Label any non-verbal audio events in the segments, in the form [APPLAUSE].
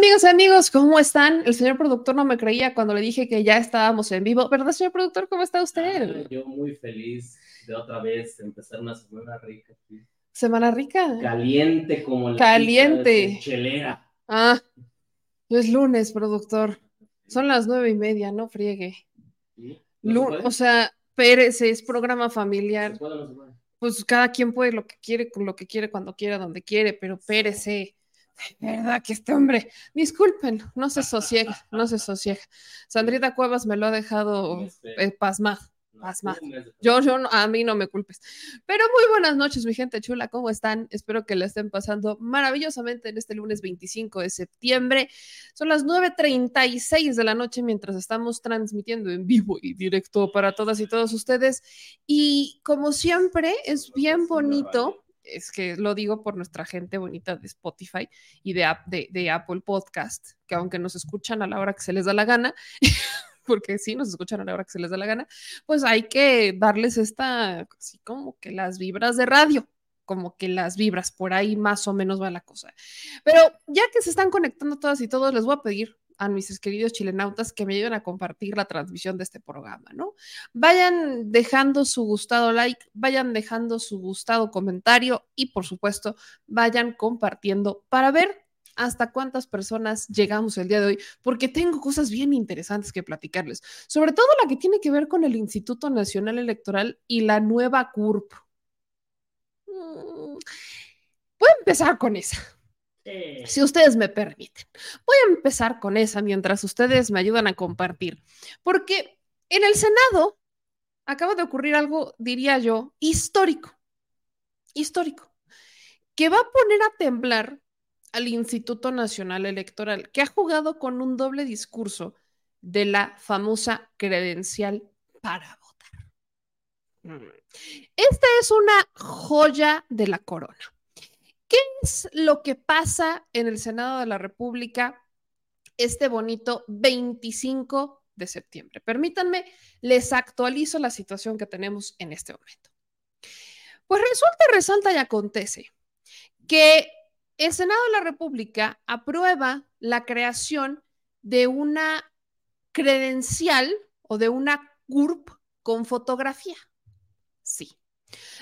amigas y amigos, ¿cómo están? El señor productor no me creía cuando le dije que ya estábamos en vivo. ¿Verdad, señor productor? ¿Cómo está usted? Ah, yo muy feliz de otra vez empezar una semana rica. ¿Semana rica? Caliente como la Caliente. chelera. Ah, es lunes, productor. Son las nueve y media, no friegue. ¿Sí? O sea, Pérez es programa familiar. ¿Se puede o no se puede? Pues cada quien puede lo que quiere, lo que quiere, cuando quiera, donde quiere, pero Pérez, eh, verdad que este hombre, disculpen, no se sosiega, no se sosiega. Sandrita Cuevas me lo ha dejado eh, mes de- Yo, yo, a mí no me culpes. Pero muy buenas noches, mi gente chula, ¿cómo están? Espero que la estén pasando maravillosamente en este lunes 25 de septiembre. Son las 9.36 de la noche mientras estamos transmitiendo en vivo y directo para todas y todos ustedes. Y como siempre, es bien bonito. Es que lo digo por nuestra gente bonita de Spotify y de, de Apple Podcast, que aunque nos escuchan a la hora que se les da la gana, [LAUGHS] porque sí, nos escuchan a la hora que se les da la gana, pues hay que darles esta, así como que las vibras de radio, como que las vibras, por ahí más o menos va la cosa. Pero ya que se están conectando todas y todos, les voy a pedir a mis queridos chilenautas que me ayuden a compartir la transmisión de este programa, ¿no? Vayan dejando su gustado like, vayan dejando su gustado comentario y por supuesto vayan compartiendo para ver hasta cuántas personas llegamos el día de hoy, porque tengo cosas bien interesantes que platicarles, sobre todo la que tiene que ver con el Instituto Nacional Electoral y la nueva CURP. Mm, Voy a empezar con esa, Sí. si ustedes me permiten. Voy a empezar con esa mientras ustedes me ayudan a compartir, porque en el Senado acaba de ocurrir algo, diría yo, histórico, histórico, que va a poner a temblar al Instituto Nacional Electoral, que ha jugado con un doble discurso de la famosa credencial para votar. Mm. Esta es una joya de la corona. ¿Qué es lo que pasa en el Senado de la República este bonito 25 de septiembre? Permítanme, les actualizo la situación que tenemos en este momento. Pues resulta, resalta y acontece que el Senado de la República aprueba la creación de una credencial o de una CURP con fotografía. Sí.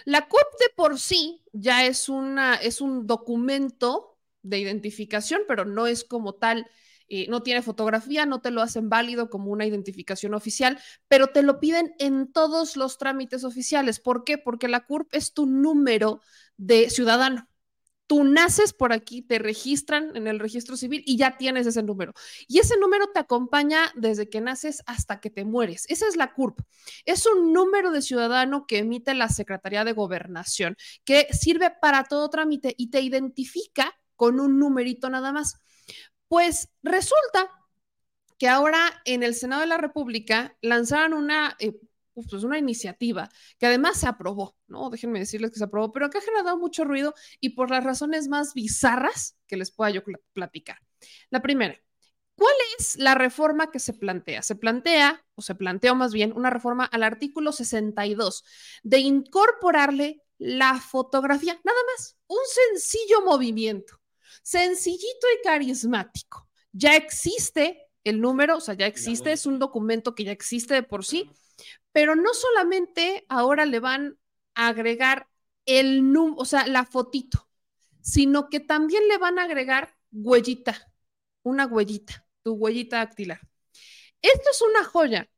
La CURP de por sí ya es, una, es un documento de identificación, pero no es como tal, eh, no tiene fotografía, no te lo hacen válido como una identificación oficial, pero te lo piden en todos los trámites oficiales. ¿Por qué? Porque la CURP es tu número de ciudadano. Tú naces por aquí, te registran en el registro civil y ya tienes ese número. Y ese número te acompaña desde que naces hasta que te mueres. Esa es la CURP. Es un número de ciudadano que emite la Secretaría de Gobernación, que sirve para todo trámite y te identifica con un numerito nada más. Pues resulta que ahora en el Senado de la República lanzaron una, eh, pues una iniciativa que además se aprobó, ¿no? Déjenme decirles que se aprobó, pero que ha generado mucho ruido y por las razones más bizarras que les pueda yo pl- platicar. La primera, ¿cuál es la reforma que se plantea? Se plantea, o se planteó más bien, una reforma al artículo 62 de incorporarle la fotografía, nada más, un sencillo movimiento, sencillito y carismático. Ya existe el número, o sea, ya existe, es un documento que ya existe de por sí, pero no solamente ahora le van a agregar el o sea, la fotito, sino que también le van a agregar huellita, una huellita, tu huellita dactilar. Esto es una joya,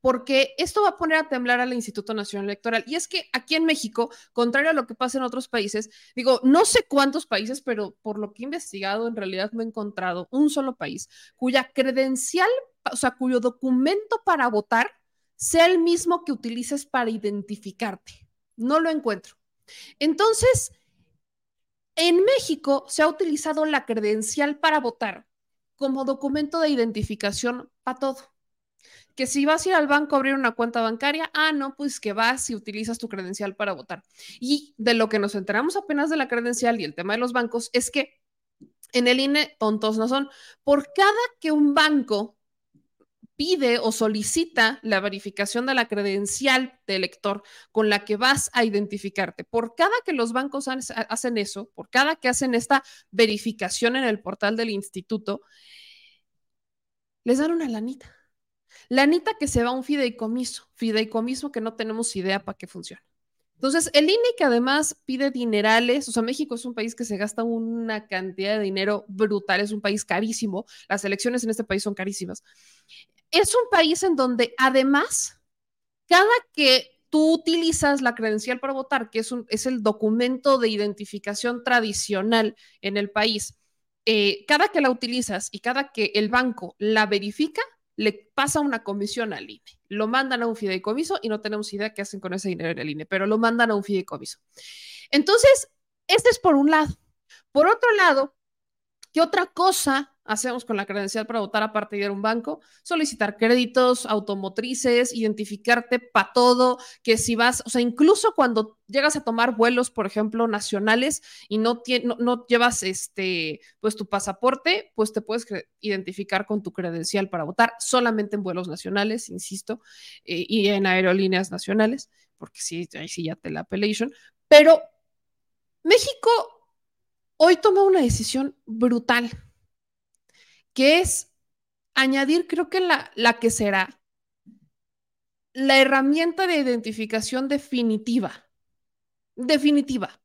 porque esto va a poner a temblar al Instituto Nacional Electoral. Y es que aquí en México, contrario a lo que pasa en otros países, digo, no sé cuántos países, pero por lo que he investigado, en realidad me he encontrado un solo país cuya credencial, o sea, cuyo documento para votar sea el mismo que utilices para identificarte. No lo encuentro. Entonces, en México se ha utilizado la credencial para votar como documento de identificación para todo. Que si vas a ir al banco a abrir una cuenta bancaria, ah, no, pues que vas y utilizas tu credencial para votar. Y de lo que nos enteramos apenas de la credencial y el tema de los bancos es que en el INE tontos no son. Por cada que un banco pide o solicita la verificación de la credencial de elector con la que vas a identificarte. Por cada que los bancos hacen eso, por cada que hacen esta verificación en el portal del instituto, les dan una lanita. Lanita que se va a un fideicomiso, fideicomiso que no tenemos idea para qué funciona. Entonces, el INE que además pide dinerales, o sea, México es un país que se gasta una cantidad de dinero brutal, es un país carísimo, las elecciones en este país son carísimas. Es un país en donde además, cada que tú utilizas la credencial para votar, que es, el documento de identificación tradicional en el país, eh, cada que la utilizas y cada que el banco la verifica, le pasa una comisión al INE. Lo mandan a un fideicomiso y no tenemos idea qué hacen con ese dinero en el INE, pero lo mandan a un fideicomiso. Entonces, este es por un lado. Por otro lado, ¿qué otra cosa hacemos con la credencial para votar aparte de ir a un banco? Solicitar créditos, automotrices, identificarte para todo, que si vas, o sea, incluso cuando llegas a tomar vuelos, por ejemplo, nacionales y no, no, llevas este, pues tu pasaporte, pues te puedes identificar con tu credencial para votar solamente en vuelos nacionales, insisto, eh, y en aerolíneas nacionales, porque sí, ahí sí ya te la apellation, pero México hoy toma una decisión brutal que es añadir, creo que la, la que será la herramienta de identificación definitiva, definitiva,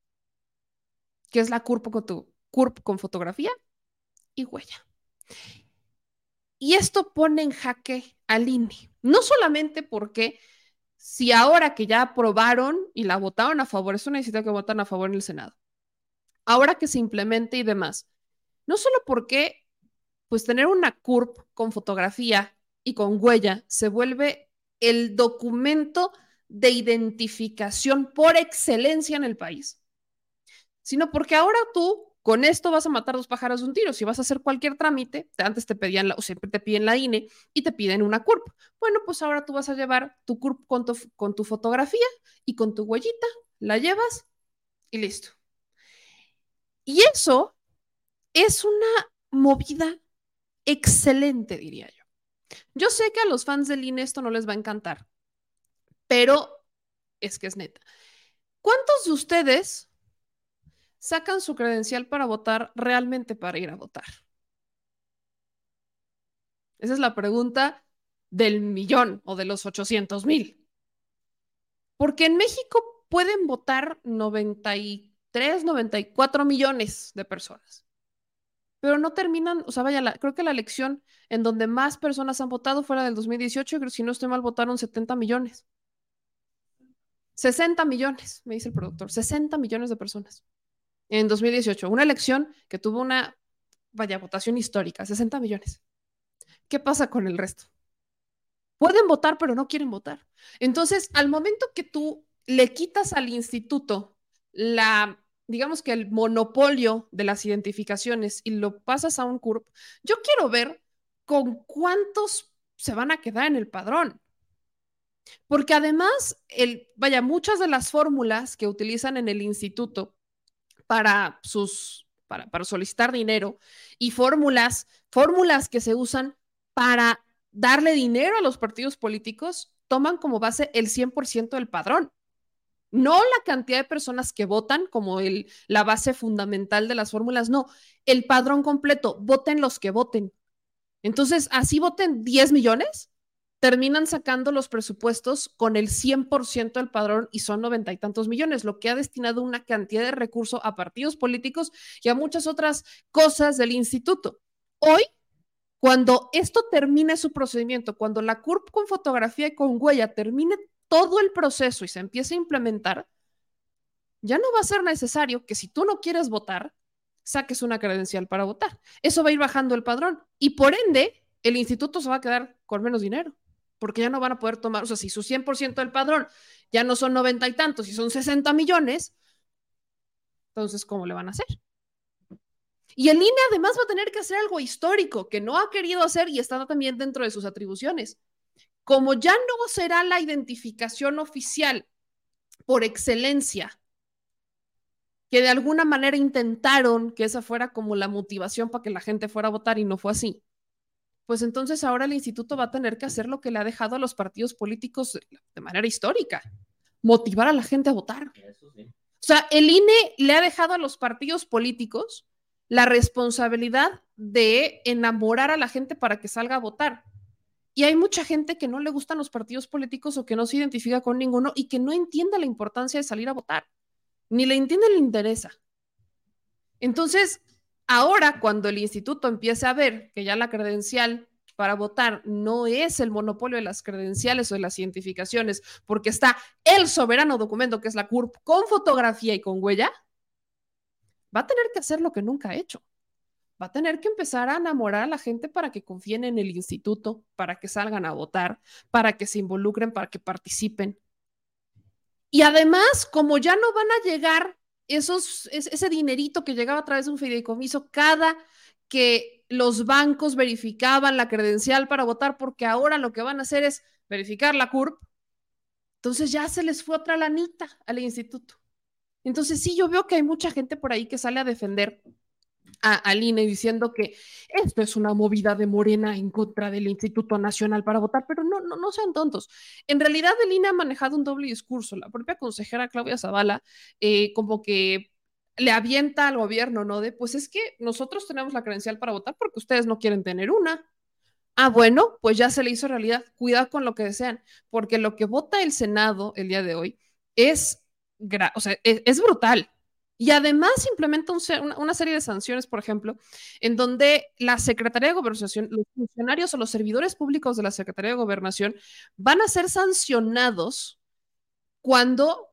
que es la CURP con, tu, CURP con fotografía y huella. Y esto pone en jaque al INE, no solamente porque si ahora que ya aprobaron y la votaron a favor, eso necesita que votan a favor en el Senado, ahora que se implemente y demás, no solo porque pues tener una CURP con fotografía y con huella se vuelve el documento de identificación por excelencia en el país, sino porque ahora tú con esto vas a matar dos pájaros de un tiro. Si vas a hacer cualquier trámite, antes te pedían la, o siempre te piden la INE y te piden una CURP. Bueno, pues ahora tú vas a llevar tu CURP con tu, con tu fotografía y con tu huellita, la llevas y listo. Y eso es una movida excelente, diría yo. Yo sé que a los fans del INE esto no les va a encantar, pero es que es neta. ¿Cuántos de ustedes sacan su credencial para votar realmente para ir a votar? Esa es la pregunta del millón o de los 800 mil. Porque en México pueden votar 93, 94 millones de personas pero no terminan, o sea, vaya, creo que la elección en donde más personas han votado fuera del 2018, creo si no estoy mal, votaron 70 millones. 60 millones, me dice el productor, 60 millones de personas en 2018. Una elección que tuvo una, vaya, votación histórica, 60 millones. ¿Qué pasa con el resto? Pueden votar, pero no quieren votar. Entonces, al momento que tú le quitas al instituto la digamos que el monopolio de las identificaciones y lo pasas a un CURP, yo quiero ver con cuántos se van a quedar en el padrón. Porque además, el, vaya, muchas de las fórmulas que utilizan en el instituto para sus, para, para solicitar dinero y fórmulas, fórmulas que se usan para darle dinero a los partidos políticos, toman como base el 100% del padrón no la cantidad de personas que votan como el, la base fundamental de las fórmulas, no, el padrón completo, voten los que voten. Entonces, así voten 10 millones, terminan sacando los presupuestos con el 100% del padrón y son noventa y tantos millones, lo que ha destinado una cantidad de recursos a partidos políticos y a muchas otras cosas del instituto. Hoy, cuando esto termine su procedimiento, cuando la CURP con fotografía y con huella termine todo el proceso y se empieza a implementar, ya no va a ser necesario que si tú no quieres votar, saques una credencial para votar. Eso va a ir bajando el padrón y por ende el instituto se va a quedar con menos dinero, porque ya no van a poder tomar, o sea, si su 100% del padrón ya no son noventa y tantos y son 60 millones, entonces, ¿cómo le van a hacer? Y el INE además va a tener que hacer algo histórico que no ha querido hacer y está también dentro de sus atribuciones como ya no será la identificación oficial por excelencia, que de alguna manera intentaron que esa fuera como la motivación para que la gente fuera a votar y no fue así. pues entonces ahora el instituto va a tener que hacer lo que le ha dejado a los partidos políticos de manera histórica, motivar a la gente a votar. O sea, el INE le ha dejado a los partidos políticos la responsabilidad de enamorar a la gente para que salga a votar. Y hay mucha gente que no le gustan los partidos políticos o que no se identifica con ninguno y que no entiende la importancia de salir a votar, ni le entiende le interesa. Entonces, ahora cuando el instituto empiece a ver que ya la credencial para votar no es el monopolio de las credenciales o de las identificaciones, porque está el soberano documento que es la CURP con fotografía y con huella, va a tener que hacer lo que nunca ha hecho. Va a tener que empezar a enamorar a la gente para que confíen en el instituto, para que salgan a votar, para que se involucren, para que participen. Y además, como ya no van a llegar esos, ese dinerito que llegaba a través de un fideicomiso cada que los bancos verificaban la credencial para votar, porque ahora lo que van a hacer es verificar la CURP, entonces ya se les fue otra lanita al instituto. Entonces, sí, yo veo que hay mucha gente por ahí que sale a defender a, al INE diciendo que esto es una movida de Morena en contra del Instituto Nacional para votar, pero no, no, no sean tontos. En realidad, el INE ha manejado un doble discurso. La propia consejera Claudia Zavala, eh, como que le avienta al gobierno, ¿no? De, pues es que nosotros tenemos la credencial para votar porque ustedes no quieren tener una. Ah, bueno, pues ya se le hizo realidad. Cuidado con lo que desean, porque lo que vota el Senado el día de hoy es o sea, e-, es, brutal. Y además implementa una, serie de sanciones, por ejemplo, en donde la Secretaría de Gobernación, los funcionarios o los servidores públicos de la Secretaría de Gobernación van a ser sancionados cuando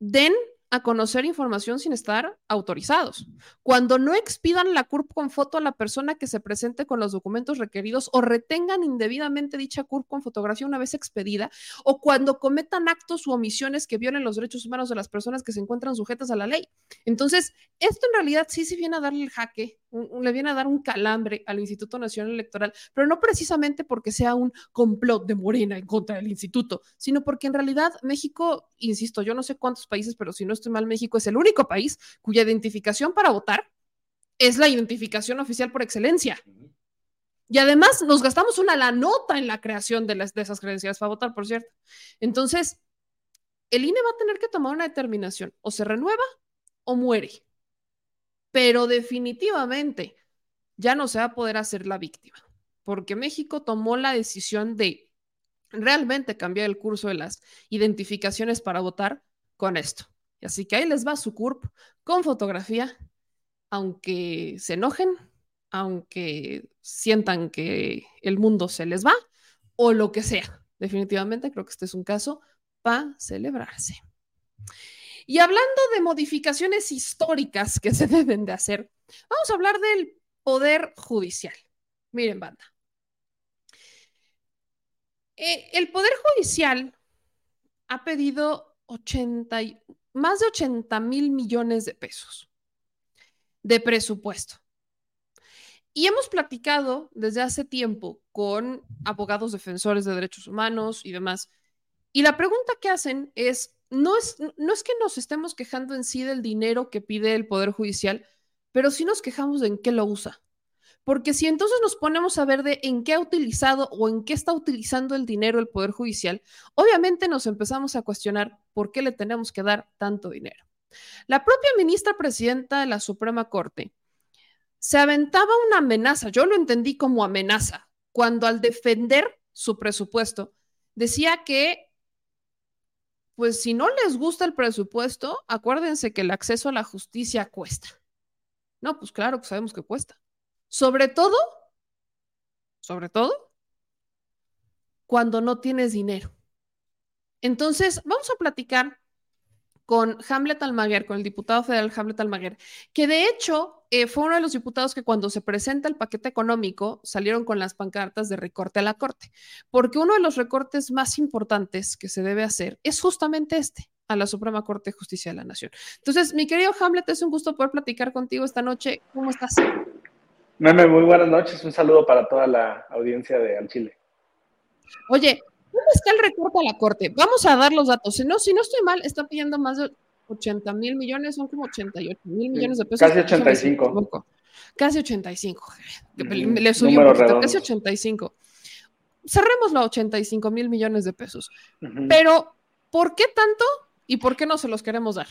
den a conocer información sin estar autorizados. Cuando no expidan la CURP con foto a la persona que se presente con los documentos requeridos o retengan indebidamente dicha CURP con fotografía una vez expedida, o cuando cometan actos u omisiones que violen los derechos humanos de las personas que se encuentran sujetas a la ley. Entonces, esto en realidad sí se viene a darle el jaque, le viene a dar un calambre al Instituto Nacional Electoral, pero no precisamente porque sea un complot de Morena en contra del instituto, sino porque en realidad México, insisto, yo no sé cuántos países, pero si no estoy mal, México es el único país cuya identificación para votar es la identificación oficial por excelencia. Y además nos gastamos una la nota en la creación de, las, de esas credenciales para votar, por cierto. Entonces, el INE va a tener que tomar una determinación, o se renueva o muere. Pero definitivamente ya no se va a poder hacer la víctima, porque México tomó la decisión de realmente cambiar el curso de las identificaciones para votar con esto. Así que ahí les va su CURP con fotografía, aunque se enojen, aunque sientan que el mundo se les va o lo que sea. Definitivamente creo que este es un caso para celebrarse. Y hablando de modificaciones históricas que [LAUGHS] se deben de hacer, vamos a hablar del poder judicial. Miren, banda. Eh, el poder judicial ha pedido 80, más de 80 mil millones de pesos de presupuesto. Y hemos platicado desde hace tiempo con abogados defensores de derechos humanos y demás. Y la pregunta que hacen es, no es, no es que nos estemos quejando en sí del dinero que pide el Poder Judicial, pero sí nos quejamos de en qué lo usa. Porque si entonces nos ponemos a ver de en qué ha utilizado o en qué está utilizando el dinero el Poder Judicial, obviamente nos empezamos a cuestionar por qué le tenemos que dar tanto dinero. La propia ministra presidenta de la Suprema Corte se aventaba una amenaza, yo lo entendí como amenaza, cuando al defender su presupuesto decía que, pues si no les gusta el presupuesto, acuérdense que el acceso a la justicia cuesta. No, pues claro que sabemos que cuesta. Sobre todo, sobre todo, cuando no tienes dinero. Entonces, vamos a platicar con Hamlet Almaguer, con el diputado federal Hamlet Almaguer, que de hecho eh, fue uno de los diputados que cuando se presenta el paquete económico salieron con las pancartas de recorte a la Corte, porque uno de los recortes más importantes que se debe hacer es justamente este, a la Suprema Corte de Justicia de la Nación. Entonces, mi querido Hamlet, es un gusto poder platicar contigo esta noche. ¿Cómo estás? Meme, muy buenas noches. Un saludo para toda la audiencia de Al Chile. Oye, ¿dónde está el recorte a la Corte? Vamos a dar los datos. Si no, si no estoy mal, está pidiendo más de 80 mil millones, son como 88 mil millones de pesos. Casi 85. Casi 85. Ujú. Le subí un poquito, casi redondos. 85. Cerremos a 85 mil millones de pesos. Pero, ¿por qué tanto y por qué no se los queremos dar?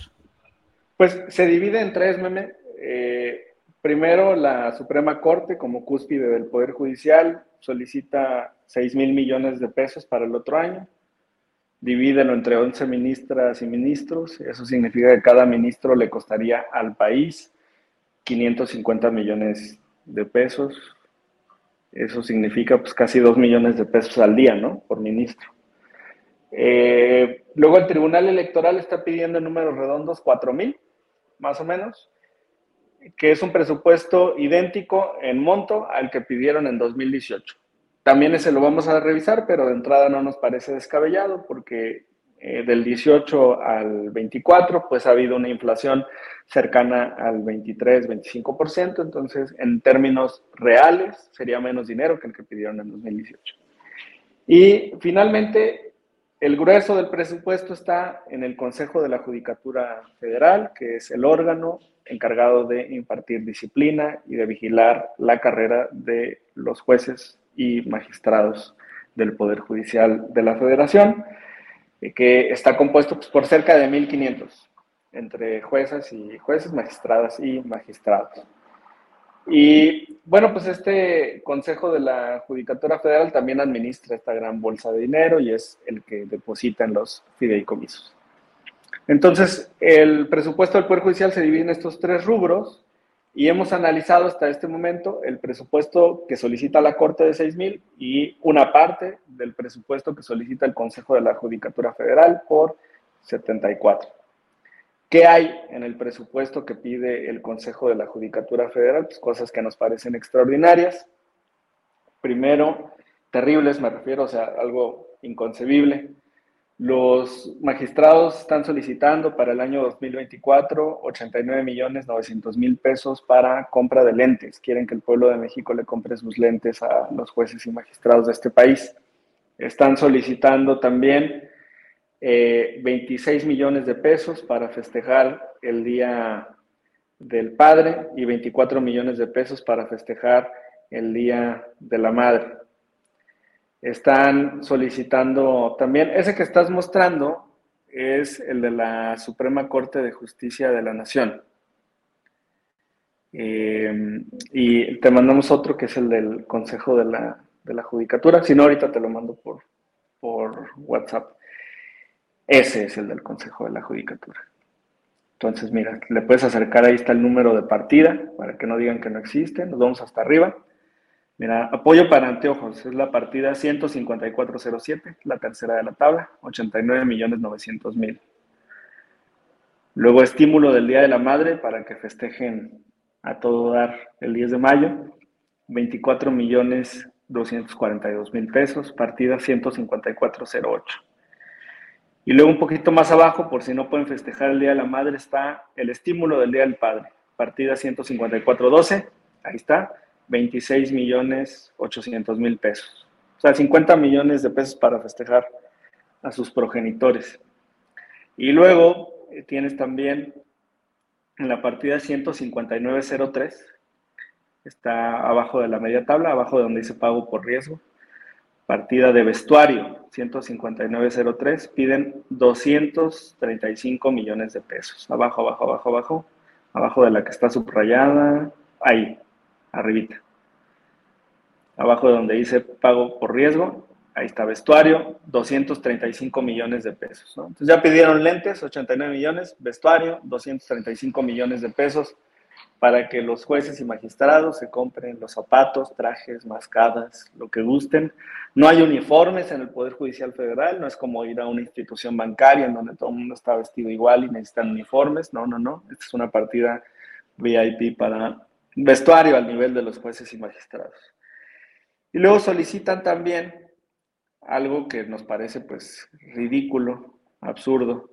Pues se divide en tres, meme. Eh, primero, la Suprema Corte, como cúspide del Poder Judicial, solicita 6 mil millones de pesos para el otro año. Divídelo entre 11 ministras y ministros. Eso significa que cada ministro le costaría al país 550 millones de pesos. Eso significa pues casi 2 millones de pesos al día, ¿no? Por ministro. Eh, luego el Tribunal Electoral está pidiendo en números redondos 4 mil, más o menos, que es un presupuesto idéntico en monto al que pidieron en 2018. También ese lo vamos a revisar, pero de entrada no nos parece descabellado porque eh, del 18 al 24 pues ha habido una inflación cercana al 23-25%, entonces en términos reales sería menos dinero que el que pidieron en 2018. Y finalmente, el grueso del presupuesto está en el Consejo de la Judicatura Federal, que es el órgano encargado de impartir disciplina y de vigilar la carrera de los jueces y magistrados del Poder Judicial de la Federación, eh, que está compuesto pues, por cerca de 1.500 entre juezas y jueces, magistradas y magistrados. Y bueno, pues este Consejo de la Judicatura Federal también administra esta gran bolsa de dinero y es el que deposita en los fideicomisos. Entonces, el presupuesto del Poder Judicial se divide en estos tres rubros y hemos analizado hasta este momento el presupuesto que solicita la Corte de 6 mil y una parte del presupuesto que solicita el Consejo de la Judicatura Federal por 74. ¿Qué hay en el presupuesto que pide el Consejo de la Judicatura Federal? Pues cosas que nos parecen extraordinarias. Primero, terribles, me refiero, o sea, algo inconcebible. Los magistrados están solicitando para el año 2024 89 millones 900 mil pesos para compra de lentes. Quieren que el pueblo de México le compre sus lentes a los jueces y magistrados de este país. Están solicitando también eh, 26 millones de pesos para festejar el Día del Padre y 24 millones de pesos para festejar el Día de la Madre. Están solicitando también, ese que estás mostrando es el de la Suprema Corte de Justicia de la Nación. Eh, y te mandamos otro que es el del Consejo de la, de la Judicatura. Si no, ahorita te lo mando por, por WhatsApp. Ese es el del Consejo de la Judicatura. Entonces, mira, le puedes acercar, ahí está el número de partida, para que no digan que no existe. Nos vamos hasta arriba. Mira, apoyo para anteojos, es la partida 15407, la tercera de la tabla, 89 millones 900 mil. Luego, estímulo del Día de la Madre para que festejen a todo dar el 10 de mayo, 24 millones 242 mil pesos, partida 15408. Y luego un poquito más abajo, por si no pueden festejar el Día de la Madre, está el estímulo del Día del Padre, partida 15412, ahí está, 26 millones 800 mil pesos. O sea, 50 millones de pesos para festejar a sus progenitores. Y luego eh, tienes también en la partida 15903, está abajo de la media tabla, abajo de donde dice pago por riesgo, partida de vestuario 15903, piden 235 millones de pesos. Abajo, abajo, abajo, abajo, abajo de la que está subrayada, ahí, arribita. Abajo de donde dice pago por riesgo, ahí está vestuario, 235 millones de pesos. Entonces ya pidieron lentes, 89 millones, vestuario, 235 millones de pesos para que los jueces y magistrados se compren los zapatos, trajes, mascadas, lo que gusten. No hay uniformes en el Poder Judicial Federal, no es como ir a una institución bancaria en donde todo el mundo está vestido igual y necesitan uniformes. No, no, no. Esta es una partida VIP para vestuario al nivel de los jueces y magistrados. Y luego solicitan también algo que nos parece pues ridículo, absurdo.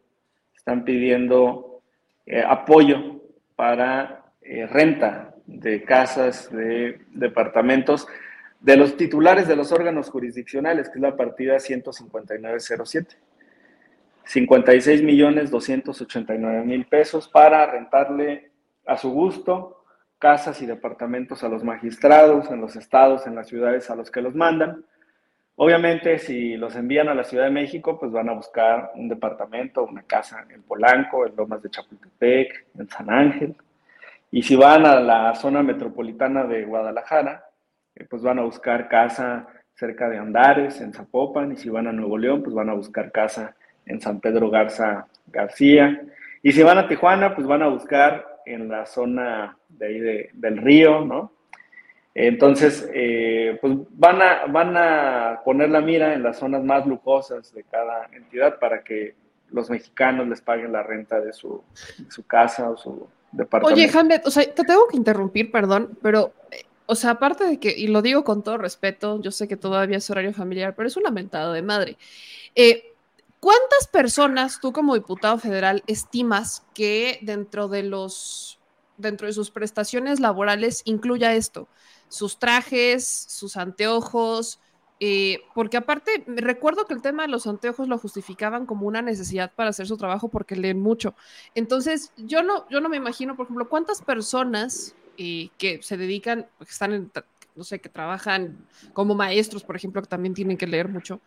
Están pidiendo eh, apoyo para eh, renta de casas, de departamentos, de los titulares de los órganos jurisdiccionales, que es la partida 15907. 56 millones 289 mil pesos para rentarle a su gusto casas y departamentos a los magistrados en los estados, en las ciudades a los que los mandan. Obviamente, si los envían a la Ciudad de México, pues van a buscar un departamento, una casa en Polanco, en Lomas de Chapultepec, en San Ángel. Y si van a la zona metropolitana de Guadalajara, eh, pues van a buscar casa cerca de Andares, en Zapopan. Y si van a Nuevo León, pues van a buscar casa en San Pedro Garza García. Y si van a Tijuana, pues van a buscar en la zona de ahí del río, ¿no? Entonces, eh, pues van a, van a poner la mira en las zonas más lujosas de cada entidad para que los mexicanos les paguen la renta de su, su casa o su departamento. Oye, Hamlet, o sea, te tengo que interrumpir, perdón, pero, eh, o sea, aparte de que, y lo digo con todo respeto, yo sé que todavía es horario familiar, pero es un lamentado de madre. Eh, ¿Cuántas personas tú como diputado federal estimas que dentro de los dentro de sus prestaciones laborales incluya esto? Sus trajes, sus anteojos, eh, porque aparte recuerdo que el tema de los anteojos lo justificaban como una necesidad para hacer su trabajo porque leen mucho. Entonces, yo no, yo no me imagino, por ejemplo, cuántas personas eh, que se dedican, que están en, no sé, que trabajan como maestros, por ejemplo, que también tienen que leer mucho,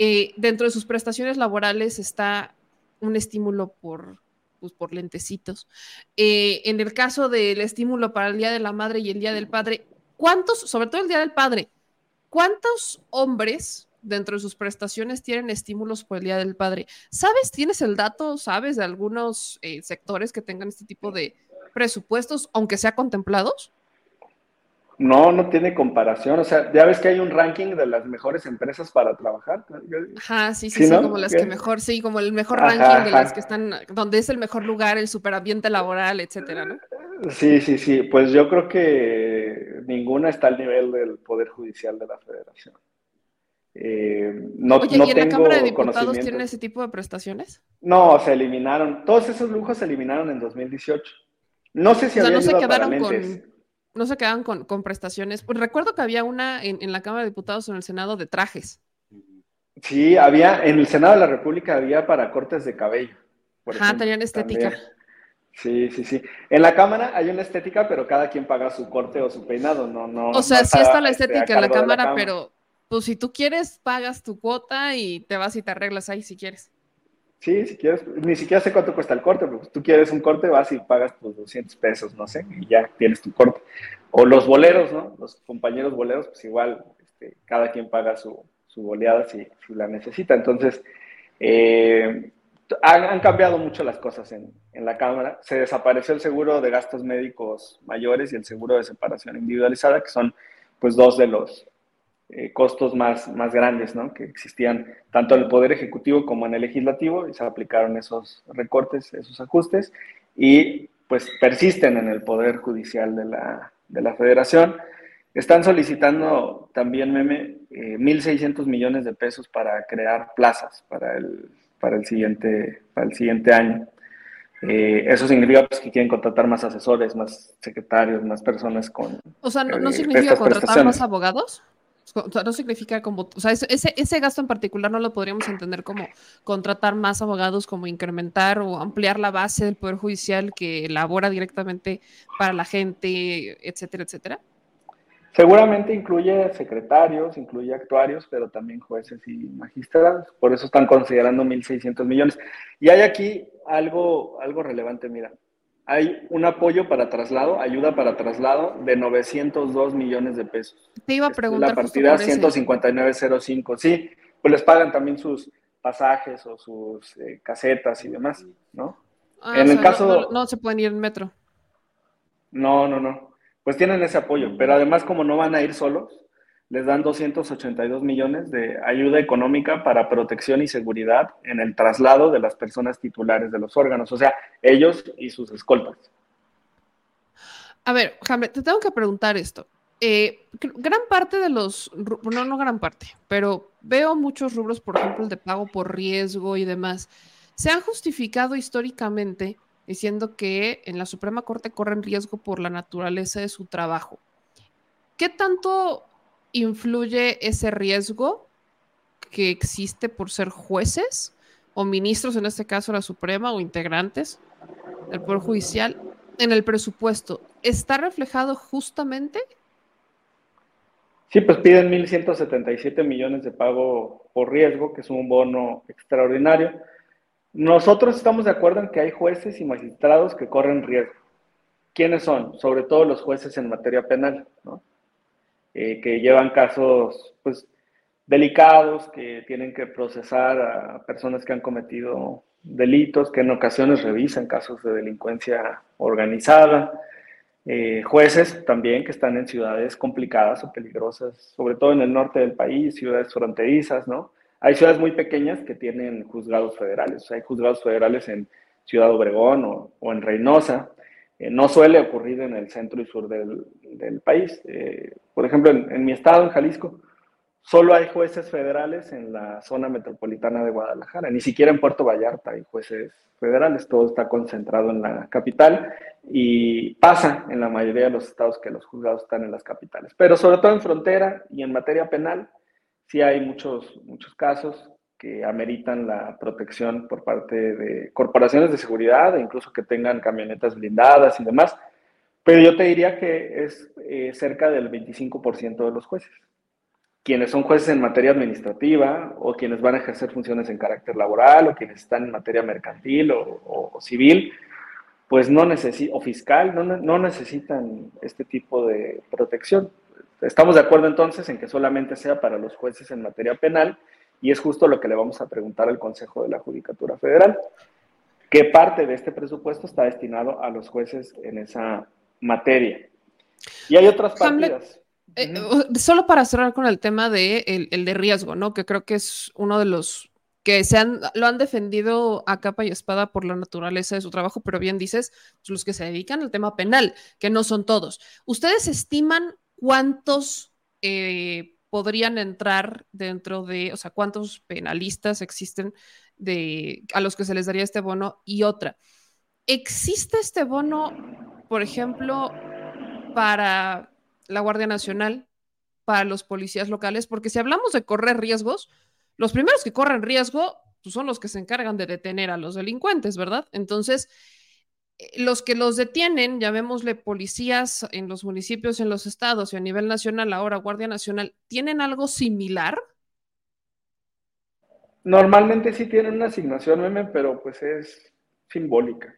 eh, dentro de sus prestaciones laborales está un estímulo por, pues, por lentecitos. En el caso del estímulo para el Día de la Madre y el Día del Padre, ¿cuántos, sobre todo el Día del Padre, cuántos hombres dentro de sus prestaciones tienen estímulos por el Día del Padre? ¿Sabes, tienes el dato, sabes, de algunos eh, sectores que tengan este tipo de presupuestos, aunque sea contemplados? No, no tiene comparación. O sea, ya ves que hay un ranking de las mejores empresas para trabajar. Ajá, sí, sí, sí, como las que mejor, sí, como el mejor ranking de las que están, donde es el mejor lugar, el superambiente laboral, etcétera, ¿no? Sí, sí, sí. Pues yo creo que ninguna está al nivel del Poder Judicial de la Federación. Eh, no, Oye, ¿y en la Cámara de Diputados tienen ese tipo de prestaciones? No, se eliminaron. Todos esos lujos se eliminaron en 2018. No sé si o sea, no se quedaron con no se quedan con, prestaciones. Pues recuerdo que había una en, la Cámara de Diputados o en el Senado de trajes. Sí, había, en el Senado de la República había para cortes de cabello. Ajá, tenían estética. Sí, sí, sí. En la Cámara hay una estética, pero cada quien paga su corte o su peinado, no, no. O sea, sí está la este, estética en la cámara, pero pues si tú quieres, pagas tu cuota y te vas y te arreglas ahí si quieres. Sí, si quieres, ni siquiera sé cuánto cuesta el corte, pero tú quieres un corte, vas y pagas tus 200 pesos, no sé, y ya tienes tu corte. O los boleros, ¿no? Los compañeros boleros, pues igual, este, cada quien paga su, su boleada si, la necesita. Entonces, eh, han, cambiado mucho las cosas en, en, la Cámara. Se desapareció el seguro de gastos médicos mayores y el seguro de separación individualizada, que son pues dos de los eh, costos más, más grandes ¿no? que existían tanto en el Poder Ejecutivo como en el Legislativo y se aplicaron esos recortes, esos ajustes y pues persisten en el Poder Judicial de la, de la Federación. Están solicitando también, Meme, 1.600 eh, millones de pesos para crear plazas para el, para el, siguiente, para el siguiente año. Eh, eso significa pues, que quieren contratar más asesores, más secretarios, más personas con... O sea, ¿no, significa contratar más abogados? No significa como, o sea, ese, ese gasto en particular no lo podríamos entender como contratar más abogados, como incrementar o ampliar la base del Poder Judicial que elabora directamente para la gente, etcétera, etcétera. Seguramente incluye secretarios, incluye actuarios, pero también jueces y magistrados. Por eso están considerando 1.600 millones. Y hay aquí algo, algo relevante, mira hay un apoyo para traslado, ayuda para traslado de 902 millones de pesos. Te iba a preguntar. La partida 15905, sí, pues les pagan también sus pasajes o sus eh, casetas y demás, ¿no? Ah, en el caso... no, se pueden ir en metro. No, no, no. Pues tienen ese apoyo, pero además como no van a ir solos, les dan 282 millones de ayuda económica para protección y seguridad en el traslado de las personas titulares de los órganos, o sea, ellos y sus escoltas. A ver, Hamlet, te tengo que preguntar esto. Eh, gran parte de los, no, no gran parte, pero veo muchos rubros, por ejemplo, el de pago por riesgo y demás, se han justificado históricamente diciendo que en la Suprema Corte corren riesgo por la naturaleza de su trabajo. ¿Qué tanto influye ese riesgo que existe por ser jueces o ministros, en este caso la Suprema, o integrantes del Poder Judicial en el presupuesto? está reflejado justamente. Sí, pues piden 1.177 millones de pago por riesgo, que es un bono extraordinario. Nosotros estamos de acuerdo en que hay jueces y magistrados que corren riesgo. ¿Quiénes son? Sobre todo los jueces en materia penal, ¿no? Eh, que llevan casos pues, delicados, que tienen que procesar a personas que han cometido delitos, que en ocasiones revisan casos de delincuencia organizada, eh, jueces también que están en ciudades complicadas o peligrosas, sobre todo en el norte del país, ciudades fronterizas, ¿no? Hay ciudades muy pequeñas que tienen juzgados federales, hay juzgados federales en Ciudad Obregón o, en Reynosa, eh, no suele ocurrir en el centro y sur del, país. Eh, por ejemplo, en mi estado, en Jalisco, Solo hay jueces federales en la zona metropolitana de Guadalajara, ni siquiera en Puerto Vallarta hay jueces federales, todo está concentrado en la capital y pasa en la mayoría de los estados que los juzgados están en las capitales. Pero sobre todo en frontera y en materia penal, sí hay muchos, muchos casos que ameritan la protección por parte de corporaciones de seguridad, e incluso que tengan camionetas blindadas y demás. Pero yo te diría que es eh, cerca del 25% de los jueces quienes son jueces en materia administrativa o quienes van a ejercer funciones en carácter laboral o quienes están en materia mercantil o, civil, pues no necesitan, o fiscal, no, no, necesitan este tipo de protección. Estamos de acuerdo entonces en que solamente sea para los jueces en materia penal y es justo lo que le vamos a preguntar al Consejo de la Judicatura Federal. ¿Qué parte de este presupuesto está destinado a los jueces en esa materia? Y hay otras partidas. Eh, solo para cerrar con el tema de el, de riesgo, ¿no? Que creo que es uno de los que se han, lo han defendido a capa y espada por la naturaleza de su trabajo, pero bien dices, los que se dedican al tema penal, que no son todos. ¿Ustedes estiman cuántos eh, podrían entrar dentro de, o sea, cuántos penalistas existen de, a los que se les daría este bono? Y otra, ¿existe este bono, por ejemplo, para la Guardia Nacional, para los policías locales, porque si hablamos de correr riesgos, los primeros que corren riesgo pues, son los que se encargan de detener a los delincuentes, ¿verdad? Entonces, los que los detienen, llamémosle policías en los municipios, en los estados y a nivel nacional, ahora Guardia Nacional, ¿tienen algo similar? Normalmente sí tienen una asignación, meme, pero pues es simbólica.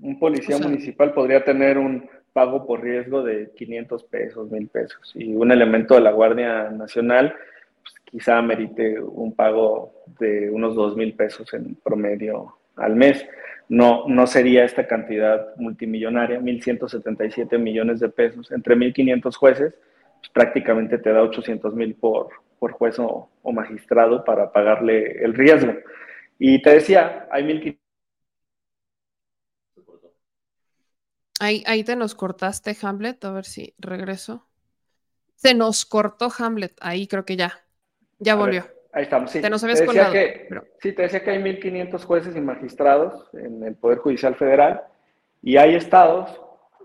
Un policía municipal podría tener un pago por riesgo de 500 pesos, 1000 pesos. Y un elemento de la Guardia Nacional pues, quizá merite un pago de unos 2 mil pesos en promedio al mes. No, no sería esta cantidad multimillonaria, 1.177 millones de pesos entre 1.500 jueces, pues, prácticamente te da 800 mil por, por juez o, o, magistrado para pagarle el riesgo. Y te decía, hay 1.500 Ahí, te nos cortaste, Hamlet, a ver si regreso. Se nos cortó Hamlet, ahí creo que ya. Ya volvió. Ahí estamos, sí. Te nos habías colgado. Sí, te decía que hay 1.500 jueces y magistrados en el Poder Judicial Federal y hay estados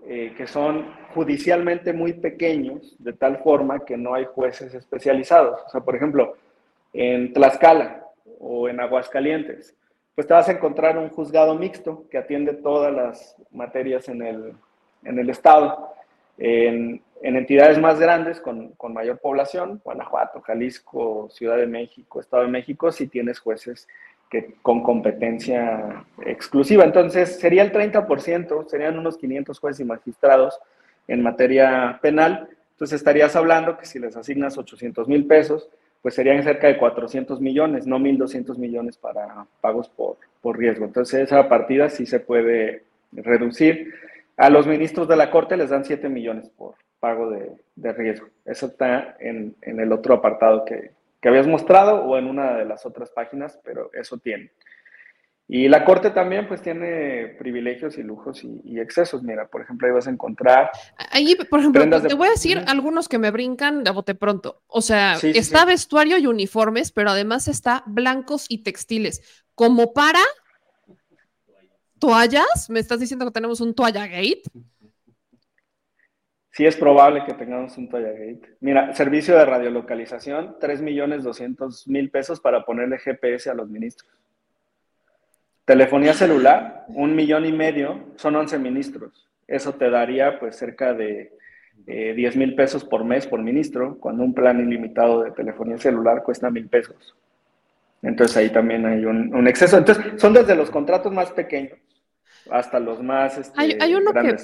eh, que son judicialmente muy pequeños, de tal forma que no hay jueces especializados. O sea, por ejemplo, en Tlaxcala o en Aguascalientes, pues te vas a encontrar un juzgado mixto que atiende todas las materias en el, en el Estado. En, en entidades más grandes, con, con, mayor población, Guanajuato, Jalisco, Ciudad de México, Estado de México, sí tienes jueces que, con competencia exclusiva. Entonces, sería el 30%, serían unos 500 jueces y magistrados en materia penal. Entonces, estarías hablando que si les asignas 800 mil pesos, pues serían cerca de 400 millones, no 1.200 millones para pagos por, por riesgo. Entonces esa partida sí se puede reducir. A los ministros de la Corte les dan 7 millones por pago de, de riesgo. Eso está en, en, el otro apartado que, que habías mostrado o en una de las otras páginas, pero eso tiene. Y la corte también pues tiene privilegios y lujos y, excesos. Mira, por ejemplo, ahí vas a encontrar... Ahí, por ejemplo, te voy a decir algunos que me brincan de bote pronto. O sea, está vestuario y uniformes, pero además está blancos y textiles. Como para toallas, ¿me estás diciendo que tenemos un toalla gate? Sí, es probable que tengamos un toalla gate. Mira, servicio de radiolocalización, 3 millones 200 mil pesos para ponerle GPS a los ministros. Telefonía celular, un millón y medio, son 11 ministros. Eso te daría pues cerca de 10 mil pesos por mes por ministro, cuando un plan ilimitado de telefonía celular cuesta mil pesos. Entonces ahí también hay un, exceso. Entonces son desde los contratos más pequeños hasta los más este, hay, uno que,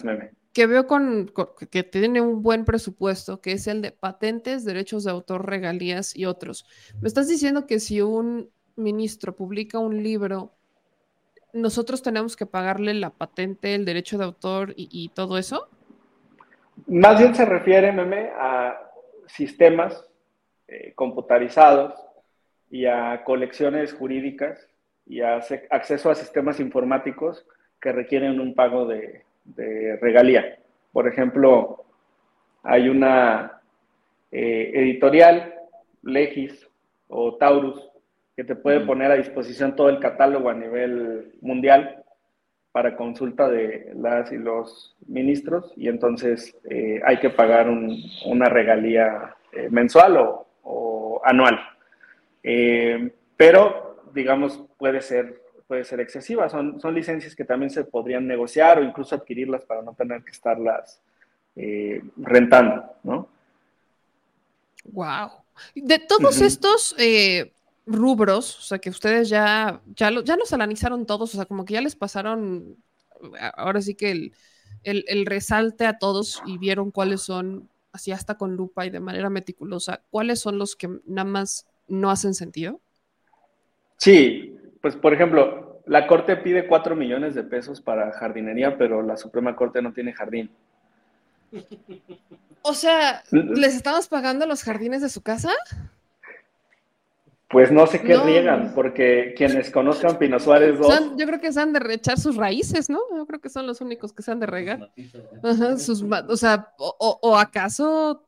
que veo con, que tiene un buen presupuesto, que es el de patentes, derechos de autor, regalías y otros. ¿Me estás diciendo que si un ministro publica un libro, nosotros tenemos que pagarle la patente, el derecho de autor y, todo eso? Más bien se refiere, meme, a sistemas eh, computarizados y a colecciones jurídicas y a acceso a sistemas informáticos que requieren un pago de, regalía. Por ejemplo, hay una eh, editorial, Legis o Taurus, que te puede poner a disposición todo el catálogo a nivel mundial para consulta de las y los ministros y entonces eh, hay que pagar una regalía eh, mensual o, o anual. Eh, pero, digamos, puede ser, puede ser excesiva. Son, son licencias que también se podrían negociar o incluso adquirirlas para no tener que estarlas eh, rentando, ¿no? Wow. De todos estos eh, rubros, o sea, que ustedes ya, ya, lo, ya los analizaron todos, o sea, como que ya les pasaron, ahora sí que el, el, el resalte a todos y vieron cuáles son, así hasta con lupa y de manera meticulosa, cuáles son los que nada más no hacen sentido? Sí, pues por ejemplo, la Corte pide 4 millones de pesos para jardinería, pero la Suprema Corte no tiene jardín. O sea, ¿les estamos pagando los jardines de su casa? Pues no sé qué riegan, porque quienes conozcan Pino Suárez 2. yo creo que se han de rechar sus raíces, ¿no? Yo creo que son los únicos que se han de regar. Ajá, sus, o sea, o acaso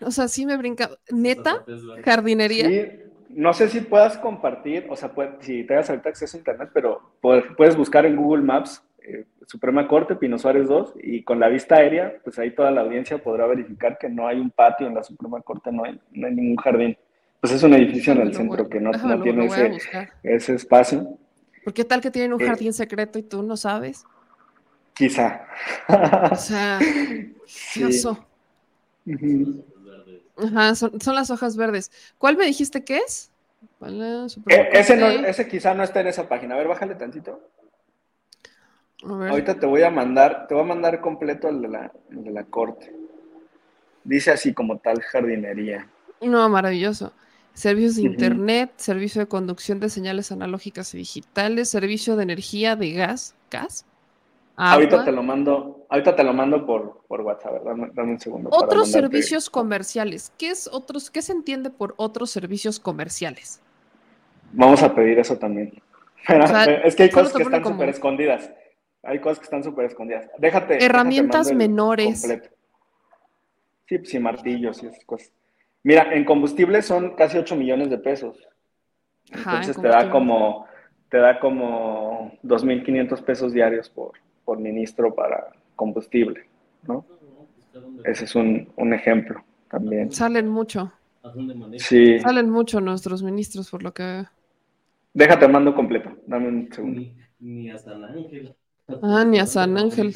o sea, sí me brinca. ¿Neta? ¿Jardinería? Sí, no sé si puedas compartir, o sea, si te das ahorita acceso a internet, pero puedes buscar en Google Maps eh, Suprema Corte, Pino Suárez 2, y con la vista aérea, pues ahí toda la audiencia podrá verificar que no hay un patio en la Suprema Corte, no hay, ningún jardín. Pues es un edificio en el centro que no, tiene ese, espacio. ¿Por qué tal que tienen un eh, jardín secreto y tú no sabes? Quizá. O sea, [LAUGHS] sí. Ajá, son, las hojas verdes. ¿Cuál me dijiste que es? Eh, ese, ese quizá no está en esa página. A ver, bájale tantito. Ahorita te voy a mandar, te voy a mandar completo el de la, de la corte. Dice así como tal jardinería. No, maravilloso. Servicios de internet, servicio de conducción de señales analógicas y digitales, servicio de energía de gas, gas, Ahorita te lo mando, ahorita te lo mando por, por WhatsApp, dame, un segundo. Otros servicios comerciales. ¿Qué es otros, qué se entiende por otros servicios comerciales? Vamos a pedir eso también. [LAUGHS] es que hay cosas que están súper escondidas. Hay cosas que están súper escondidas. Déjate. Herramientas menores. Sí, pues, martillos y esas cosas. Mira, en combustible son casi 8 millones de pesos. Entonces te da como te da como 2.500 pesos diarios por, por ministro para combustible, ¿no? Ese es un, ejemplo también. Salen mucho. Sí. Salen mucho nuestros ministros, por lo que... Déjate, mando completo. Dame un segundo. Ni, a San Ángel. Ah, ni a San Ángel.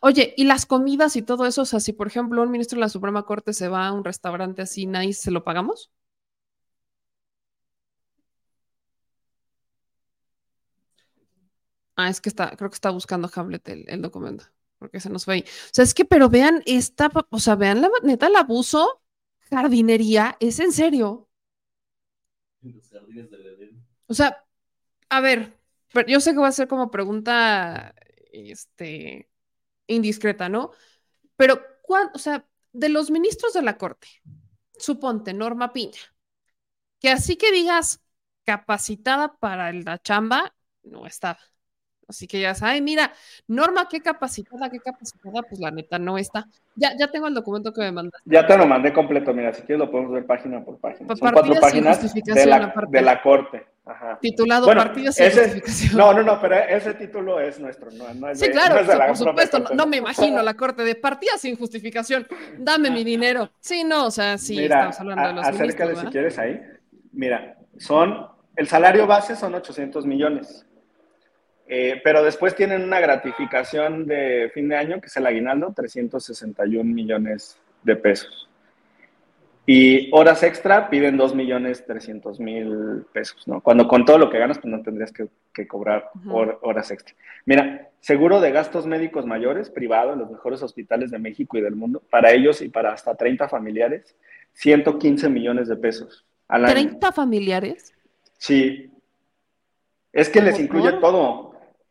Oye, y las comidas y todo eso, o sea, si por ejemplo un ministro de la Suprema Corte se va a un restaurante así, nice, ¿se lo pagamos? Ah, es que está, creo que está buscando Hamlet el, documento, porque se nos fue ahí. O sea, es que, pero vean esta, o sea, vean la neta, el abuso, jardinería, es en serio. O sea, a ver, pero yo sé que va a ser como pregunta, este, indiscreta, ¿no? Pero, o sea, de los ministros de la Corte, suponte Norma Piña, que así que digas capacitada para la chamba, no estaba. Así que ya saben, mira, Norma, qué capacitada, qué capacitada, pues la neta no está. Ya, ya tengo el documento que me mandaste. Ya te lo mandé completo, mira, si quieres lo podemos ver página por página. Son cuatro páginas de la, de la, corte. Ajá. Titulado Partidos sin justificación. No, no, no, pero ese título es nuestro, no, no es Sí, claro, por supuesto, no, me imagino la [LAUGHS] corte de partidas sin justificación. Dame mi dinero. Sí, no, o sea, sí, estamos hablando de los acércale si quieres ahí. Mira, son, el salario base son 800 millones Eh, pero después tienen una gratificación de fin de año, que es el aguinaldo, 361 millones de pesos. Y horas extra piden 2 millones 300 mil pesos, ¿no? Cuando con todo lo que ganas, pues no tendrías que, cobrar horas extra. Mira, seguro de gastos médicos mayores, privado, en los mejores hospitales de México y del mundo, para ellos y para hasta 30 familiares, 115 millones de pesos al año. ¿30 familiares? Sí. Es que les incluye todo.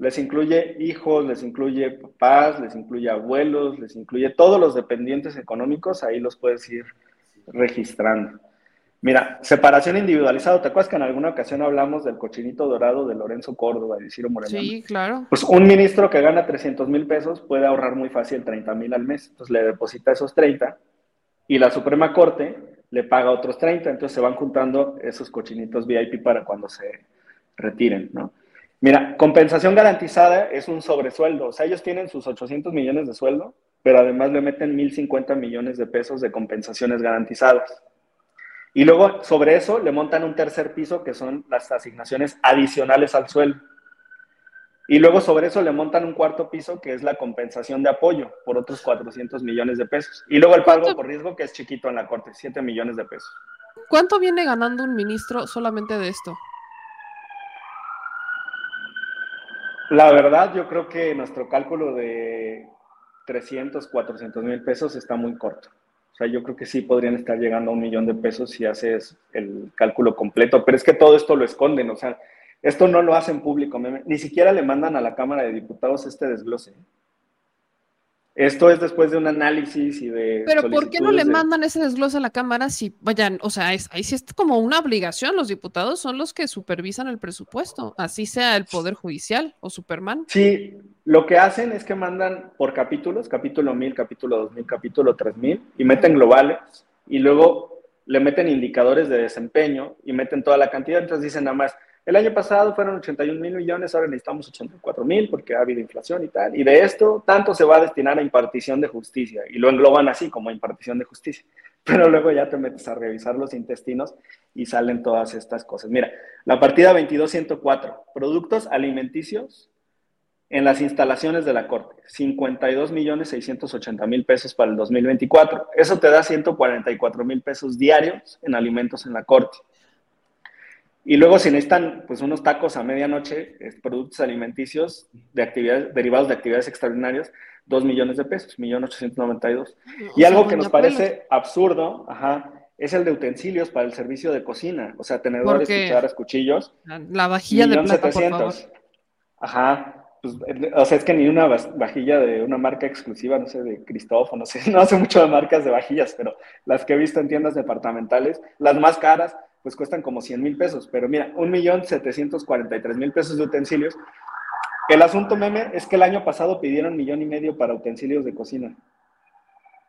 Les incluye hijos, les incluye papás, les incluye abuelos, les incluye todos los dependientes económicos, ahí los puedes ir registrando. Mira, separación individualizada. ¿Te acuerdas que en alguna ocasión hablamos del cochinito dorado de Lorenzo Córdoba y Ciro Moreno? Sí, claro. Pues un ministro que gana 300 mil pesos puede ahorrar muy fácil 30 mil al mes. Entonces le deposita esos 30 y la Suprema Corte le paga otros 30. Entonces se van juntando esos cochinitos VIP para cuando se retiren, ¿no? Mira, compensación garantizada es un sobresueldo. O sea, ellos tienen sus 800 millones de sueldo pero además le meten 1.050 millones de pesos de compensaciones garantizadas. Y luego sobre eso le montan un tercer piso que son las asignaciones adicionales al sueldo. Y luego sobre eso le montan un cuarto piso que es la compensación de apoyo por otros 400 millones de pesos. Y luego el pago por riesgo que es chiquito en la corte, 7 millones de pesos. ¿Cuánto viene ganando un ministro solamente de esto? La verdad, yo creo que nuestro cálculo de 300, 400 mil pesos está muy corto. O sea, yo creo que sí podrían estar llegando a un millón de pesos si haces el cálculo completo, pero es que todo esto lo esconden, o sea, esto no lo hacen público, ni siquiera le mandan a la Cámara de Diputados este desglose. Esto es después de un análisis y de. Pero ¿por qué no le mandan ese desglose a la Cámara si vayan? O sea, es, ahí sí es como una obligación. Los diputados son los que supervisan el presupuesto, así sea el Poder Judicial o Superman. Sí, lo que hacen es que mandan por capítulos, capítulo 1000, capítulo 2000, capítulo 3000, y meten globales, y luego le meten indicadores de desempeño y meten toda la cantidad. Entonces dicen nada más el año pasado fueron 81 mil millones, ahora necesitamos 84 mil porque ha habido inflación y tal. Y de esto, tanto se va a destinar a impartición de justicia. Y lo engloban así como impartición de justicia. [LAUGHS] Pero luego ya te metes a revisar los intestinos y salen todas estas cosas. Mira, la partida 2204, productos alimenticios en las instalaciones de la Corte, 52 millones 680 mil pesos para el 2024. Eso te da 144 mil pesos diarios en alimentos en la Corte. Y luego si necesitan pues unos tacos a medianoche, productos alimenticios de actividades, derivados de actividades extraordinarias, 2 millones de pesos, 1.892. Y algo que nos parece absurdo, ajá, es el de utensilios para el servicio de cocina, o sea, tenedores, cucharas, cuchillos. La vajilla de plata, por favor. Ajá, pues, o sea, es que ni una vajilla de una marca exclusiva, no sé, de Cristófono, no sé, [LAUGHS] no sé mucho de marcas de vajillas, pero las que he visto en tiendas departamentales, las más caras, pues cuestan como 100 mil pesos. Pero mira, un millón 743 mil pesos de utensilios. El asunto meme es que el año pasado pidieron millón y medio para utensilios de cocina.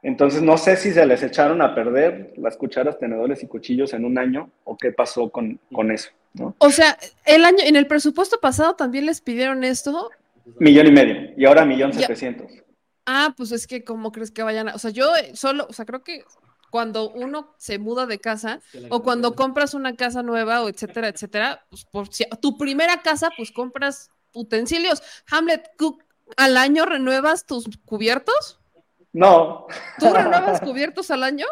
Entonces no sé si se les echaron a perder las cucharas, tenedores y cuchillos en un año o qué pasó con, con eso. ¿no? O sea, el año, en el presupuesto pasado también les pidieron esto. Millón y medio y ahora millón setecientos. Ah, pues es que cómo crees que vayan a, o sea, yo solo, o sea, creo que cuando uno se muda de casa o cuando compras una casa nueva o etcétera, etcétera, pues por si, tu primera casa, pues compras utensilios. Hamlet, ¿al año renuevas tus cubiertos? No. ¿Tú renuevas cubiertos al año?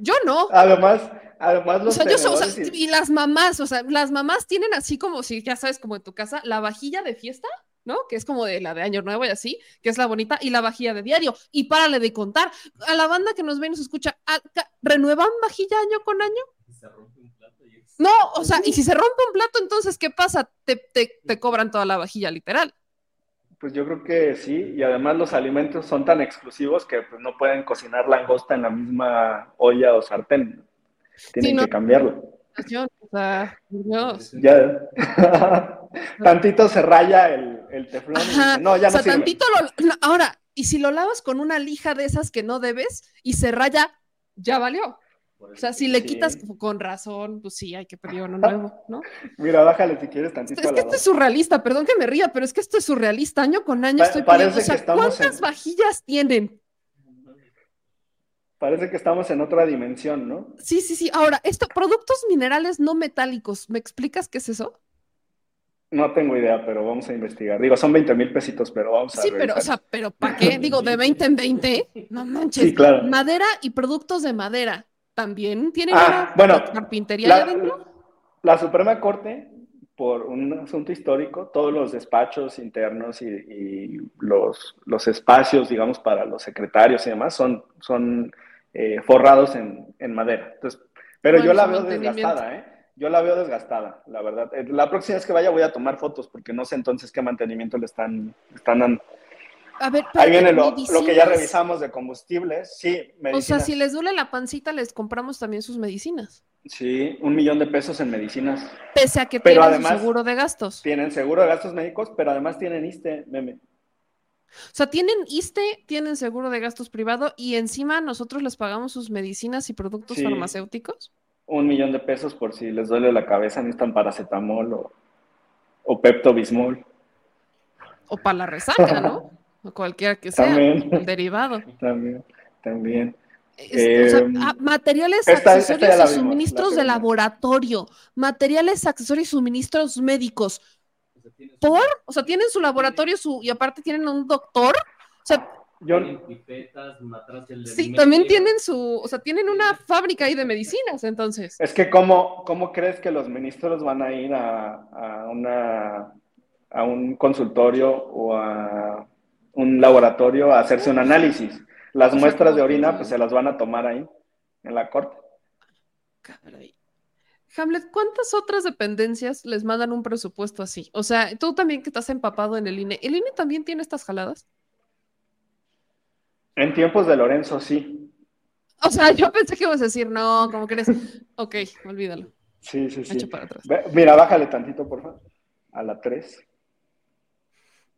Yo no. Además, además los y... y las mamás, o sea, las mamás tienen así como si, ya sabes, como en tu casa, la vajilla de fiesta ¿no? Que es como de la de Año Nuevo y así, que es la bonita, y la vajilla de diario. Y párale de contar. A la banda que nos ve y nos escucha, ¿renuevan vajilla año con año? No, o sea, y si se rompe un plato, entonces, ¿qué pasa? Te, te, cobran toda la vajilla, literal. Pues yo creo que sí, y además los alimentos son tan exclusivos que pues, no pueden cocinar langosta en la misma olla o sartén. Tienen que cambiarlo. O sea, Dios. Ya. [LAUGHS] tantito se raya el, teflón. no, ya no o sea, tantito lo, ahora, y si lo lavas con una lija de esas que no debes y se raya, ya valió. O sea, si le quitas con razón, pues sí, hay que pedir uno [LAUGHS] nuevo, ¿no? Mira, bájale si quieres tantito. Es que esto es surrealista, perdón que me ría, pero es que esto es surrealista. Año con año estoy pidiendo. O sea, ¿cuántas vajillas tienen? Parece que estamos en otra dimensión, ¿no? Sí, sí, sí. Ahora, esto, productos minerales no metálicos, ¿me explicas qué es eso? No tengo idea, pero vamos a investigar. Digo, son 20 mil pesitos, pero vamos a Sí, pero, o sea, pero ¿para qué? Digo, de 20 en 20. No manches. Sí, claro. Madera y productos de madera. ¿También tienen Ah, una bueno, carpintería La, adentro? la Suprema Corte, por un asunto histórico, todos los despachos internos y, y los, los espacios, digamos, para los secretarios y demás, son, son eh, forrados en, en madera. Entonces, pero Bueno, yo la veo desgastada, ¿eh? Yo la veo desgastada, la verdad. Eh, La próxima vez que vaya voy a tomar fotos porque no sé entonces qué mantenimiento le están, están dando. A ver, Ahí viene lo, lo que ya medicinas. revisamos de combustibles. Sí, O sea, medicinas. si les duele la pancita, les compramos también sus medicinas. Sí, un millón de pesos en medicinas. Pese a que Pero tienen además- seguro de gastos. Tienen seguro de gastos médicos, pero además tienen ISTE, meme. O sea, tienen ISTE, tienen seguro de gastos privado y encima nosotros les pagamos sus medicinas y productos Sí. farmacéuticos. Un millón de pesos por si les duele la cabeza, necesitan paracetamol o, o Pepto Bismol. O para la resaca, ¿no? O cualquiera que sea. También. El derivado. También, también. Es- o sea, Eh, ah, materiales, esta- accesorios y suministros la de laboratorio. Materiales, accesorios y suministros médicos. ¿Por? O sea, tienen su laboratorio su, y aparte tienen un doctor. O sea, Yo, pipetas, sí, también tienen su, o sea, tienen una fábrica ahí de medicinas, entonces. es que ¿cómo, ¿cómo crees que los ministros van a ir a, a una, a un consultorio o a un laboratorio a hacerse un análisis? Las muestras de orina pues se las van a tomar ahí, en la corte. Caray. Hamlet, ¿cuántas otras dependencias les mandan un presupuesto así? O sea, tú también que estás empapado en el INE, ¿el INE también tiene estas jaladas? En tiempos de Lorenzo, sí. O sea, yo pensé que ibas a decir, no, ¿cómo crees? Ok, olvídalo, Sí, sí, sí. echa para atrás. Ve- Mira, bájale tantito, por favor. A la 3.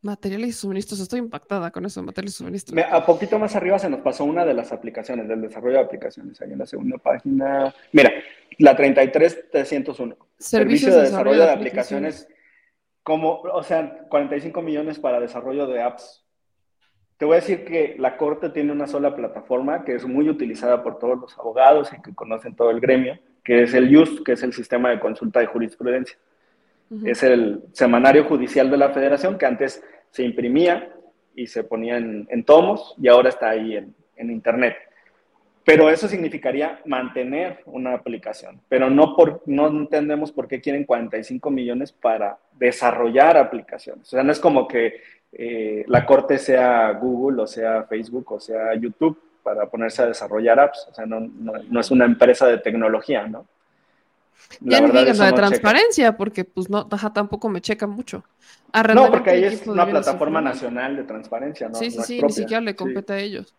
Materiales y suministros, estoy impactada con eso, materiales y suministros. A poquito más arriba se nos pasó una de las aplicaciones, del desarrollo de aplicaciones, ahí en la segunda página. Mira, la 33301. Servicio de desarrollo de aplicaciones, como, o sea, 45 millones para desarrollo de apps. Te voy a decir que la Corte tiene una sola plataforma que es muy utilizada por todos los abogados y que conocen todo el gremio, que es el JUST, que es el sistema de consulta de jurisprudencia. Es el semanario judicial de la federación que antes se imprimía y se ponía en, en tomos y ahora está ahí en, en internet. Pero eso significaría mantener una aplicación, pero no, por, no entendemos por qué quieren 45 millones para desarrollar aplicaciones. O sea, no es como que eh, la corte sea Google o sea Facebook o sea YouTube para ponerse a desarrollar apps. O sea, no, no, no es una empresa de tecnología, ¿no? Ya ni digas la de no checa. transparencia, porque pues no, ajá, tampoco me checa mucho. No, Arrendamiento porque ahí es una plataforma nacional de transparencia, ¿no? Sí, sí, no sí, ni siquiera le Sí. compete a ellos.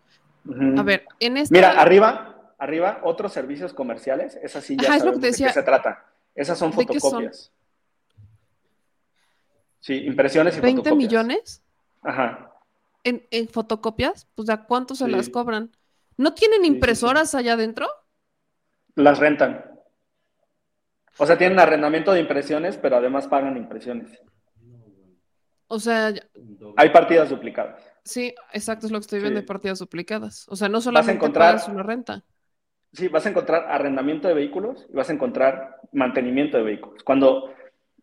A ver, en esta... Mira, arriba, arriba, otros servicios comerciales, esas sí ya Ajá, sabemos que de qué se trata. Esas son fotocopias. Sí, impresiones y 20 fotocopias. millones Ajá. en, en fotocopias, pues ¿a cuánto se Sí. las cobran? ¿No tienen Sí, sí, sí. impresoras allá adentro? Las rentan. O sea, tienen arrendamiento de impresiones, pero además pagan impresiones. O sea. Hay partidas duplicadas. Sí, exacto, es lo que estoy viendo Sí. de partidas duplicadas. O sea, no solamente encontrar- pagas una renta. Sí, vas a encontrar arrendamiento de vehículos y vas a encontrar mantenimiento de vehículos. Cuando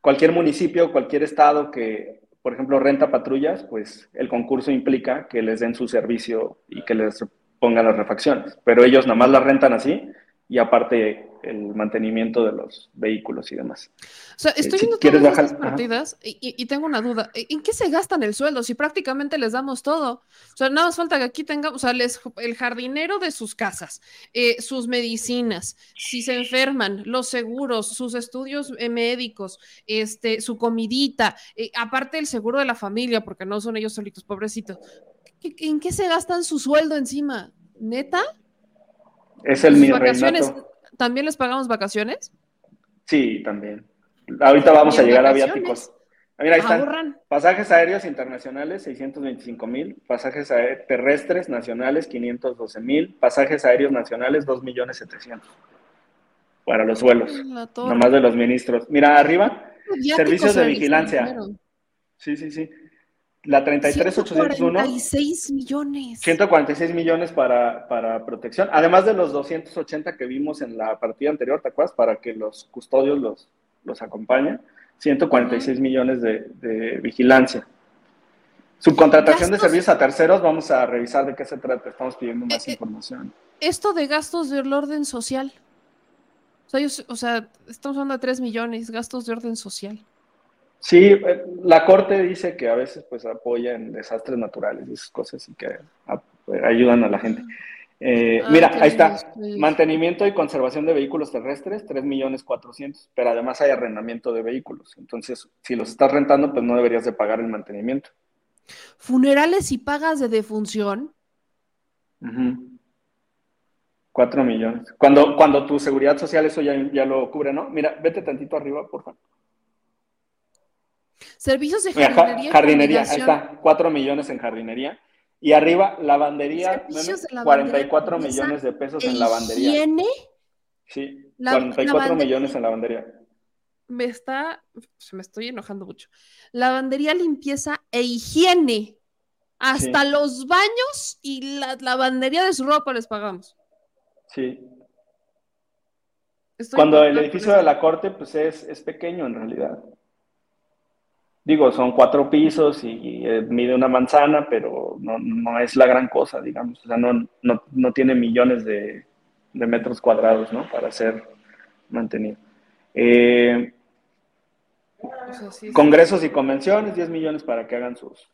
cualquier municipio, cualquier estado que, por ejemplo, renta patrullas, pues el concurso implica que les den su servicio y que les pongan las refacciones. Pero ellos nada más las rentan así y aparte el mantenimiento de los vehículos y demás. O sea, estoy Eh, viendo todas bajar- estas partidas y, tengo una duda. ¿En qué se gastan el sueldo? Si prácticamente les damos todo. O sea, nada más falta que aquí tengamos, o sea, les- el jardinero de sus casas, eh, sus medicinas, si se enferman, los seguros, sus estudios eh, médicos, este, su comidita, aparte el seguro de la familia, porque no son ellos solitos, pobrecitos. ¿Qué- qué- ¿En qué se gastan su sueldo encima? ¿Neta? Es el ¿Sus mi vacaciones? reinato. ¿También les pagamos vacaciones? Sí, también. Ahorita vamos ¿Y a llegar a viáticos. Ah, Mira, ahí están. Pasajes aéreos internacionales, 625 mil. Pasajes terrestres nacionales, 512 mil. Pasajes aéreos nacionales, 2 millones 700. Para los vuelos, torre. nomás de los ministros. Mira, arriba, servicios de vigilancia. sí, sí, sí. La 33801, 146 millones. 146 millones para, para protección, además de los 280 que vimos en la partida anterior, ¿te acuerdas? Para que los custodios los, los acompañen. 146 millones de, de vigilancia. Subcontratación de servicios a terceros, vamos a revisar de qué se trata. Estamos pidiendo más Eh, eh, información. Esto de gastos del orden social. O sea, yo o sea, estamos hablando de 3 millones, gastos de orden social. Sí, eh, la Corte dice que a veces pues apoya en desastres naturales y esas cosas y que a- ayudan a la gente. Eh, Ay, mira, ahí está. Mantenimiento y conservación de vehículos terrestres, 3 millones 400, pero además hay arrendamiento de vehículos. Entonces, si los estás rentando, pues no deberías de pagar el mantenimiento. Funerales y pagas de defunción. Ujú. 4 millones. Cuando, cuando tu seguridad social eso ya, ya lo cubre, ¿no? Mira, vete tantito arriba, por favor. Servicios de Mira, ja- jardinería. jardinería, ahí está, 4 millones en jardinería. Y arriba, lavandería, Servicios de lavandería, 44 limpieza millones de pesos E en lavandería. higiene Sí, La- 44 lavandería. millones en lavandería. me está, se me estoy enojando mucho. Lavandería, limpieza e higiene. Hasta los baños y la lavandería de su ropa les pagamos. Sí. Estoy Cuando el edificio de la corte, pues es, es pequeño en realidad. Digo, son cuatro pisos y, eh, mide una manzana, pero no, no es la gran cosa, digamos. O sea, no, no, no tiene millones de, de metros cuadrados, ¿no? Para ser mantenido. Eh, O sea, sí, sí. congresos y convenciones, 10 millones para que hagan sus...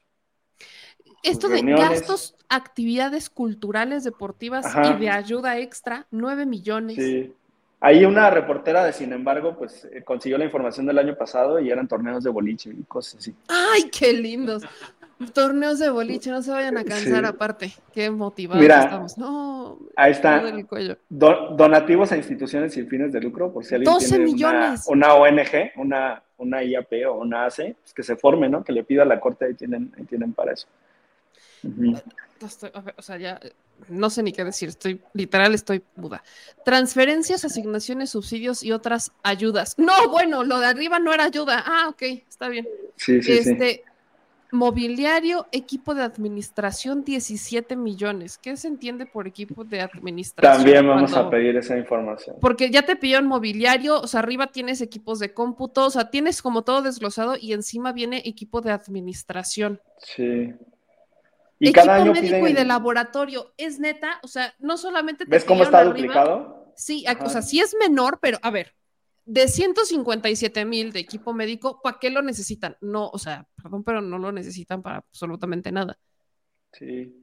Esto de reuniones. gastos, actividades culturales, deportivas Ajá. y de ayuda extra, 9 millones. Sí. Ahí una reportera de Sin embargo, pues eh, consiguió la información del año pasado y eran torneos de boliche y cosas así. ¡Ay, qué lindos! Torneos de boliche, no se vayan a cansar Sí. aparte. Qué motivados Mira, estamos. No, Ahí está. duele el cuello. Do- donativos a instituciones sin fines de lucro, por si alguien 12 tiene millones. Una, una ONG, una, una IAP o una AC, pues que se forme, ¿no? Que le pida a la corte, ahí tienen, ahí tienen para eso. No estoy- o sea, ya eh, no sé ni qué decir, estoy literal, estoy muda. Transferencias, asignaciones, subsidios y otras ayudas. No, bueno, lo de arriba no era ayuda. Ah, ok, está bien. Sí, sí, sí. este, mobiliario, equipo de administración, 17 millones. ¿Qué se entiende por equipo de administración? También vamos cuando- a pedir esa información. Porque ya te pidieron mobiliario, o sea, arriba tienes equipos de cómputo, o sea, tienes como todo desglosado y encima viene equipo de administración. Sí. Y equipo cada año médico piden... y de laboratorio. Es neta, o sea, no solamente te ¿Ves cómo está arriba- duplicado? Sí, a- o Ajá. sea, sí es menor, pero a ver, de 157 mil de equipo médico, ¿para qué lo necesitan? No, o sea, perdón, pero no lo necesitan para absolutamente nada. Sí.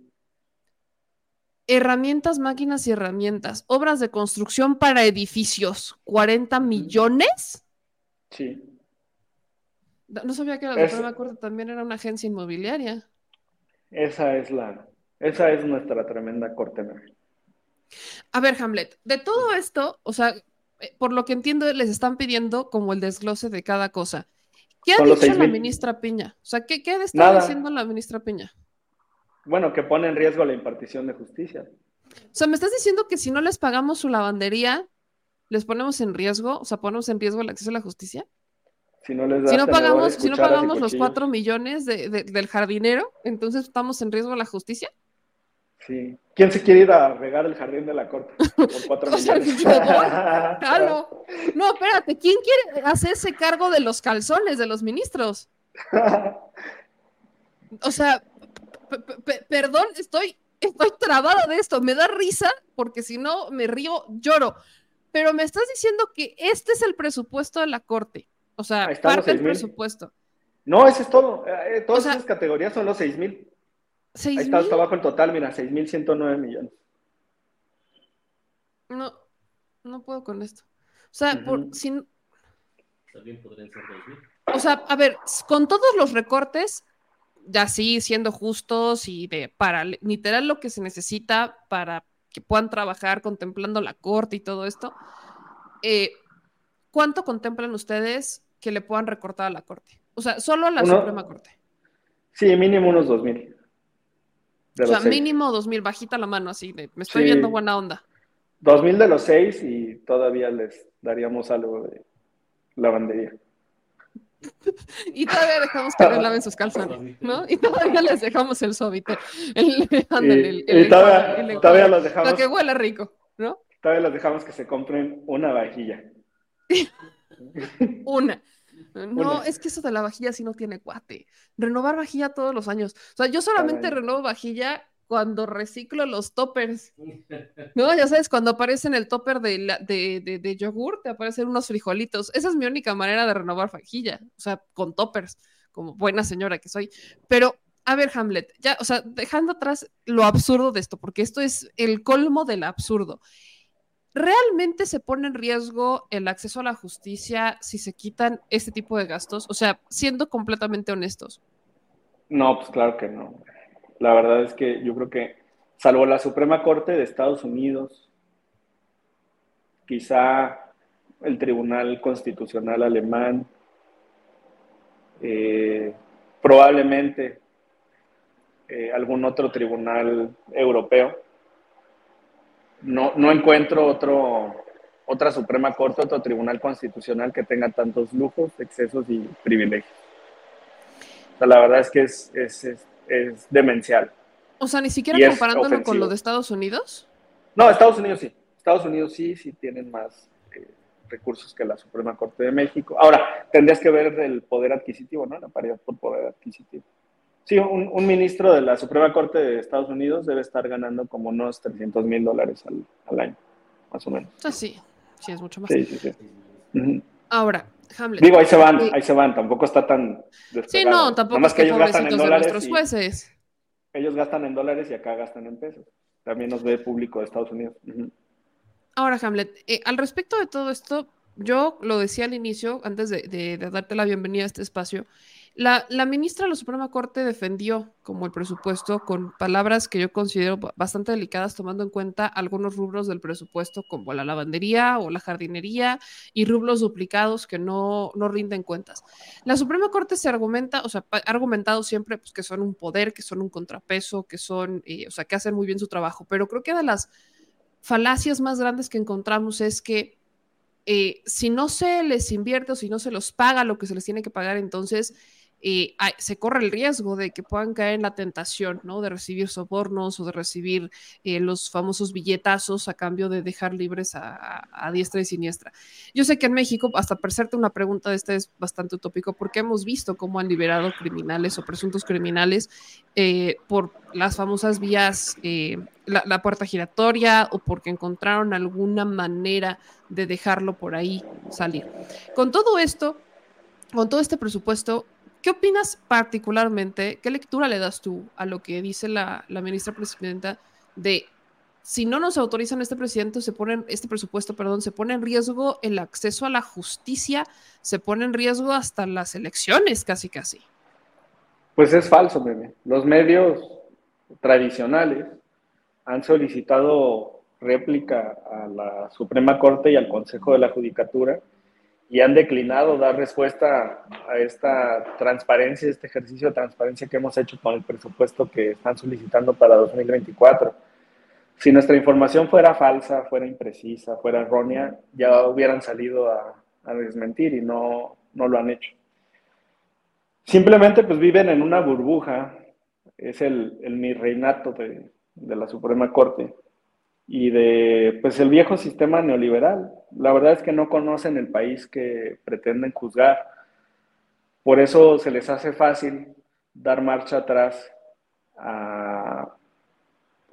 Herramientas, máquinas y herramientas. Obras de construcción para edificios, 40 millones. Sí. No no sabía que la Es- Suprema Corte también era una agencia inmobiliaria. Esa es la... Esa es nuestra tremenda corte. Mary. A ver, Hamlet, de todo esto, o sea, eh, por lo que entiendo, les están pidiendo como el desglose de cada cosa. ¿Qué ha dicho la 6,000. ministra Piña? O sea, ¿qué, qué Nada. diciendo la ministra Piña? Bueno, que pone en riesgo la impartición de justicia. O sea, ¿me estás diciendo que si no les pagamos su lavandería, les ponemos en riesgo? O sea, ponemos en riesgo el acceso a la justicia. Si no les das Si no tenedores, pagamos, si no pagamos los cuatro millones de- de- del jardinero, entonces estamos en riesgo a la justicia. Sí. ¿Quién se quiere ir a regar el jardín de la corte por [LAUGHS] cuatro O sea, millones? yo voy. ¡Halo! No, espérate, ¿quién quiere hacerse cargo de los calzones de los ministros? O sea, perdón, estoy, estoy trabada de esto. Me da risa porque si no me río, lloro. Pero me estás diciendo que este es el presupuesto de la corte. O sea, parte del 6,000. presupuesto. No, ese es todo. Eh, todas O sea- esas categorías son los 6 mil. ¿Seis Ahí está hasta abajo el total, mira, 6.109 millones. No, no puedo con esto. O sea, por, Ujú. sin, También podrían ser 2000. o sea, a ver, con todos los recortes, ya sí, siendo justos y de para li- literal lo que se necesita para que puedan trabajar contemplando la corte y todo esto, eh, ¿cuánto contemplan ustedes que le puedan recortar a la corte? O sea, solo a la Uno- Suprema Corte. Sí, mínimo unos 2.000. De O sea, mínimo dos mil, bajita la mano, así de, me estoy Sí. viendo buena onda. 2.000 de los 6 y todavía les daríamos algo de lavandería. [LAUGHS] Y todavía dejamos que le [LAUGHS] laven sus calzones, ¿no? Y todavía les dejamos el suavite. El, [LAUGHS] ándale, Y, el- y el todavía, el todavía los dejamos, Para que huela rico, ¿no? todavía los dejamos que se compren una vajilla. Una. No, es que eso de la vajilla sí no tiene cuate. Renovar vajilla todos los años. O sea, yo solamente renuevo vajilla cuando reciclo los toppers. [LAUGHS] No, ya sabes, cuando aparece en el topper de, de, de, yogur, te aparecen unos frijolitos. Esa es mi única manera de renovar vajilla. O sea, con toppers, como buena señora que soy. Pero, a ver, Hamlet, ya, o sea, dejando atrás lo absurdo de esto, porque esto es el colmo del absurdo. ¿Realmente se pone en riesgo el acceso a la justicia si se quitan este tipo de gastos? O sea, siendo completamente honestos. No, pues claro que no. La verdad es que yo creo que, salvo la Suprema Corte de Estados Unidos, quizá el Tribunal Constitucional Alemán, eh, probablemente eh, algún otro tribunal europeo, no, no encuentro otro, otra Suprema Corte, otro Tribunal Constitucional que tenga tantos lujos, excesos y privilegios. O sea, la verdad es que es, es, es, demencial. O sea, ni siquiera comparándolo con lo de Estados Unidos. No, Estados Unidos sí. Estados Unidos sí, sí tienen más eh, recursos que la Suprema Corte de México. Ahora, tendrías que ver el poder adquisitivo, ¿no? La paridad por poder adquisitivo. Sí, un, ministro de la Suprema Corte de Estados Unidos debe estar ganando como unos 300 mil dólares al, año, más o menos. Ah, sí, sí, es mucho más. Sí, sí, sí. Ahora, Hamlet. Digo, ahí se van, ahí se van, tampoco está tan Sí, no, tampoco es que, ellos gastan en dólares. nuestros jueces. Ellos gastan en dólares y acá gastan en pesos. También nos ve público de Estados Unidos. Ahora, Hamlet, eh, al respecto de todo esto, yo lo decía al inicio, antes de darte la bienvenida a este espacio, la, ministra de la Suprema Corte defendió como el presupuesto con palabras que yo considero bastante delicadas, tomando en cuenta algunos rubros del presupuesto, como la lavandería o la jardinería, y rubros duplicados que no, no rinden cuentas. La Suprema Corte se argumenta, o sea, ha argumentado siempre pues, que son un poder, que son un contrapeso, que son, eh, o sea, que hacen muy bien su trabajo, pero creo que de las falacias más grandes que encontramos es que eh, si no se les invierte o si no se los paga lo que se les tiene que pagar, entonces eh, se corre el riesgo de que puedan caer en la tentación, ¿no? De recibir sobornos o de recibir eh, los famosos billetazos a cambio de dejar libres a, diestra y siniestra. Yo sé que en México, hasta parecerte una pregunta de esta es bastante utópico, porque hemos visto cómo han liberado criminales o presuntos criminales eh, por las famosas vías, la, la puerta giratoria o porque encontraron alguna manera de dejarlo por ahí salir. Con todo esto, con todo este presupuesto, ¿Qué opinas particularmente? ¿Qué lectura le das tú a lo que dice la, ministra presidenta de si no nos autorizan este presidente, se pone, este presupuesto, perdón, se pone en riesgo el acceso a la justicia, se pone en riesgo hasta las elecciones, casi casi. Pues es falso, meme. Los medios tradicionales han solicitado réplica a la Suprema Corte y al Consejo de la Judicatura y han declinado dar respuesta a esta transparencia, este ejercicio de transparencia que hemos hecho con el presupuesto que están solicitando para 2024. Si nuestra información fuera falsa, fuera imprecisa, fuera errónea, ya hubieran salido a, desmentir y no, no lo han hecho. Simplemente pues viven en una burbuja, es el, el mi reinato de, de la Suprema Corte, y de pues el viejo sistema neoliberal. La verdad es que no conocen el país que pretenden juzgar. Por eso se les hace fácil dar marcha atrás a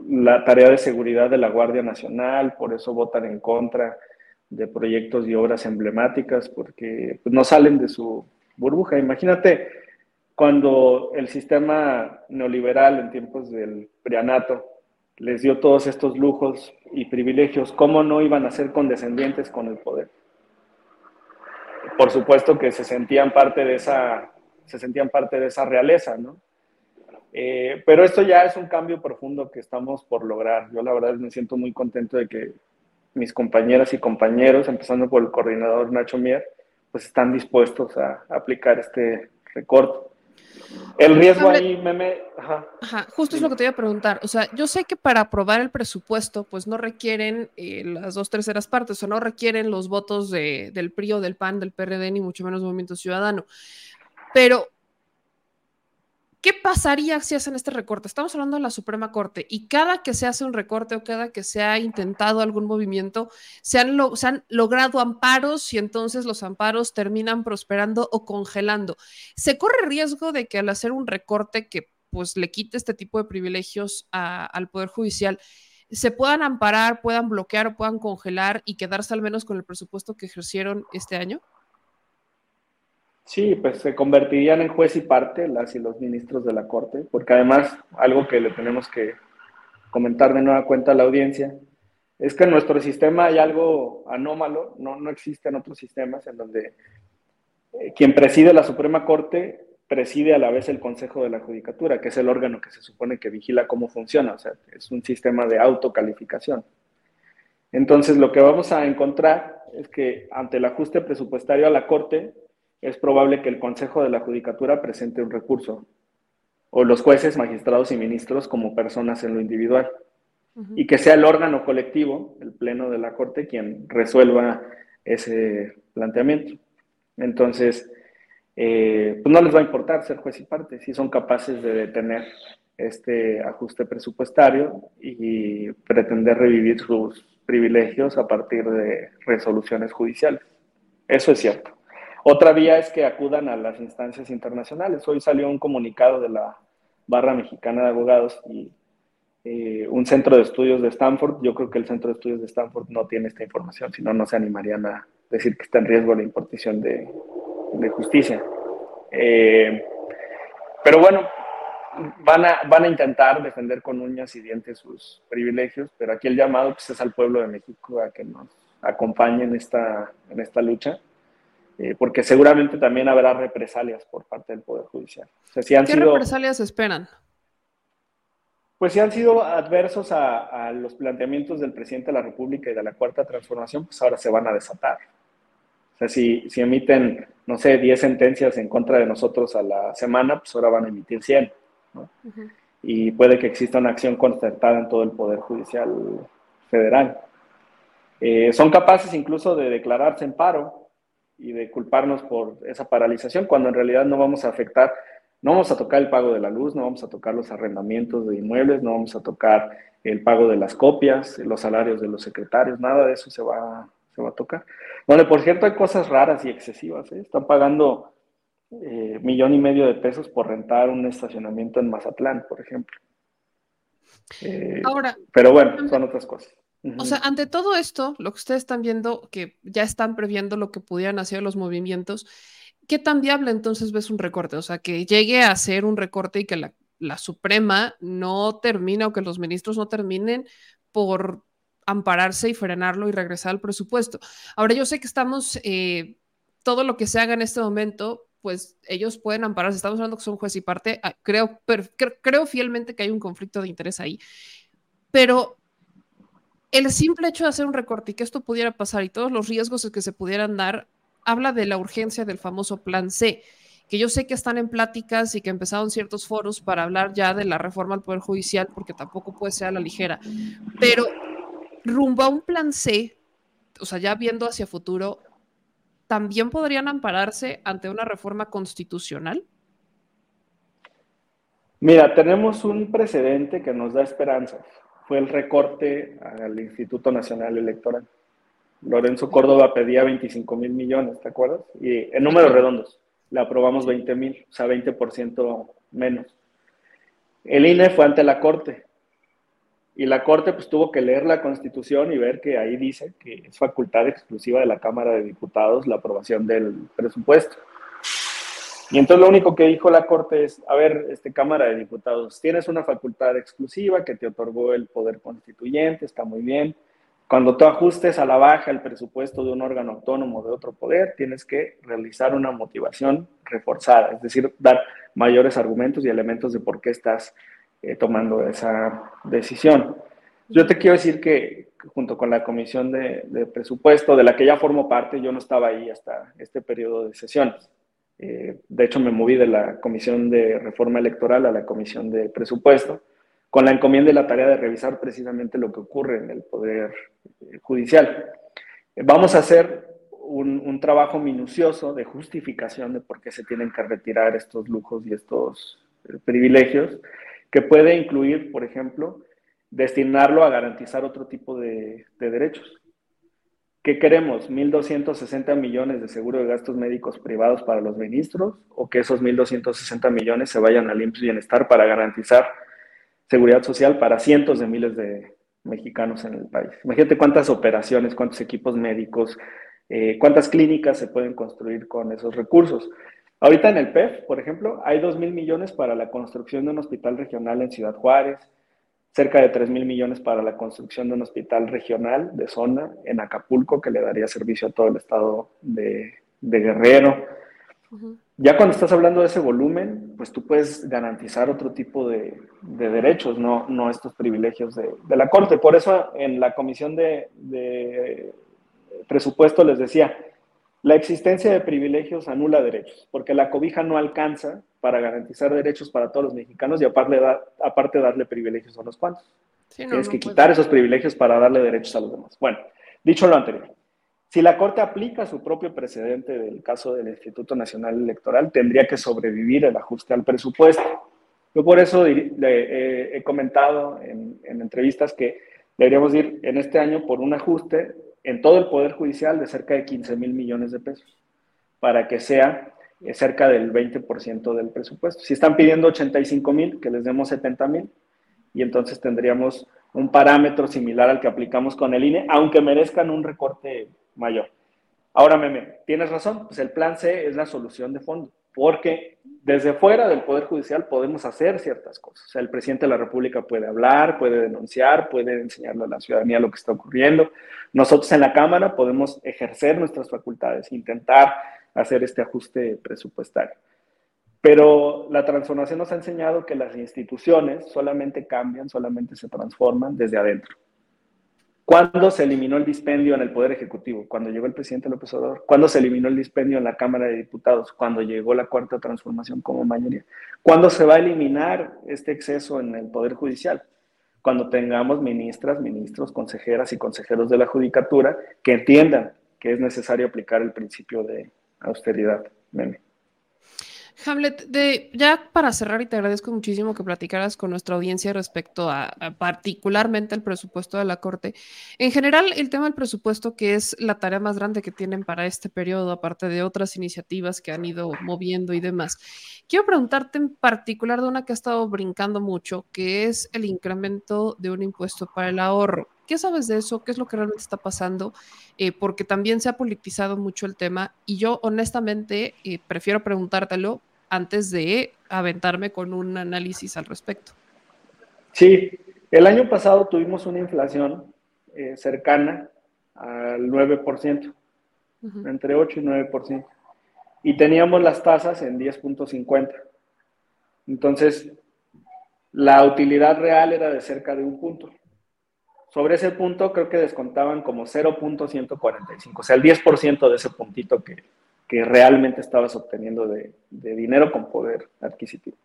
la tarea de seguridad de la Guardia Nacional, por eso votan en contra de proyectos y obras emblemáticas, porque pues, no salen de su burbuja. Imagínate cuando el sistema neoliberal en tiempos del prianato les dio todos estos lujos y privilegios, ¿cómo no iban a ser condescendientes con el poder? Por supuesto que se sentían parte de esa, se sentían parte de esa realeza, ¿no? Eh, pero esto ya es un cambio profundo que estamos por lograr. Yo la verdad me siento muy contento de que mis compañeras y compañeros, empezando por el coordinador Nacho Mier, pues están dispuestos a aplicar este recorte. El riesgo ahí, meme. Ajá. justo es lo que te iba a preguntar. O sea, yo sé que para aprobar el presupuesto, pues no requieren eh, las dos terceras partes, o no requieren los votos del PRI o del PAN, del PRD, ni mucho menos Movimiento Ciudadano. Pero, ¿Qué pasaría si hacen este recorte? Estamos hablando de la Suprema Corte y cada que se hace un recorte o cada que se ha intentado algún movimiento, se han, logrado amparos y entonces los amparos terminan prosperando o congelando. ¿Se corre riesgo de que al hacer un recorte que pues le quite este tipo de privilegios al Poder Judicial, se puedan amparar, puedan bloquear o puedan congelar y quedarse al menos con el presupuesto que ejercieron este año? Sí, pues se convertirían en juez y parte las y los ministros de la Corte, porque además algo que le tenemos que comentar de nueva cuenta a la audiencia es que en nuestro sistema hay algo anómalo, no, no existen otros sistemas en donde eh, quien preside la Suprema Corte preside a la vez el Consejo de la Judicatura, que es el órgano que se supone que vigila cómo funciona, o sea, es un sistema de autocalificación. Entonces, lo que vamos a encontrar es que ante el ajuste presupuestario a la Corte, es probable que el Consejo de la Judicatura presente un recurso, o los jueces, magistrados y ministros como personas en lo individual, y que sea el órgano colectivo, el Pleno de la Corte, quien resuelva ese planteamiento. Entonces, eh, pues no les va a importar ser juez y parte, si son capaces de detener este ajuste presupuestario y pretender revivir sus privilegios a partir de resoluciones judiciales. Eso es cierto. Otra vía es que acudan a las instancias internacionales. Hoy salió un comunicado de la Barra Mexicana de Abogados y eh, un centro de estudios de Stanford. Yo creo que el centro de estudios de Stanford no tiene esta información, si no, no se animarían a decir que está en riesgo la impartición de, justicia. Eh, pero bueno, van a, van a intentar defender con uñas y dientes sus privilegios, pero aquí el llamado pues, es al pueblo de México a que nos acompañe en esta, en esta lucha. Eh, porque seguramente también habrá represalias por parte del Poder Judicial. ¿Qué represalias esperan? Pues si han sido adversos a, los planteamientos del presidente de la República y de la Cuarta Transformación, pues ahora se van a desatar. O sea, si, si emiten, no sé, 10 sentencias en contra de nosotros a la semana, pues ahora van a emitir 100. Y puede que exista una acción concertada en todo el Poder Judicial Federal. Eh, son capaces incluso de declararse en paro y de culparnos por esa paralización, cuando en realidad no vamos a afectar, no vamos a tocar el pago de la luz, no vamos a tocar los arrendamientos de inmuebles, no vamos a tocar el pago de las copias, los salarios de los secretarios, nada de eso se va, se va a tocar. Bueno, por cierto, hay cosas raras y excesivas. ¿eh? Están pagando eh, millón y medio de pesos por rentar un estacionamiento en Mazatlán, por ejemplo. Eh, Ahora, pero bueno, son otras cosas. O sea, ante todo esto, lo que ustedes están viendo, que ya están previendo lo que pudieran hacer los movimientos, ¿qué tan viable entonces ves un recorte? O sea, que llegue a ser un recorte y que la, Suprema no termine o que los ministros no terminen por ampararse y frenarlo y regresar al presupuesto. Ahora, yo sé que estamos, eh, todo lo que se haga en este momento, pues ellos pueden ampararse. Estamos hablando que son juez y parte. Ah, creo, creo fielmente que hay un conflicto de interés ahí. Pero el simple hecho de hacer un recorte y que esto pudiera pasar y todos los riesgos que se pudieran dar, habla de la urgencia del famoso plan C, que yo sé que están en pláticas y que empezaron ciertos foros para hablar ya de la reforma al Poder Judicial, porque tampoco puede ser a la ligera, pero rumbo a un plan C, o sea, ya viendo hacia futuro, ¿también podrían ampararse ante una reforma constitucional? Mira, tenemos un precedente que nos da esperanzas fue el recorte al Instituto Nacional Electoral. Lorenzo Córdoba pedía 25 mil millones, ¿te acuerdas? Y en números redondos, le aprobamos 20 mil, o sea, 20% menos. El INE fue ante la Corte y la Corte pues tuvo que leer la Constitución y ver que ahí dice que es facultad exclusiva de la Cámara de Diputados la aprobación del presupuesto. Y entonces lo único que dijo la Corte es, a ver, este Cámara de Diputados, tienes una facultad exclusiva que te otorgó el poder constituyente, está muy bien. Cuando tú ajustes a la baja el presupuesto de un órgano autónomo de otro poder, tienes que realizar una motivación reforzada, es decir, dar mayores argumentos y elementos de por qué estás eh, tomando esa decisión. Yo te quiero decir que junto con la comisión de, de presupuesto, de la que ya formo parte, yo no estaba ahí hasta este periodo de sesiones eh, de hecho, me moví de la Comisión de Reforma Electoral a la Comisión de Presupuesto, con la encomienda y la tarea de revisar precisamente lo que ocurre en el Poder eh, Judicial. Vamos a hacer un, trabajo minucioso de justificación de por qué se tienen que retirar estos lujos y estos privilegios, que puede incluir, por ejemplo, destinarlo a garantizar otro tipo de, derechos. ¿Qué queremos? ¿1.260 millones de seguro de gastos médicos privados para los ministros o que esos 1.260 millones se vayan al IMSS Bienestar para garantizar seguridad social para cientos de miles de mexicanos en el país? Imagínate cuántas operaciones, cuántos equipos médicos, eh, cuántas clínicas se pueden construir con esos recursos. Ahorita en el PEF, por ejemplo, hay 2 mil millones para la construcción de un hospital regional en Ciudad Juárez, cerca de 3 mil millones para la construcción de un hospital regional de zona en Acapulco que le daría servicio a todo el estado de, Guerrero. Ya cuando estás hablando de ese volumen, pues tú puedes garantizar otro tipo de, derechos, no, no estos privilegios de, la Corte. Por eso en la comisión de presupuesto les decía, la existencia de privilegios anula derechos, porque la cobija no alcanza para garantizar derechos para todos los mexicanos y aparte, aparte darle privilegios a unos cuantos. Tienes que quitar esos privilegios para darle derechos a los demás. Bueno, dicho lo anterior, si la Corte aplica su propio precedente del caso del Instituto Nacional Electoral, tendría que sobrevivir el ajuste al presupuesto. Yo por eso he comentado en, en entrevistas que deberíamos ir en este año por un ajuste en todo el Poder Judicial de cerca de 15 mil millones de pesos, para que sea eh, cerca del 20% del presupuesto. Si están pidiendo 85 mil, que les demos 70 mil, y entonces tendríamos un parámetro similar al que aplicamos con el INE, aunque merezcan un recorte mayor. Ahora, Meme, tienes razón, pues el plan C es la solución de fondo, porque desde fuera del Poder Judicial podemos hacer ciertas cosas. O sea, el presidente de la República puede hablar, puede denunciar, puede enseñarle a la ciudadanía lo que está ocurriendo. Nosotros en la Cámara podemos ejercer nuestras facultades, intentar hacer este ajuste presupuestario. Pero la transformación nos ha enseñado que las instituciones solamente cambian, solamente se transforman desde adentro. ¿Cuándo se eliminó el dispendio en el Poder Ejecutivo? Cuando llegó el presidente López Obrador. ¿Cuándo se eliminó el dispendio en la Cámara de Diputados? Cuando llegó la cuarta transformación como mayoría. ¿Cuándo se va a eliminar este exceso en el Poder Judicial? Cuando tengamos ministras, ministros, consejeras y consejeros de la Judicatura que entiendan que es necesario aplicar el principio de austeridad. Meme. Hamlet, de, ya para cerrar, y te agradezco muchísimo que platicaras con nuestra audiencia respecto a, particularmente el presupuesto de la Corte. En general, el tema del presupuesto, que es la tarea más grande que tienen para este periodo, aparte de otras iniciativas que han ido moviendo y demás. Quiero preguntarte en particular de una que ha estado brincando mucho, que es el incremento de un impuesto para el ahorro. ¿Qué sabes de eso? ¿Qué es lo que realmente está pasando? Eh, porque también se ha politizado mucho el tema y yo honestamente eh, prefiero preguntártelo antes de aventarme con un análisis al respecto. Sí, el año pasado tuvimos una inflación eh, cercana al 9%, entre 8 y 9%, y teníamos las tasas en 10.50. Entonces, la utilidad real era de cerca de un punto. Sobre ese punto creo que descontaban como 0.145, o sea, el 10% de ese puntito que, que realmente estabas obteniendo de, dinero con poder adquisitivo.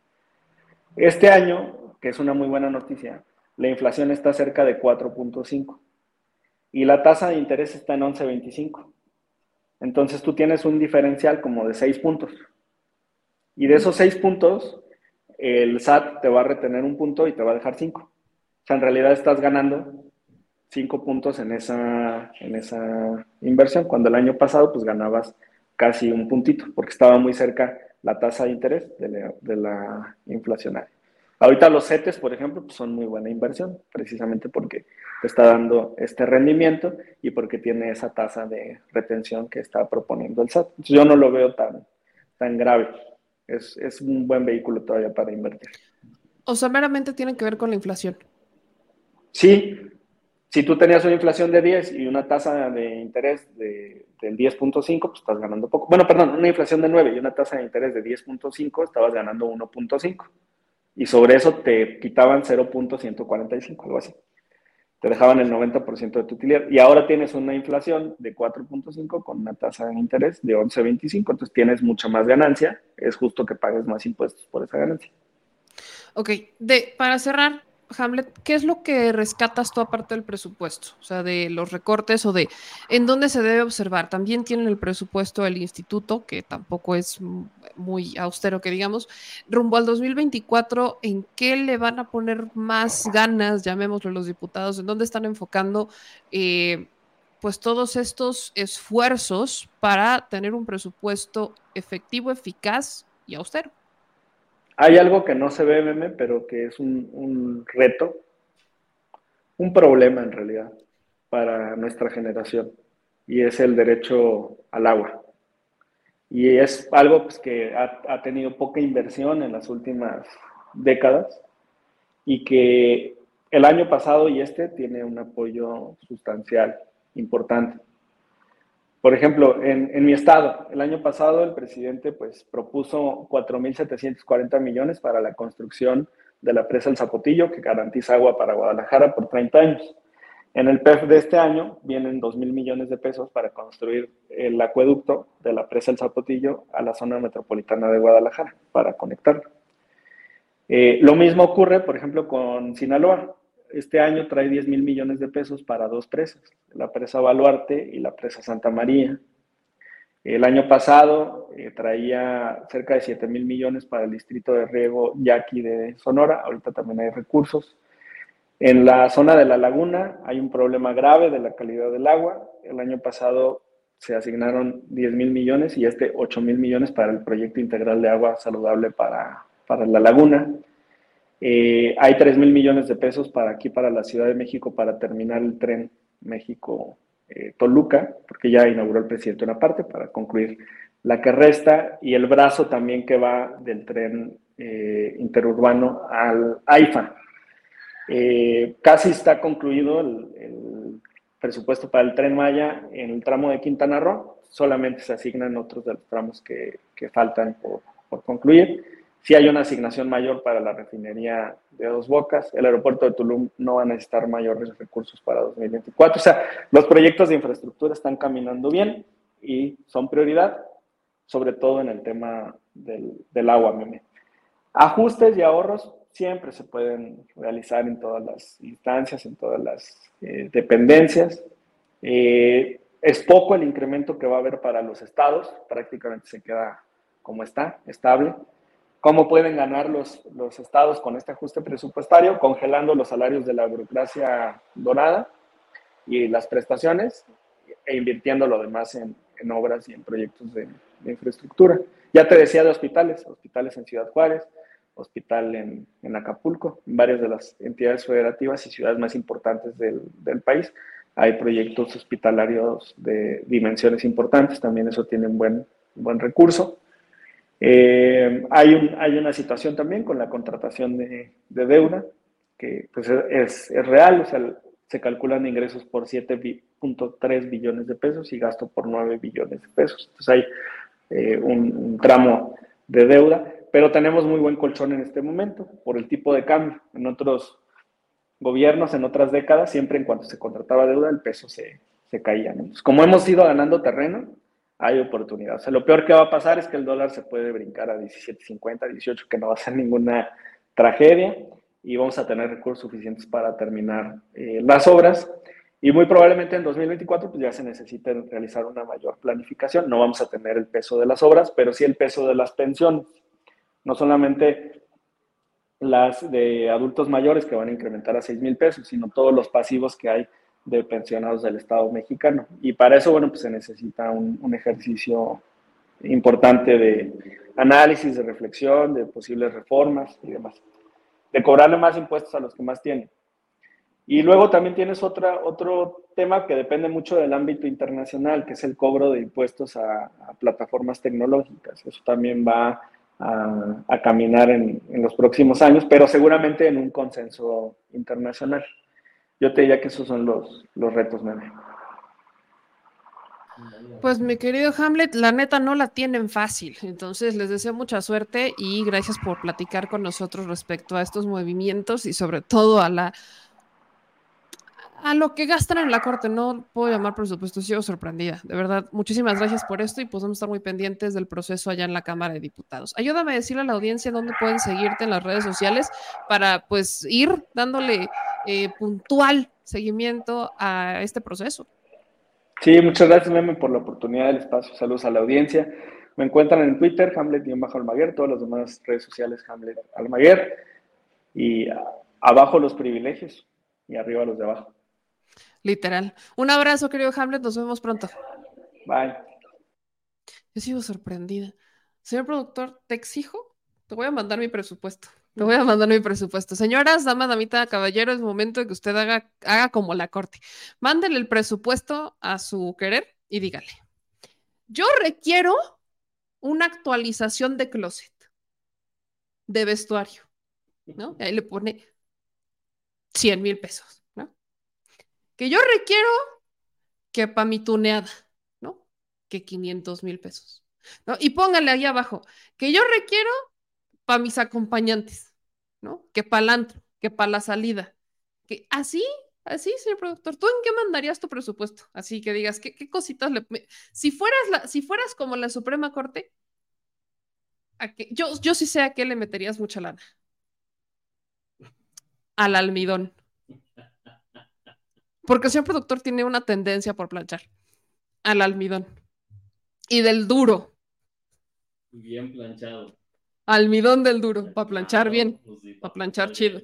Este año, que es una muy buena noticia, la inflación está cerca de 4.5 y la tasa de interés está en 11.25. Entonces tú tienes un diferencial como de 6 puntos. Y de esos 6 puntos, el SAT te va a retener un punto y te va a dejar 5. O sea, en realidad estás ganando 5 puntos en esa, en esa inversión, cuando el año pasado pues ganabas casi un puntito, porque estaba muy cerca la tasa de interés de la, inflacionaria. Ahorita los CETES, por ejemplo, pues son muy buena inversión, precisamente porque te está dando este rendimiento y porque tiene esa tasa de retención que está proponiendo el SAT. Entonces yo no lo veo tan, tan grave. Es, es un buen vehículo todavía para invertir. O sea, meramente tiene que ver con la inflación. Sí, si tú tenías una inflación de 10 y una tasa de interés de, del 10.5, pues estás ganando poco. Bueno, perdón, una inflación de 9 y una tasa de interés de 10.5, estabas ganando 1.5. Y sobre eso te quitaban 0.145, algo así. Te dejaban el 90% de tu utilidad. Y ahora tienes una inflación de 4.5 con una tasa de interés de 11.25. Entonces tienes mucha más ganancia. Es justo que pagues más impuestos por esa ganancia. Ok, de, para cerrar, Hamlet, ¿qué es lo que rescatas tú aparte del presupuesto? O sea, de los recortes o de en dónde se debe observar. También tienen el presupuesto del instituto, que tampoco es muy austero, que digamos. Rumbo al 2024, ¿en qué le van a poner más ganas, llamémoslo los diputados? ¿En dónde están enfocando eh, pues todos estos esfuerzos para tener un presupuesto efectivo, eficaz y austero? Hay algo que no se ve, meme, pero que es un, reto, un problema en realidad para nuestra generación, y es el derecho al agua. Y es algo pues, que ha, ha, tenido poca inversión en las últimas décadas y que el año pasado y este tiene un apoyo sustancial, importante. Por ejemplo, en, mi estado, el año pasado el presidente pues, propuso 4.740 millones para la construcción de la presa El Zapotillo, que garantiza agua para Guadalajara por 30 años. En el PEF de este año vienen 2.000 millones de pesos para construir el acueducto de la presa El Zapotillo a la zona metropolitana de Guadalajara, para conectarlo. Eh, lo mismo ocurre, por ejemplo, con Sinaloa este año trae 10 mil millones de pesos para dos presas, la presa Baluarte y la presa Santa María. El año pasado eh, traía cerca de 7 mil millones para el distrito de riego Yaqui de Sonora, ahorita también hay recursos. En la zona de la laguna hay un problema grave de la calidad del agua. El año pasado se asignaron 10 mil millones y este 8 mil millones para el proyecto integral de agua saludable para, para la laguna. Eh, hay 3 mil millones de pesos para aquí, para la Ciudad de México, para terminar el tren México-Toluca, porque ya inauguró el presidente una parte para concluir la que resta y el brazo también que va del tren eh, interurbano al AIFA. Eh, casi está concluido el, presupuesto para el tren Maya en el tramo de Quintana Roo, solamente se asignan otros de los tramos que, faltan por, por concluir si hay una asignación mayor para la refinería de Dos Bocas. El aeropuerto de Tulum no va a necesitar mayores recursos para 2024. O sea, los proyectos de infraestructura están caminando bien y son prioridad, sobre todo en el tema del, agua, meme. Ajustes y ahorros siempre se pueden realizar en todas las instancias, en todas las eh, dependencias. Eh, es poco el incremento que va a haber para los estados, prácticamente se queda como está, estable. ¿Cómo pueden ganar los, los estados con este ajuste presupuestario? Congelando los salarios de la burocracia dorada y las prestaciones e invirtiendo lo demás en, en obras y en proyectos de, infraestructura. Ya te decía de hospitales, hospitales en Ciudad Juárez, hospital en, en, Acapulco, en varias de las entidades federativas y ciudades más importantes del, del, país. Hay proyectos hospitalarios de dimensiones importantes, también eso tiene un buen, buen recurso. Eh, hay, un, hay una situación también con la contratación de, deuda, que pues es, real, o sea, se calculan ingresos por 7.3 billones de pesos y gasto por 9 billones de pesos. Entonces hay eh, un, tramo de deuda, pero tenemos muy buen colchón en este momento por el tipo de cambio. En otros gobiernos, en otras décadas, siempre en cuanto se contrataba deuda, el peso se, se caía. como hemos ido ganando terreno, hay oportunidad. O sea, lo peor que va a pasar es que el dólar se puede brincar a 17.50, 18, que no va a ser ninguna tragedia y vamos a tener recursos suficientes para terminar eh, las obras. Y muy probablemente en 2024 pues ya se necesite realizar una mayor planificación. No vamos a tener el peso de las obras, pero sí el peso de las pensiones. No solamente las de adultos mayores que van a incrementar a 6 mil pesos, sino todos los pasivos que hay de pensionados del Estado mexicano. Y para eso, bueno, pues se necesita un, un ejercicio importante de análisis, de reflexión, de posibles reformas y demás. De cobrarle más impuestos a los que más tienen. Y luego también tienes otra, otro tema que depende mucho del ámbito internacional, que es el cobro de impuestos a, plataformas tecnológicas. Eso también va a, a caminar en, en, los próximos años, pero seguramente en un consenso internacional. Yo te diría que esos son los, los retos, meme. Pues mi querido Hamlet, la neta no la tienen fácil. Entonces les deseo mucha suerte y gracias por platicar con nosotros respecto a estos movimientos y sobre todo a la a lo que gastan en la corte. No puedo llamar presupuesto, sigo sorprendida. De verdad, muchísimas gracias por esto y podemos estar muy pendientes del proceso allá en la Cámara de Diputados. Ayúdame a decirle a la audiencia dónde pueden seguirte en las redes sociales para pues ir dándole eh, puntual seguimiento a este proceso. Sí, muchas gracias, Meme, por la oportunidad del espacio. Saludos a la audiencia. Me encuentran en Twitter, Hamlet-Almaguer, todas las demás redes sociales, Hamlet Almaguer. Y abajo los privilegios y arriba los de abajo. Literal. Un abrazo, querido Hamlet. Nos vemos pronto. Bye. Yo sigo sorprendida. Señor productor, te exijo, te voy a mandar mi presupuesto. Te voy a mandar mi presupuesto. Señoras, dama, damita, caballero, es momento de que usted haga, haga como la corte. Mándele el presupuesto a su querer y dígale. Yo requiero una actualización de closet, de vestuario, ¿no? ahí le pone 100 mil pesos, ¿no? Que yo requiero que para mi tuneada, ¿no? Que 500 mil pesos, ¿no? Y póngale ahí abajo, que yo requiero para mis acompañantes, ¿no? Que para el antro, que para la salida, que así, así, señor productor, ¿tú en qué mandarías tu presupuesto? Así que digas, ¿qué, cositas le... Si fueras, la, si fueras como la Suprema Corte, ¿a? Yo, yo sí sé a qué le meterías mucha lana al almidón. Porque el señor productor tiene una tendencia por planchar. Al almidón. Y del duro. Bien planchado. Almidón del duro, para planchar bien, pues para planchar chido.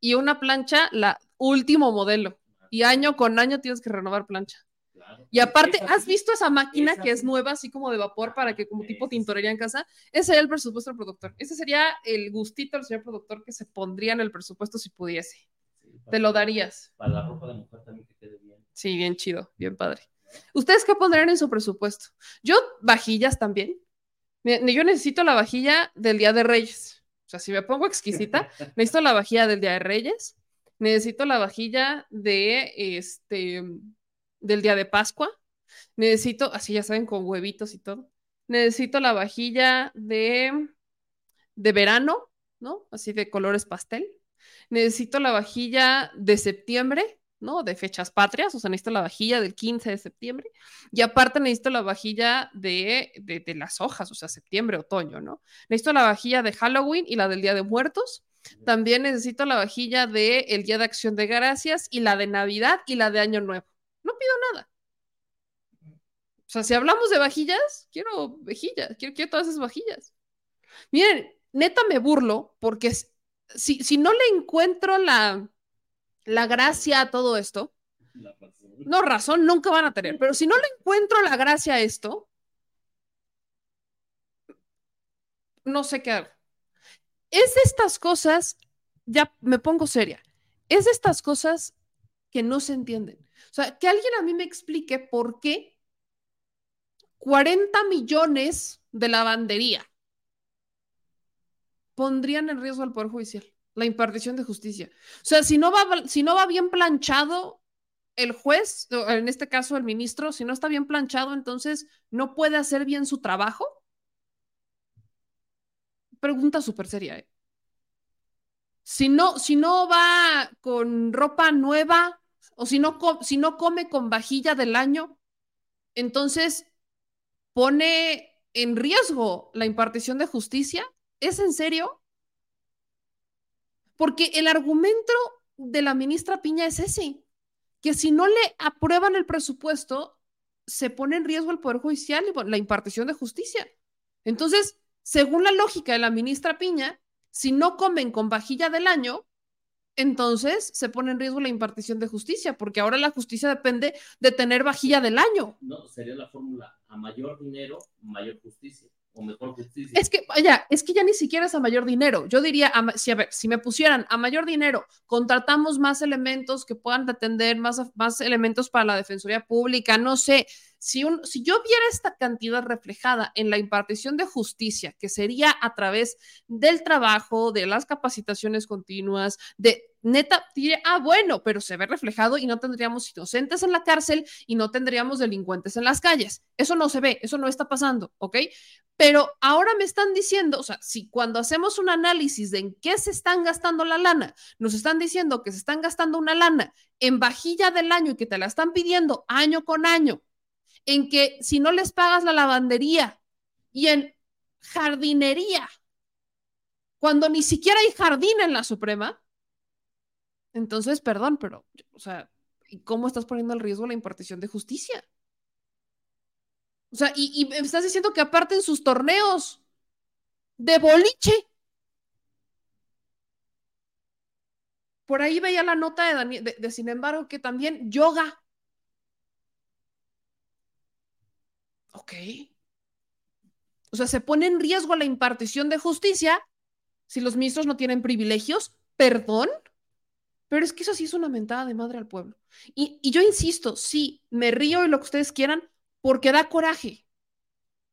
Y una plancha, la último modelo. Y año con año tienes que renovar plancha. Y aparte, ¿has visto esa máquina que es nueva, así como de vapor, para que como tipo tintorería en casa? Ese sería el presupuesto del productor. Ese sería el gustito del señor productor que se pondría en el presupuesto si pudiese. Te lo darías. Para la ropa de mujer también que quede bien. Sí, bien chido, bien padre. ¿Ustedes qué pondrían en su presupuesto? Yo, vajillas también. Yo necesito la vajilla del Día de Reyes. O sea, si me pongo exquisita, [LAUGHS] necesito la vajilla del Día de Reyes. Necesito la vajilla de este del día de Pascua. Necesito, así ya saben, con huevitos y todo. Necesito la vajilla de, de verano, ¿no? Así de colores pastel. Necesito la vajilla de septiembre, ¿no? De fechas patrias, o sea, necesito la vajilla del 15 de septiembre. Y aparte necesito la vajilla de, de, de las hojas, o sea, septiembre, otoño, ¿no? Necesito la vajilla de Halloween y la del Día de Muertos. También necesito la vajilla de el Día de Acción de Gracias y la de Navidad y la de Año Nuevo no pido nada. O sea, si hablamos de vajillas, quiero vajillas, quiero, quiero todas esas vajillas. Miren, neta me burlo porque si, si no le encuentro la, la gracia a todo esto, no, razón nunca van a tener, pero si no le encuentro la gracia a esto, no sé qué hago. Es de estas cosas, ya me pongo seria, es de estas cosas que no se entienden. O sea, que alguien a mí me explique por qué 40 millones de lavandería pondrían en riesgo al Poder Judicial, la impartición de justicia. O sea, si no va, si no va bien planchado el juez, en este caso el ministro, si no está bien planchado, entonces no puede hacer bien su trabajo. Pregunta súper seria. ¿eh? Si, no, si no va con ropa nueva, o si no, si no come con vajilla del año, entonces pone en riesgo la impartición de justicia. ¿Es en serio? Porque el argumento de la ministra Piña es ese, que si no le aprueban el presupuesto, se pone en riesgo el Poder Judicial y la impartición de justicia. Entonces, según la lógica de la ministra Piña, si no comen con vajilla del año, entonces se pone en riesgo la impartición de justicia, porque ahora la justicia depende de tener vajilla del año. No, sería la fórmula a mayor dinero, mayor justicia. O mejor justicia. Es que, vaya, es que ya ni siquiera es a mayor dinero. Yo diría, si, a ver, si me pusieran a mayor dinero, contratamos más elementos que puedan atender, más, más elementos para la Defensoría Pública, no sé. Si, un, si yo viera esta cantidad reflejada en la impartición de justicia, que sería a través del trabajo, de las capacitaciones continuas, de neta diría, ah, bueno, pero se ve reflejado y no tendríamos inocentes en la cárcel y no tendríamos delincuentes en las calles. Eso no se ve, eso no está pasando, ¿ok? Pero ahora me están diciendo, o sea, si cuando hacemos un análisis de en qué se están gastando la lana, nos están diciendo que se están gastando una lana en vajilla del año y que te la están pidiendo año con año, en que si no les pagas la lavandería y en jardinería, cuando ni siquiera hay jardín en la Suprema, entonces, perdón, pero, o sea, ¿cómo estás poniendo en riesgo la impartición de justicia? O sea, y, me estás diciendo que aparten sus torneos de boliche. Por ahí veía la nota de, Daniel, de, sin embargo, que también yoga. Ok. O sea, se pone en riesgo la impartición de justicia si los ministros no tienen privilegios. ¿Perdón? Pero es que eso sí es una mentada de madre al pueblo. Y, yo insisto, sí, me río y lo que ustedes quieran, porque da coraje.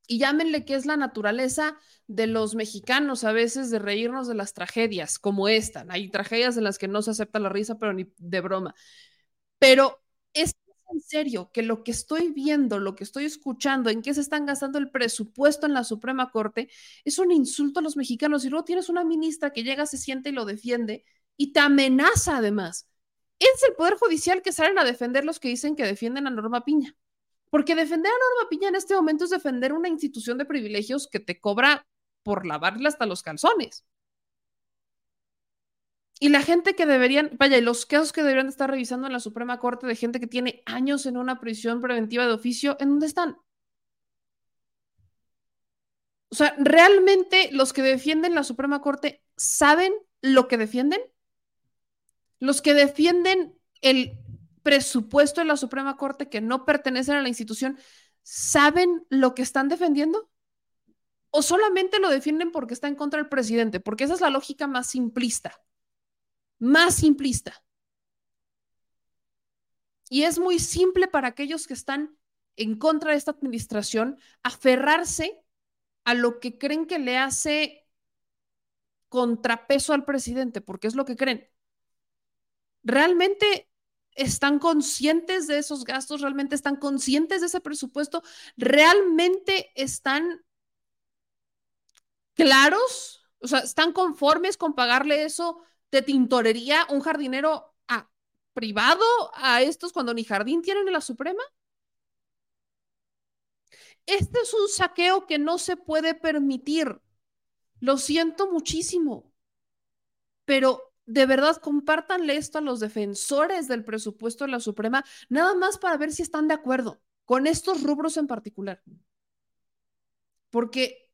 Y llámenle que es la naturaleza de los mexicanos a veces de reírnos de las tragedias como esta. Hay tragedias en las que no se acepta la risa, pero ni de broma. Pero es en serio que lo que estoy viendo, lo que estoy escuchando, en qué se están gastando el presupuesto en la Suprema Corte, es un insulto a los mexicanos. Y luego tienes una ministra que llega, se siente y lo defiende y te amenaza además. Es el Poder Judicial que salen a defender los que dicen que defienden a Norma Piña. Porque defender a Norma Piña en este momento es defender una institución de privilegios que te cobra por lavarle hasta los calzones. Y la gente que deberían, vaya, y los casos que deberían estar revisando en la Suprema Corte de gente que tiene años en una prisión preventiva de oficio, ¿en dónde están? O sea, ¿realmente los que defienden la Suprema Corte saben lo que defienden? Los que defienden el presupuesto de la Suprema Corte que no pertenecen a la institución, ¿saben lo que están defendiendo? ¿O solamente lo defienden porque está en contra del presidente? Porque esa es la lógica más simplista. Más simplista. Y es muy simple para aquellos que están en contra de esta administración aferrarse a lo que creen que le hace contrapeso al presidente, porque es lo que creen. ¿Realmente están conscientes de esos gastos? ¿Realmente están conscientes de ese presupuesto? ¿Realmente están claros? O sea, ¿están conformes con pagarle eso de tintorería un jardinero a, privado a estos cuando ni jardín tienen en la Suprema? Este es un saqueo que no se puede permitir. Lo siento muchísimo, pero de verdad compártanle esto a los defensores del presupuesto de la Suprema, nada más para ver si están de acuerdo con estos rubros en particular. Porque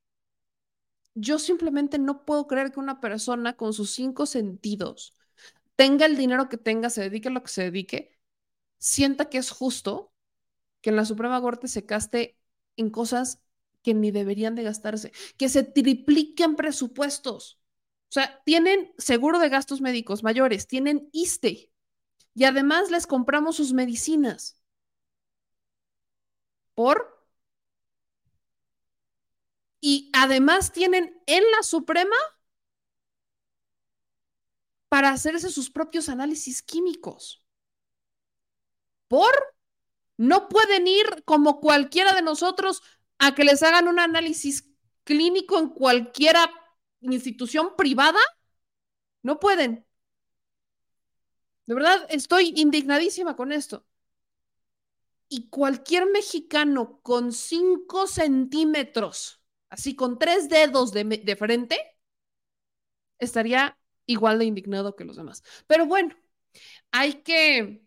yo simplemente no puedo creer que una persona con sus cinco sentidos tenga el dinero que tenga, se dedique a lo que se dedique, sienta que es justo que en la Suprema Corte se gaste en cosas que ni deberían de gastarse, que se tripliquen presupuestos. O sea, tienen seguro de gastos médicos mayores, tienen ISTE y además les compramos sus medicinas. ¿Por? Y además tienen en la Suprema para hacerse sus propios análisis químicos. ¿Por? No pueden ir como cualquiera de nosotros a que les hagan un análisis clínico en cualquiera institución privada, no pueden. De verdad, estoy indignadísima con esto. Y cualquier mexicano con cinco centímetros, así con tres dedos de, de frente, estaría igual de indignado que los demás. Pero bueno, hay que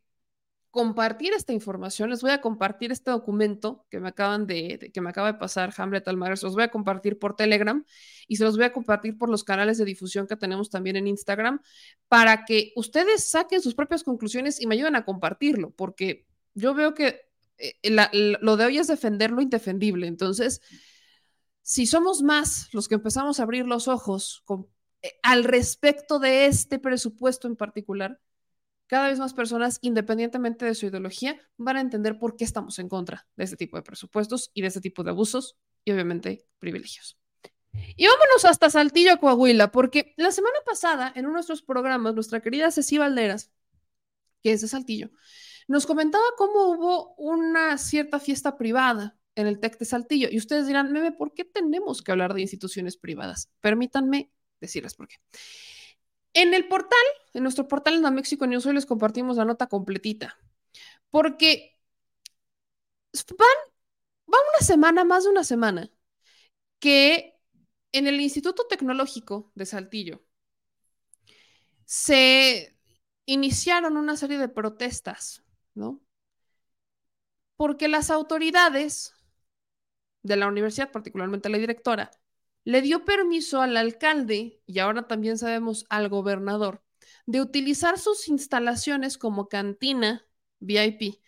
compartir esta información, les voy a compartir este documento que me acaban de, que me acaba de pasar Hamlet Almaguer, los voy a compartir por Telegram y se los voy a compartir por los canales de difusión que tenemos también en Instagram para que ustedes saquen sus propias conclusiones y me ayuden a compartirlo, porque yo veo que eh, lo de hoy es defender lo indefendible. Entonces, si somos más los que empezamos a abrir los ojos eh, al respecto de este presupuesto en particular, cada vez más personas, independientemente de su ideología, van a entender por qué estamos en contra de este tipo de presupuestos y de este tipo de abusos y obviamente privilegios. Y vámonos hasta Saltillo, Coahuila, porque la semana pasada, en uno de nuestros programas, nuestra querida Ceci Valderas, que es de Saltillo, nos comentaba cómo hubo una cierta fiesta privada en el TEC de Saltillo. Y ustedes dirán, Meme, ¿por qué tenemos que hablar de instituciones privadas? Permítanme decirles por qué. En el portal, en nuestro portal en México News, hoy les compartimos la nota completita, porque van, va una semana, más de una semana, que en el Instituto Tecnológico de Saltillo se iniciaron una serie de protestas, ¿no? Porque las autoridades de la universidad, particularmente la directora, le dio permiso al alcalde, y ahora también sabemos al gobernador, de utilizar sus instalaciones como cantina VIP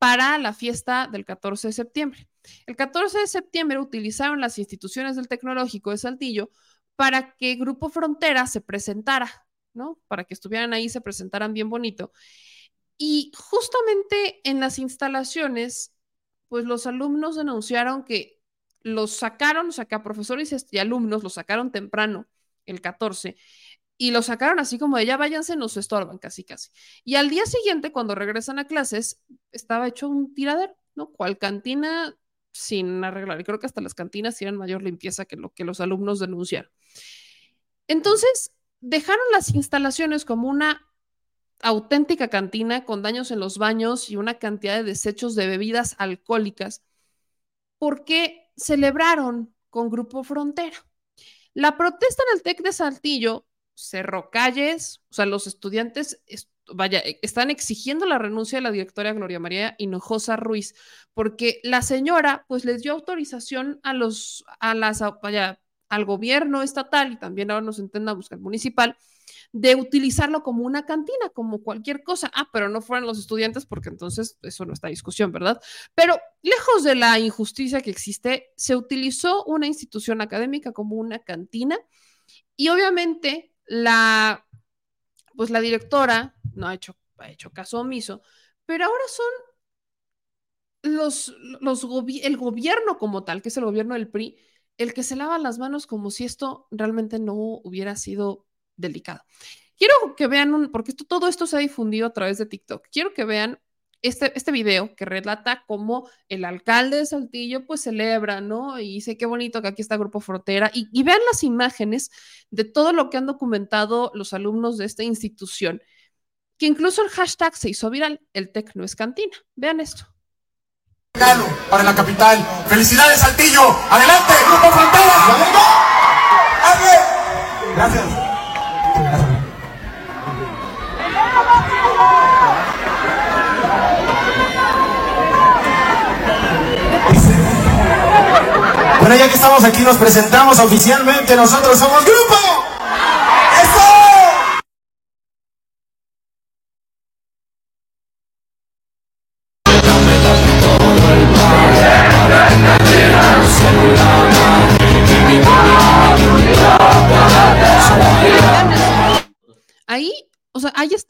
para la fiesta del 14 de septiembre. El 14 de septiembre utilizaron las instituciones del Tecnológico de Saltillo para que Grupo Frontera se presentara, ¿no? Para que estuvieran ahí, se presentaran bien bonito. Y justamente en las instalaciones, pues los alumnos denunciaron que los sacaron, o sea, que a profesores y alumnos los sacaron temprano, el 14, y los sacaron así como de ya váyanse, nos estorban, casi, casi. Y al día siguiente, cuando regresan a clases, estaba hecho un tiradero, ¿no? Cual cantina sin arreglar. Y creo que hasta las cantinas tienen mayor limpieza que lo que los alumnos denunciaron. Entonces, dejaron las instalaciones como una auténtica cantina con daños en los baños y una cantidad de desechos de bebidas alcohólicas, porque celebraron con Grupo Frontera. La protesta en el TEC de Saltillo cerró calles, o sea, los estudiantes vaya, e, están exigiendo la renuncia de la directora Gloria María Hinojosa Ruiz, porque la señora, pues, les dio autorización a los, a las, vaya, al gobierno estatal y también ahora nos entendamos al municipal, de utilizarlo como una cantina, como cualquier cosa. Ah, pero no fueron los estudiantes porque entonces eso no está en discusión, ¿verdad? Pero lejos de la injusticia que existe, se utilizó una institución académica como una cantina y obviamente la pues la directora no ha hecho, ha hecho caso omiso, pero ahora son los, los el gobierno como tal, que es el gobierno del PRI, el que se lava las manos como si esto realmente no hubiera sido delicado. Quiero que vean, un, porque todo esto se ha difundido a través de TikTok, quiero que vean este, este video que relata cómo el alcalde de Saltillo pues celebra, ¿no? Y dice qué bonito que aquí está Grupo Frontera y, vean las imágenes de todo lo que han documentado los alumnos de esta institución, que incluso el hashtag se hizo viral, el TEC no es cantina. Vean esto. Para la capital. ¡Felicidades, Saltillo! ¡Adelante, Grupo Frontera! Gracias. Ya que estamos aquí, nos presentamos oficialmente. Nosotros somos Grupo.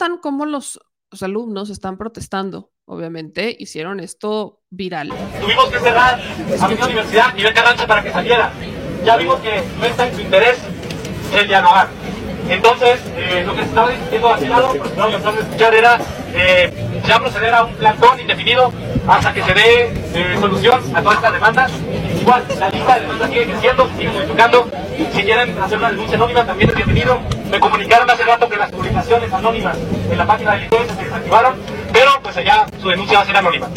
O sea, ahí están como los, los alumnos están protestando obviamente, hicieron esto viral. Tuvimos que cerrar a mi universidad y Carranza para que saliera. Ya vimos que no está en su interés el dialogar. Entonces, eh, lo que se estaba diciendo al lado, pues no, lo que escuchar era eh, ya proceder a un plantón indefinido hasta que se dé eh, solución a todas estas demandas. Igual, la lista de denuncias sigue creciendo, sigue modificando. Si quieren hacer una denuncia anónima, también es bienvenido. Me comunicaron hace rato que las publicaciones anónimas en la página de ITS se desactivaron pero pues allá su denuncia va a ser anónima.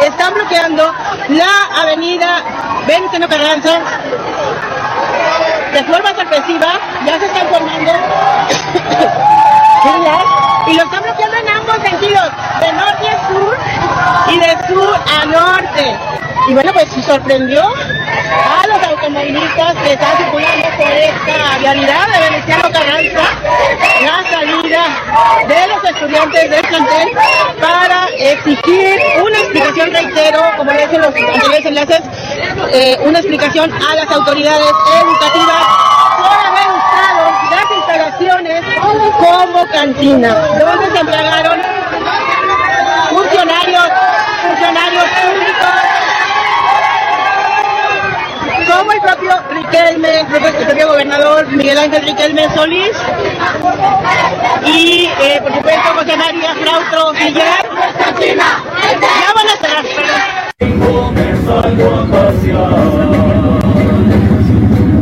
Están bloqueando la avenida Benito Carranza de forma sorpresiva, ya se están formando. [COUGHS] Y lo están bloqueando en ambos sentidos, de norte a sur y de sur a norte. Y bueno, pues sorprendió a los automovilistas que están circulando por esta vialidad de Veneciano Carranza la salida de los estudiantes del plantel para exigir una explicación, reitero, como le dicen los anteriores enlaces, eh, una explicación a las autoridades educativas por haber usado las instalaciones como cantina, donde se embriagaron funcionarios, funcionarios como el propio Riquelme, el propio gobernador Miguel Ángel Riquelme Solís, y eh, por supuesto José María Frautro Villar. Ya van a cerrar,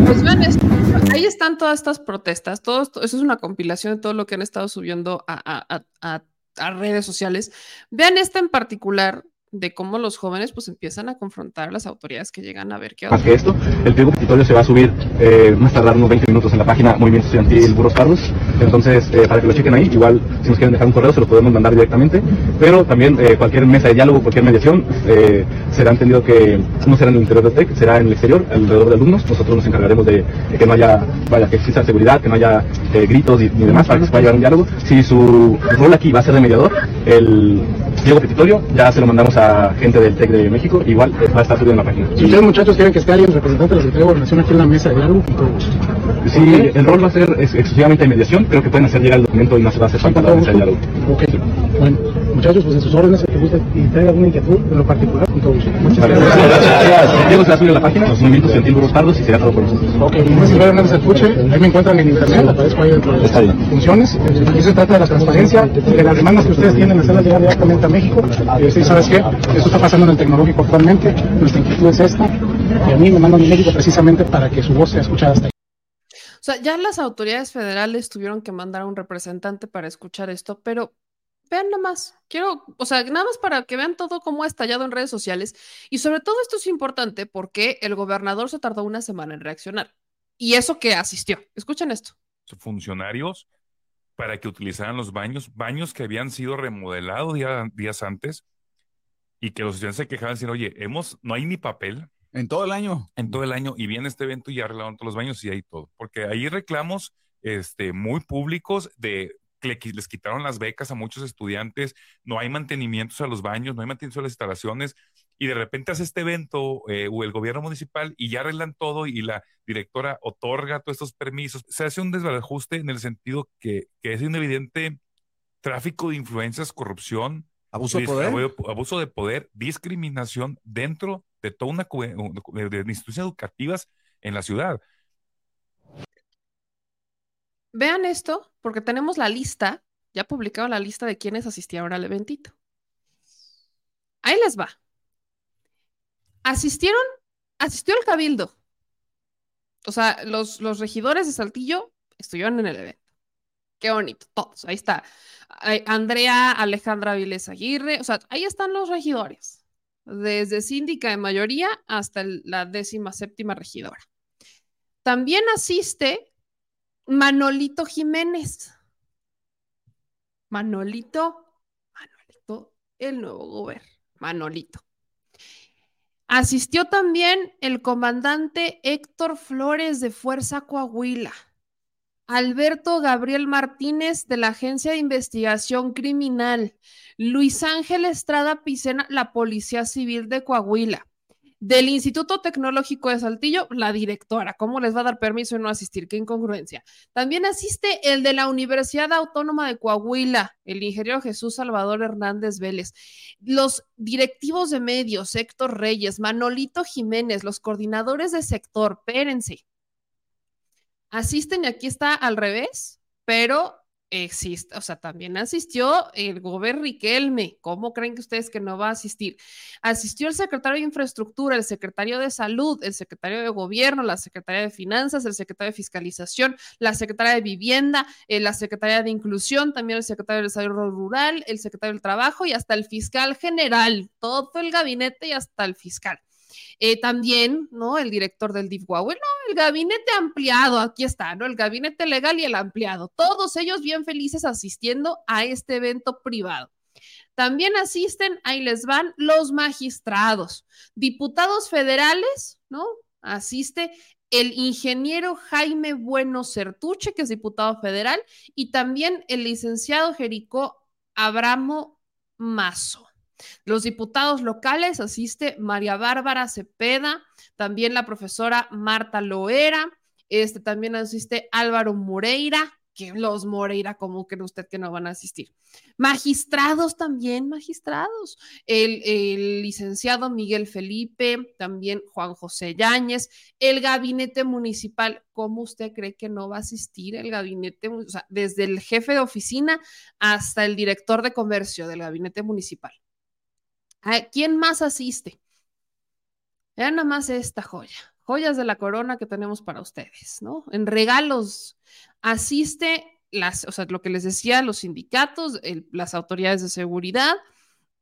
Pues esto. Ahí están todas estas protestas. Todo esto, eso es una compilación de todo lo que han estado subiendo a, a redes sociales. Vean esta en particular, de cómo los jóvenes pues empiezan a confrontar a las autoridades que llegan a ver qué Más que esto, el pliego petitorio se va a subir eh, más tardar unos 20 minutos en la página Movimiento Estudiantil Burros Pardos. Entonces, eh, para que lo chequen ahí, igual si nos quieren dejar un correo se lo podemos mandar directamente. Pero también eh, cualquier mesa de diálogo, cualquier mediación, eh, será entendido que no será en el interior del TEC, será en el exterior, alrededor de alumnos. Nosotros nos encargaremos de, de que no haya, vaya, que exista seguridad, que no haya eh, gritos ni, ni demás para que se pueda llevar un diálogo. Si su rol aquí va a ser de mediador, el pliego petitorio ya se lo mandamos a gente del TEC de México, igual va a estar subido en la página. Si ustedes muchachos quieren que esté alguien representante de la Secretaría de Gobernación aquí en la mesa de diálogo, con todo gusto. Sí, el rol va a ser ex- exclusivamente de mediación, creo que pueden hacer llegar el documento y no se va a hacer falta la mesa de diálogo. Ok, bueno, muchachos, pues en sus órdenes, que guste y tenga alguna inquietud en lo particular, con todo gusto. Muchas Vale, gracias. El Diego se va a subir a la página, los movimientos estudiantil Burros Pardos y será todo por nosotros. Ok, mi nombre es Silvio Hernández Alpuche, ahí me encuentran en internet, aparezco ahí dentro de las funciones. Aquí se trata de la transparencia, de las demandas que ustedes tienen, hacerlas llegar directamente a México. Y sí, ¿sabes qué? Esto está pasando en el tecnológico actualmente, nuestra inquietud es esta, y a mí me mandan a México precisamente para que su voz sea escuchada hasta ahí. O sea, ya las autoridades federales tuvieron que mandar a un representante para escuchar esto, pero vean nada más. Quiero, o sea, nada más para que vean todo cómo ha estallado en redes sociales. Y sobre todo esto es importante porque el gobernador se tardó una semana en reaccionar. Y eso que asistió. Escuchen esto. funcionarios para que utilizaran los baños, baños que habían sido remodelados día- días antes y que los estudiantes se quejaban diciendo, oye, hemos, no hay ni papel En todo el año. en todo el año y viene este evento y arreglaron todos los baños y hay todo. Porque hay reclamos este, muy públicos de les quitaron las becas a muchos estudiantes, no hay mantenimientos a los baños, no hay mantenimiento a las instalaciones y de repente hace este evento eh, o el gobierno municipal y ya arreglan todo y la directora otorga todos estos permisos. Se hace un desbarajuste en el sentido que, que es un evidente tráfico de influencias, corrupción, Abuso de poder. abu- abuso de poder, discriminación dentro de toda una de, de instituciones educativas en la ciudad. Vean esto, porque tenemos la lista, ya publicaron la lista de quienes asistieron al eventito. Ahí les va. Asistieron, asistió el cabildo. O sea, los, los regidores de Saltillo estuvieron en el evento. Qué bonito, todos. Ahí está. Ay, Andrea Alejandra Viles Aguirre. O sea, ahí están los regidores. Desde síndica de mayoría hasta la décima séptima regidora. También asiste Manolito Jiménez. Manolito, Manolito, el nuevo gobernador, Manolito. Asistió también el comandante Héctor Flores de Fuerza Coahuila, Alberto Gabriel Martínez de la Agencia de Investigación Criminal, Luis Ángel Estrada Picena, la Policía Civil de Coahuila, del Instituto Tecnológico de Saltillo, la directora. ¿Cómo les va a dar permiso de no asistir? Qué incongruencia. También asiste el de la Universidad Autónoma de Coahuila, el ingeniero Jesús Salvador Hernández Vélez, los directivos de medios, Héctor Reyes, Manolito Jiménez, los coordinadores de sector, espérense. Asisten y aquí está al revés, pero existe, o sea, también asistió el gobernador Riquelme. ¿Cómo creen que ustedes que no va a asistir? Asistió el secretario de Infraestructura, el secretario de Salud, el secretario de Gobierno, la secretaria de Finanzas, el secretario de Fiscalización, la secretaria de Vivienda, eh, la secretaria de Inclusión, también el secretario de Desarrollo Rural, el secretario del Trabajo y hasta el fiscal general, todo el gabinete y hasta el fiscal. Eh, también, ¿no? El director del DIF no, el gabinete ampliado, aquí está, ¿no? El gabinete legal y el ampliado, todos ellos bien felices asistiendo a este evento privado. También asisten, ahí les van los magistrados, diputados federales, ¿no? Asiste el ingeniero Jaime Bueno Certuche, que es diputado federal, y también el licenciado Jericó Abramo Mazo. Los diputados locales asiste María Bárbara Cepeda, también la profesora Marta Loera, este también asiste Álvaro Moreira, que los Moreira, ¿cómo cree usted que no van a asistir? Magistrados también, magistrados. El, el, licenciado Miguel Felipe, también Juan José Yáñez, el gabinete municipal, ¿cómo usted cree que no va a asistir el gabinete? O sea, desde el jefe de oficina hasta el director de comercio del gabinete municipal. ¿Quién más asiste? Vean nada más esta joya, joyas de la corona que tenemos para ustedes, ¿no? En regalos asiste las, o sea, lo que les decía, los sindicatos, las autoridades de seguridad,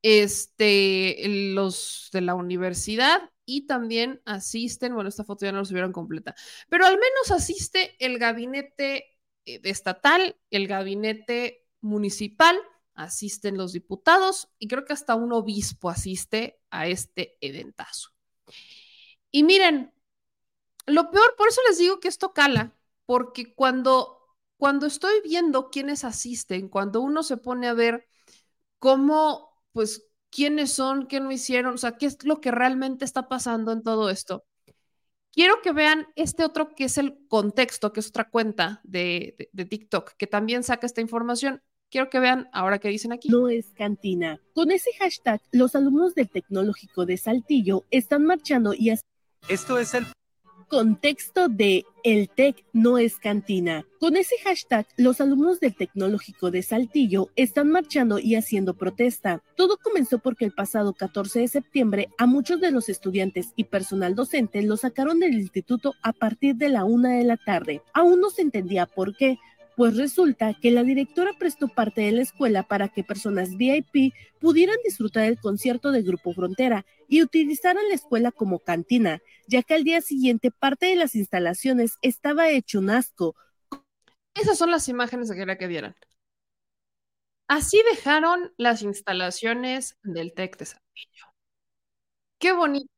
este, los de la universidad y también asisten, bueno, esta foto ya no lo subieron completa, pero al menos asiste el gabinete eh, estatal, el gabinete municipal, asisten los diputados y creo que hasta un obispo asiste a este eventazo. Y miren, lo peor, por eso les digo que esto cala, porque cuando, cuando estoy viendo quiénes asisten, cuando uno se pone a ver cómo, pues, quiénes son, qué no hicieron, o sea, qué es lo que realmente está pasando en todo esto. Quiero que vean este otro que es el contexto, que es otra cuenta de, de TikTok, que también saca esta información. Quiero que vean ahora qué dicen aquí. No es cantina. Con ese hashtag, los alumnos del Tecnológico de Saltillo están marchando y... Esto es el contexto de El TEC no es cantina. Con ese hashtag, los alumnos del Tecnológico de Saltillo están marchando y haciendo protesta. Todo comenzó porque el pasado 14 de septiembre a muchos de los estudiantes y personal docente los sacaron del instituto a partir de la una de la tarde. Aún no se entendía por qué, pues resulta que la directora prestó parte de la escuela para que personas VIP pudieran disfrutar del concierto del Grupo Frontera y utilizaran la escuela como cantina, ya que al día siguiente parte de las instalaciones estaba hecho un asco. Esas son las imágenes que quería que vieran. Así dejaron las instalaciones del TEC de Saltillo. Qué bonito.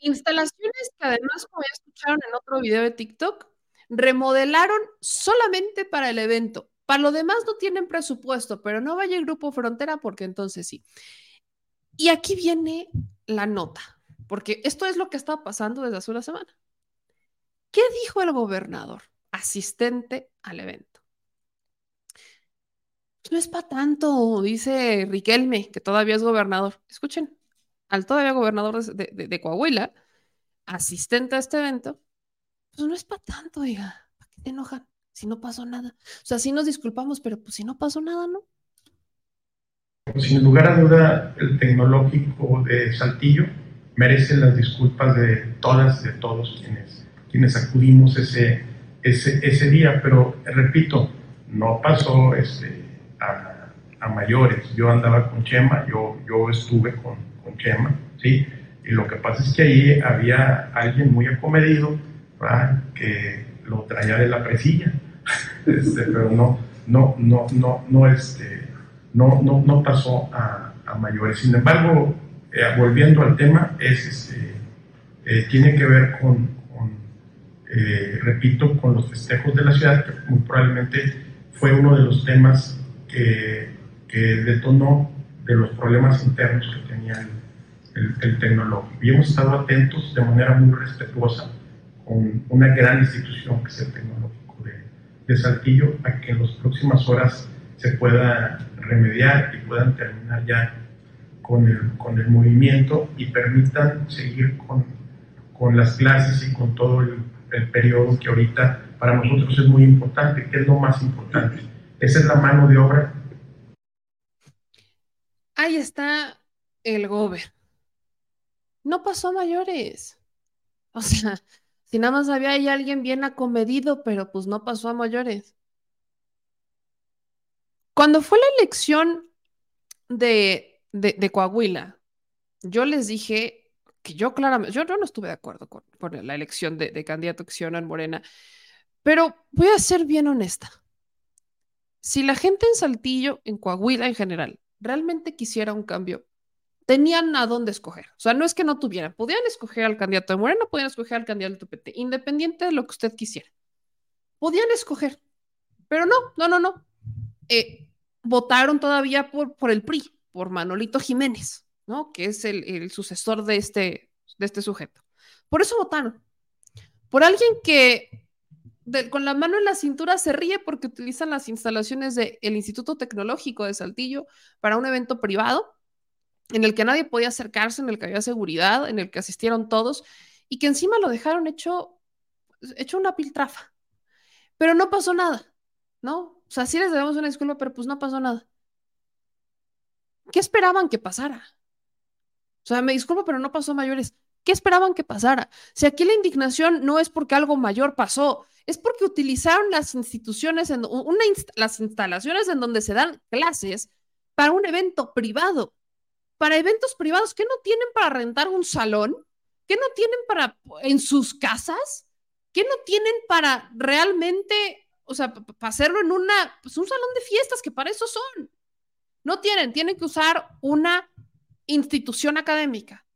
Instalaciones que además, como ya escucharon en otro video de TikTok, remodelaron solamente para el evento. Para lo demás no tienen presupuesto, pero no vaya el Grupo Frontera porque entonces sí. Y aquí viene la nota, porque esto es lo que está pasando desde hace una semana. ¿Qué dijo el gobernador asistente al evento? Pues no es para tanto, dice Riquelme, que todavía es gobernador. Escuchen, al todavía gobernador de, de Coahuila, asistente a este evento, pues no es para tanto, diga. ¿Para qué te enojan? Si no pasó nada. O sea, sí nos disculpamos, pero pues si no pasó nada, ¿no? Sin lugar a duda, el tecnológico de Saltillo merece las disculpas de todas, de todos quienes, quienes acudimos ese, ese, ese día, pero repito, no pasó este, a, a, mayores. Yo andaba con Chema, yo, yo estuve con, con Chema, ¿sí? Y lo que pasa es que ahí había alguien muy acomedido que lo traía de la presilla, [LAUGHS] este, pero no, no, no, no, no, este, no, no, no pasó a, mayores. Sin embargo, eh, volviendo al tema, es, este, eh, tiene que ver con, eh, repito, con los festejos de la ciudad, que muy probablemente fue uno de los temas que, que detonó de los problemas internos que tenía el, el, el tecnológico. Y hemos estado atentos de manera muy respetuosa con una gran institución que es el Tecnológico de, de Saltillo, a que en las próximas horas se pueda remediar y puedan terminar ya con el, con el movimiento y permitan seguir con, con las clases y con todo el, el, periodo que ahorita para nosotros es muy importante, que es lo más importante, Esa es la mano de obra. Ahí está el gober. No pasó a mayores. O sea, si nada más había ahí alguien bien acomedido, pero pues no pasó a mayores. Cuando fue la elección de, de, Coahuila, yo les dije que yo claramente, yo, no estuve de acuerdo con, la elección de, candidato que Morena, pero voy a ser bien honesta. Si la gente en Saltillo, en Coahuila en general, realmente quisiera un cambio, tenían a dónde escoger. O sea, no es que no tuvieran, podían escoger al candidato de Morena, podían escoger al candidato de PT, independiente de lo que usted quisiera. Podían escoger, pero no, no, no, no. Eh, votaron todavía por, por el PRI, por Manolito Jiménez, ¿no? Que es el, el sucesor de este, de este sujeto. Por eso votaron. Por alguien que de, con la mano en la cintura se ríe porque utilizan las instalaciones del Instituto Tecnológico de Saltillo para un evento privado en el que nadie podía acercarse, en el que había seguridad, en el que asistieron todos y que encima lo dejaron hecho, hecho una piltrafa. Pero no pasó nada, ¿no? O sea, sí les debemos una disculpa, pero pues no pasó nada. ¿Qué esperaban que pasara? O sea, me disculpo, pero no pasó mayores. ¿Qué esperaban que pasara? Si aquí la indignación no es porque algo mayor pasó, es porque utilizaron las instituciones, en, una las instalaciones en donde se dan clases para un evento privado. Para eventos privados que no tienen para rentar un salón, que no tienen para en sus casas, que no tienen para realmente, o sea, para hacerlo en una, pues un salón de fiestas, que para eso son. No tienen, tienen que usar una institución académica.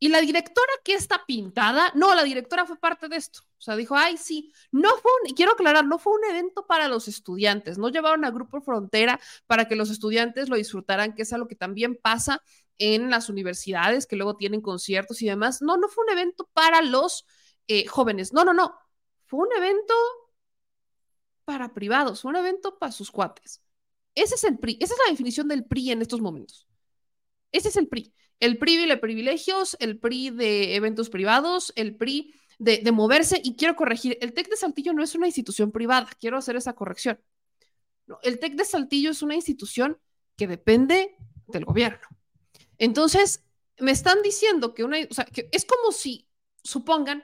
Y la directora que está pintada, no, la directora fue parte de esto. O sea, dijo, ay, sí, no fue un, quiero aclarar, no fue un evento para los estudiantes, no llevaron a Grupo Frontera para que los estudiantes lo disfrutaran, que es algo que también pasa en las universidades, que luego tienen conciertos y demás. No, no fue un evento para los eh, jóvenes, no, no, no, fue un evento para privados, fue un evento para sus cuates. Ese es el PRI, esa es la definición del PRI en estos momentos. Ese es el PRI. El PRI de privilegios, el PRI de eventos privados, el PRI de, moverse. Y quiero corregir, el TEC de Saltillo no es una institución privada, quiero hacer esa corrección. El TEC de Saltillo es una institución que depende del gobierno. Entonces, me están diciendo que una, o sea, que es como si, supongan,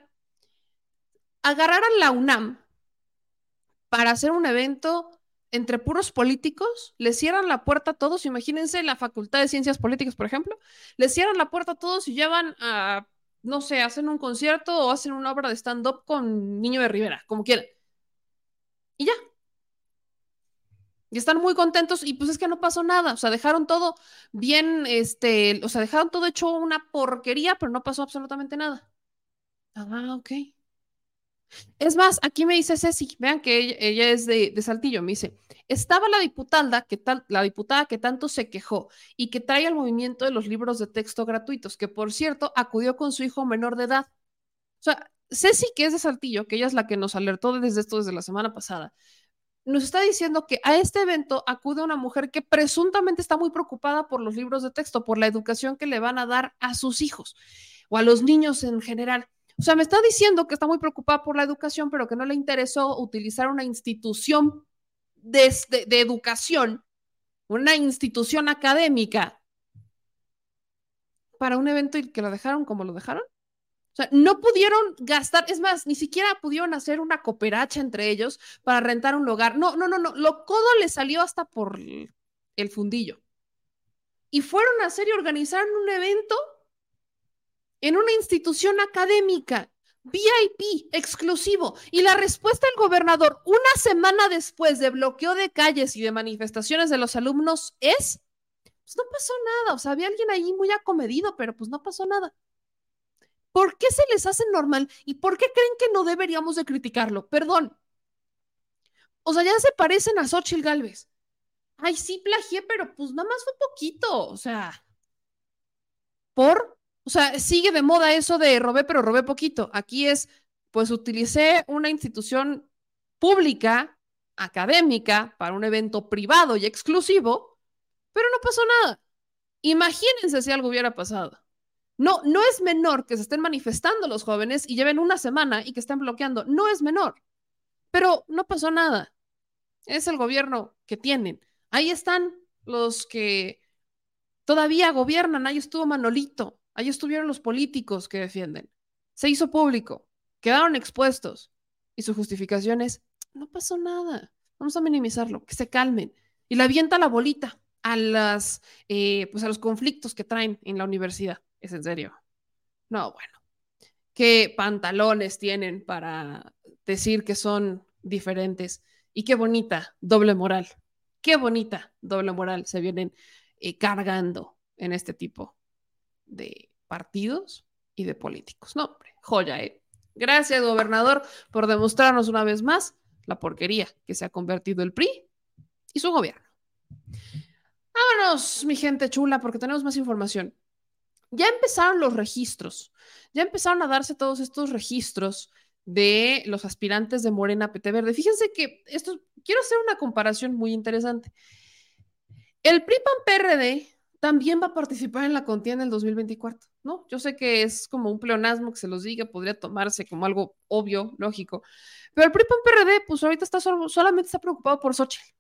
agarraran la UNAM para hacer un evento entre puros políticos, le cierran la puerta a todos, imagínense la Facultad de Ciencias Políticas, por ejemplo, le cierran la puerta a todos y llevan a, no sé, hacen un concierto o hacen una obra de stand-up con Niño de Rivera, como quieran. Y ya. Y están muy contentos y pues es que no pasó nada, o sea, dejaron todo bien, este, o sea, dejaron todo hecho una porquería, pero no pasó absolutamente nada. Ah, ok. Es más, aquí me dice Ceci, vean que ella, es de, de, Saltillo, me dice, estaba la diputada, que tal, la diputada que tanto se quejó y que trae el movimiento de los libros de texto gratuitos, que por cierto acudió con su hijo menor de edad. O sea, Ceci, que es de Saltillo, que ella es la que nos alertó desde esto desde la semana pasada, nos está diciendo que a este evento acude una mujer que presuntamente está muy preocupada por los libros de texto, por la educación que le van a dar a sus hijos o a los niños en general. O sea, me está diciendo que está muy preocupada por la educación, pero que no le interesó utilizar una institución de, de educación, una institución académica, para un evento y que lo dejaron como lo dejaron. O sea, no pudieron gastar, es más, ni siquiera pudieron hacer una cooperacha entre ellos para rentar un lugar. No, no, no, no, lo codo le salió hasta por el fundillo. Y fueron a hacer y organizaron un evento en una institución académica, VIP, exclusivo. Y la respuesta del gobernador una semana después de bloqueo de calles y de manifestaciones de los alumnos es, pues no pasó nada. O sea, había alguien ahí muy acomedido, pero pues no pasó nada. ¿Por qué se les hace normal? ¿Y por qué creen que no deberíamos de criticarlo? Perdón. O sea, ya se parecen a Xochitl Galvez. Ay, sí, plagié, pero pues nada más fue poquito. O sea, por o sea, sigue de moda eso de robé, pero robé poquito. Aquí es, pues utilicé una institución pública, académica, para un evento privado y exclusivo, pero no pasó nada. Imagínense si algo hubiera pasado. No, no es menor que se estén manifestando los jóvenes y lleven una semana y que estén bloqueando. No es menor. Pero no pasó nada. es el gobierno que tienen. Ahí están los que todavía gobiernan, ahí estuvo Manolito, ahí estuvieron los políticos que defienden. Se hizo público, quedaron expuestos y su justificación es, no pasó nada, vamos a minimizarlo, que se calmen. Y le avienta la bolita a, las, eh, pues a los conflictos que traen en la universidad. ¿Es en serio? No, bueno. ¿Qué pantalones tienen para decir que son diferentes? Y qué bonita doble moral. Qué bonita doble moral se vienen eh, cargando en este tipo de partidos y de políticos. No, hombre, joya, ¿eh? Gracias, gobernador, por demostrarnos una vez más la porquería que se ha convertido el PRI y su gobierno. Vámonos, mi gente chula, porque tenemos más información. Ya empezaron los registros, ya empezaron a darse todos estos registros de los aspirantes de Morena PT Verde. Fíjense que esto, quiero hacer una comparación muy interesante. El PRI-PAN-PRD también va a participar en la contienda del 2024, ¿no? Yo sé que es como un pleonasmo que se los diga, podría tomarse como algo obvio, lógico, pero el PRI-PAN-PRD, pues ahorita está solamente está preocupado por Xochitl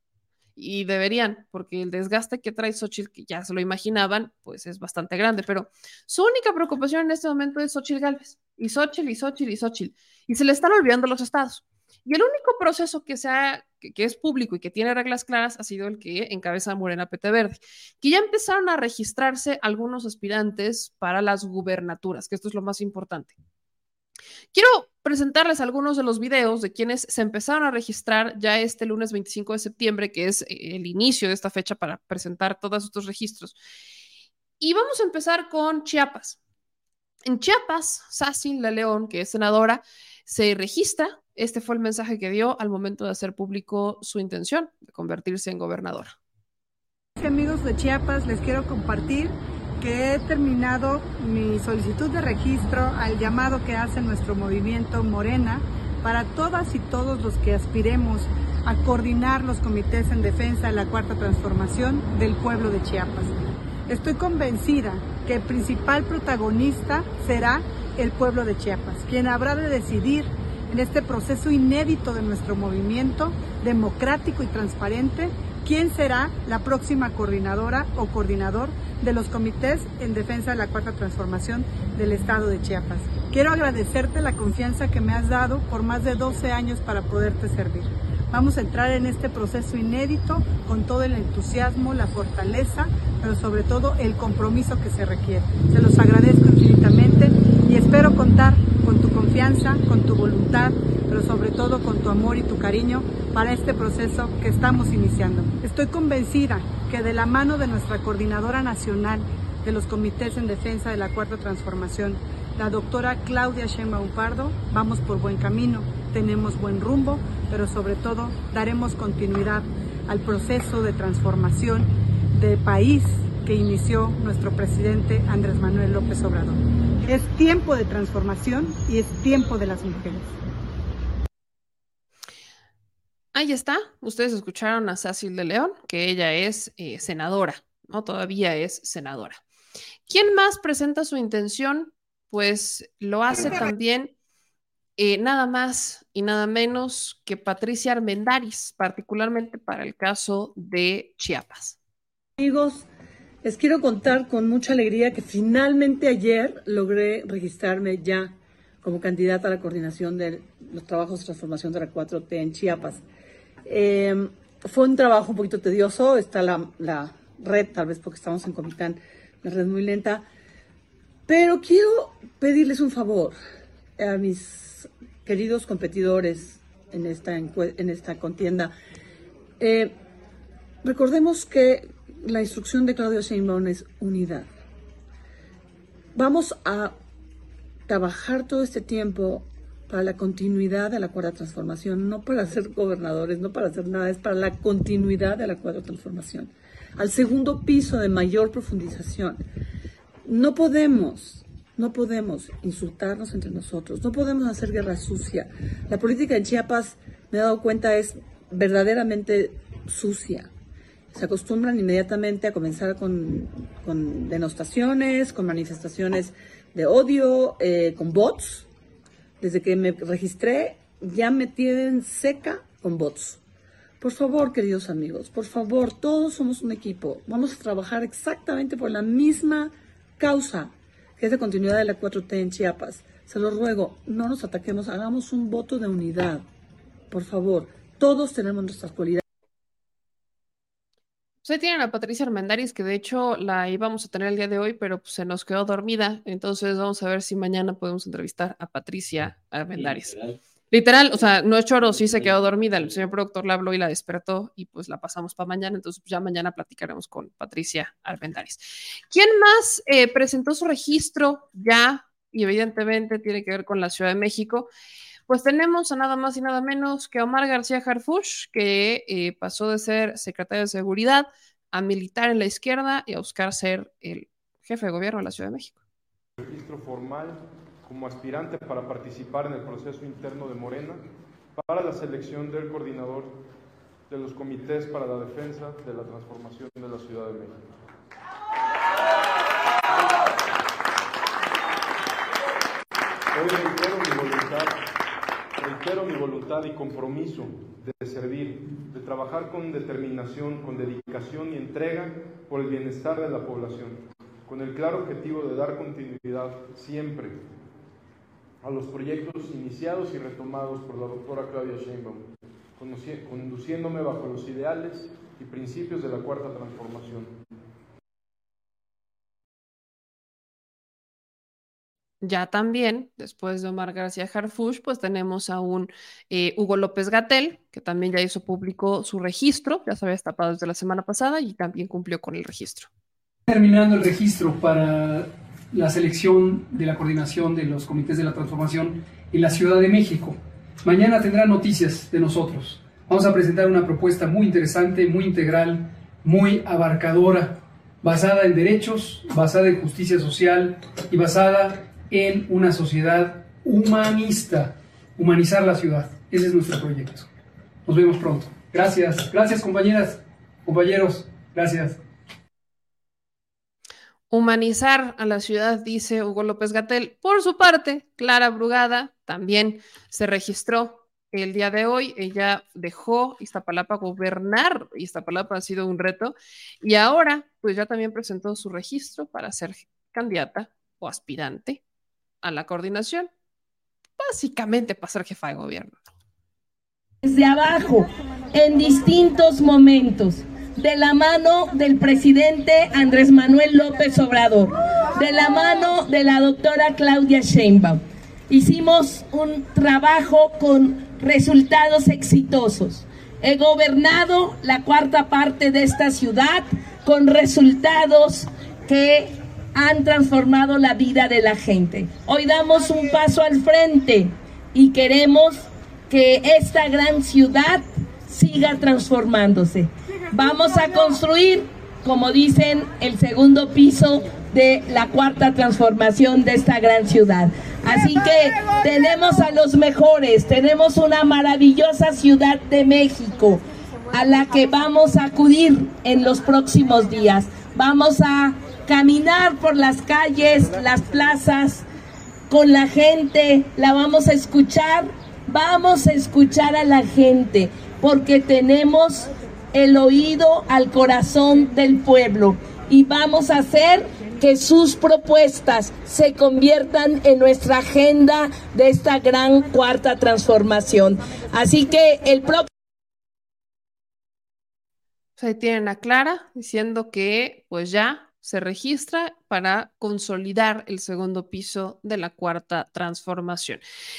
y deberían, porque el desgaste que trae Xochitl, que ya se lo imaginaban, pues es bastante grande, pero su única preocupación en este momento es Xochitl Galvez, y Xochitl, y Xochitl, y Xochitl, y se le están olvidando los estados. Y el único proceso que, sea, que, es público y que tiene reglas claras ha sido el que encabeza Morena PT Verde, que ya empezaron a registrarse algunos aspirantes para las gubernaturas, que esto es lo más importante. Quiero presentarles algunos de los videos de quienes se empezaron a registrar ya este lunes 25 de septiembre, que es eh, el inicio de esta fecha para presentar todos estos registros. Y vamos a empezar con Chiapas. En Chiapas, Sassy La León, que es senadora, se registra. Este fue el mensaje que dio al momento de hacer público su intención de convertirse en gobernadora. Amigos de Chiapas, les quiero compartir que he terminado mi solicitud de registro al llamado que hace nuestro movimiento Morena para todas y todos los que aspiremos a coordinar los comités en defensa de la cuarta transformación del pueblo de Chiapas. Estoy convencida que el principal protagonista será el pueblo de Chiapas, quien habrá de decidir en este proceso inédito de nuestro movimiento democrático y transparente quién será la próxima coordinadora o coordinador de los comités en defensa de la cuarta transformación del estado de Chiapas. Quiero agradecerte la confianza que me has dado por más de 12 años para poderte servir. Vamos a entrar en este proceso inédito con todo el entusiasmo, la fortaleza, pero sobre todo el compromiso que se requiere. Se los agradezco infinitamente y espero contar con con tu voluntad, pero sobre todo con tu amor y tu cariño para este proceso que estamos iniciando. Estoy convencida que de la mano de nuestra coordinadora nacional de los comités en defensa de la cuarta transformación, la doctora Claudia Sheinbaum Pardo, vamos por buen camino, tenemos buen rumbo, pero sobre todo daremos continuidad al proceso de transformación de país que inició nuestro presidente Andrés Manuel López Obrador. Es tiempo de transformación y es tiempo de las mujeres. Ahí está, ustedes escucharon a Cecil de León, que ella es eh, senadora, ¿no? Todavía es senadora. ¿Quién más presenta su intención? Pues lo hace también eh, nada más y nada menos que Patricia Armendaris, particularmente para el caso de Chiapas. Amigos, les quiero contar con mucha alegría que finalmente ayer logré registrarme ya como candidata a la coordinación de los trabajos de transformación de la 4T en Chiapas. Eh, fue un trabajo un poquito tedioso, está la, red, tal vez porque estamos en Comitán, la red muy lenta, pero quiero pedirles un favor a mis queridos competidores en esta, en esta contienda. Eh, recordemos que la instrucción de Claudio Sheinbaum es unidad. Vamos a trabajar todo este tiempo para la continuidad de la cuarta transformación, no para ser gobernadores, no para hacer nada, es para la continuidad de la cuarta transformación. Al segundo piso de mayor profundización. No podemos, no podemos insultarnos entre nosotros, no podemos hacer guerra sucia. La política en Chiapas, me he dado cuenta, es verdaderamente sucia. Se acostumbran inmediatamente a comenzar con, denostaciones, con manifestaciones de odio, eh, con bots, desde que me registré, ya me tienen seca con bots. Por favor, queridos amigos, por favor, todos somos un equipo. Vamos a trabajar exactamente por la misma causa, que es de continuidad de la 4T en Chiapas. Se lo ruego, no nos ataquemos, hagamos un voto de unidad. Por favor, todos tenemos nuestras cualidades. Ustedes tienen a Patricia Armendáriz, que de hecho la íbamos a tener el día de hoy, pero pues, se nos quedó dormida. Entonces vamos a ver si mañana podemos entrevistar a Patricia Armendáriz. Literal, o sea, no es choro, sí se quedó dormida. El señor productor la habló y la despertó y pues la pasamos para mañana. Entonces pues, ya mañana platicaremos con Patricia Armendáriz. ¿Quién más eh, presentó su registro ya? Y evidentemente tiene que ver con la Ciudad de México. Pues tenemos a nada más y nada menos que Omar García Harfush, que eh, pasó de ser secretario de Seguridad a militar en la izquierda y a buscar ser el jefe de gobierno de la Ciudad de México. Registro formal como aspirante para participar en el proceso interno de Morena para la selección del coordinador de los comités para la defensa de la transformación de la Ciudad de México. Hoy reitero mi voluntad, reitero mi voluntad y compromiso de servir, de trabajar con determinación, con dedicación y entrega por el bienestar de la población, con el claro objetivo de dar continuidad siempre a los proyectos iniciados y retomados por la doctora Claudia Sheinbaum, conduciéndome bajo los ideales y principios de la Cuarta Transformación. Ya también, después de Omar García Harfush, pues tenemos a un eh, Hugo López Gatel, que también ya hizo público su registro, ya se había destapado desde la semana pasada y también cumplió con el registro. Terminando el registro para la selección de la coordinación de los comités de la transformación en la Ciudad de México. Mañana tendrá noticias de nosotros. Vamos a presentar una propuesta muy interesante, muy integral, muy abarcadora, basada en derechos, basada en justicia social y basada en una sociedad humanista, humanizar la ciudad. Ese es nuestro proyecto. Nos vemos pronto. Gracias, gracias compañeras, compañeros, gracias. Humanizar a la ciudad, dice Hugo López Gatel. Por su parte, Clara Brugada también se registró el día de hoy. Ella dejó Iztapalapa gobernar. Iztapalapa ha sido un reto. Y ahora, pues ya también presentó su registro para ser candidata o aspirante a la coordinación. Básicamente para ser jefa de gobierno. Desde abajo, en distintos momentos de la mano del presidente Andrés Manuel López Obrador, de la mano de la doctora Claudia Sheinbaum. Hicimos un trabajo con resultados exitosos. He gobernado la cuarta parte de esta ciudad con resultados que han transformado la vida de la gente. Hoy damos un paso al frente y queremos que esta gran ciudad siga transformándose. Vamos a construir, como dicen, el segundo piso de la cuarta transformación de esta gran ciudad. Así que tenemos a los mejores, tenemos una maravillosa ciudad de México a la que vamos a acudir en los próximos días. Vamos a caminar por las calles, las plazas, con la gente, la vamos a escuchar, vamos a escuchar a la gente, porque tenemos el oído al corazón del pueblo y vamos a hacer que sus propuestas se conviertan en nuestra agenda de esta gran cuarta transformación. Así que el próximo... Ahí tienen a Clara diciendo que pues ya se registra para consolidar el segundo piso de la cuarta transformación.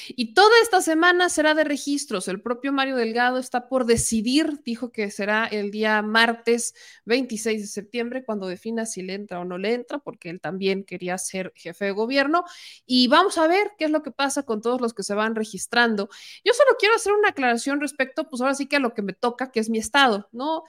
Y toda esta semana será de registros. El propio Mario Delgado está por decidir, dijo que será el día martes 26 de septiembre cuando defina si le entra o no le entra, porque él también quería ser jefe de gobierno. Y vamos a ver qué es lo que pasa con todos los que se van registrando. Yo solo quiero hacer una aclaración respecto, pues ahora sí que a lo que me toca, que es mi estado, ¿no?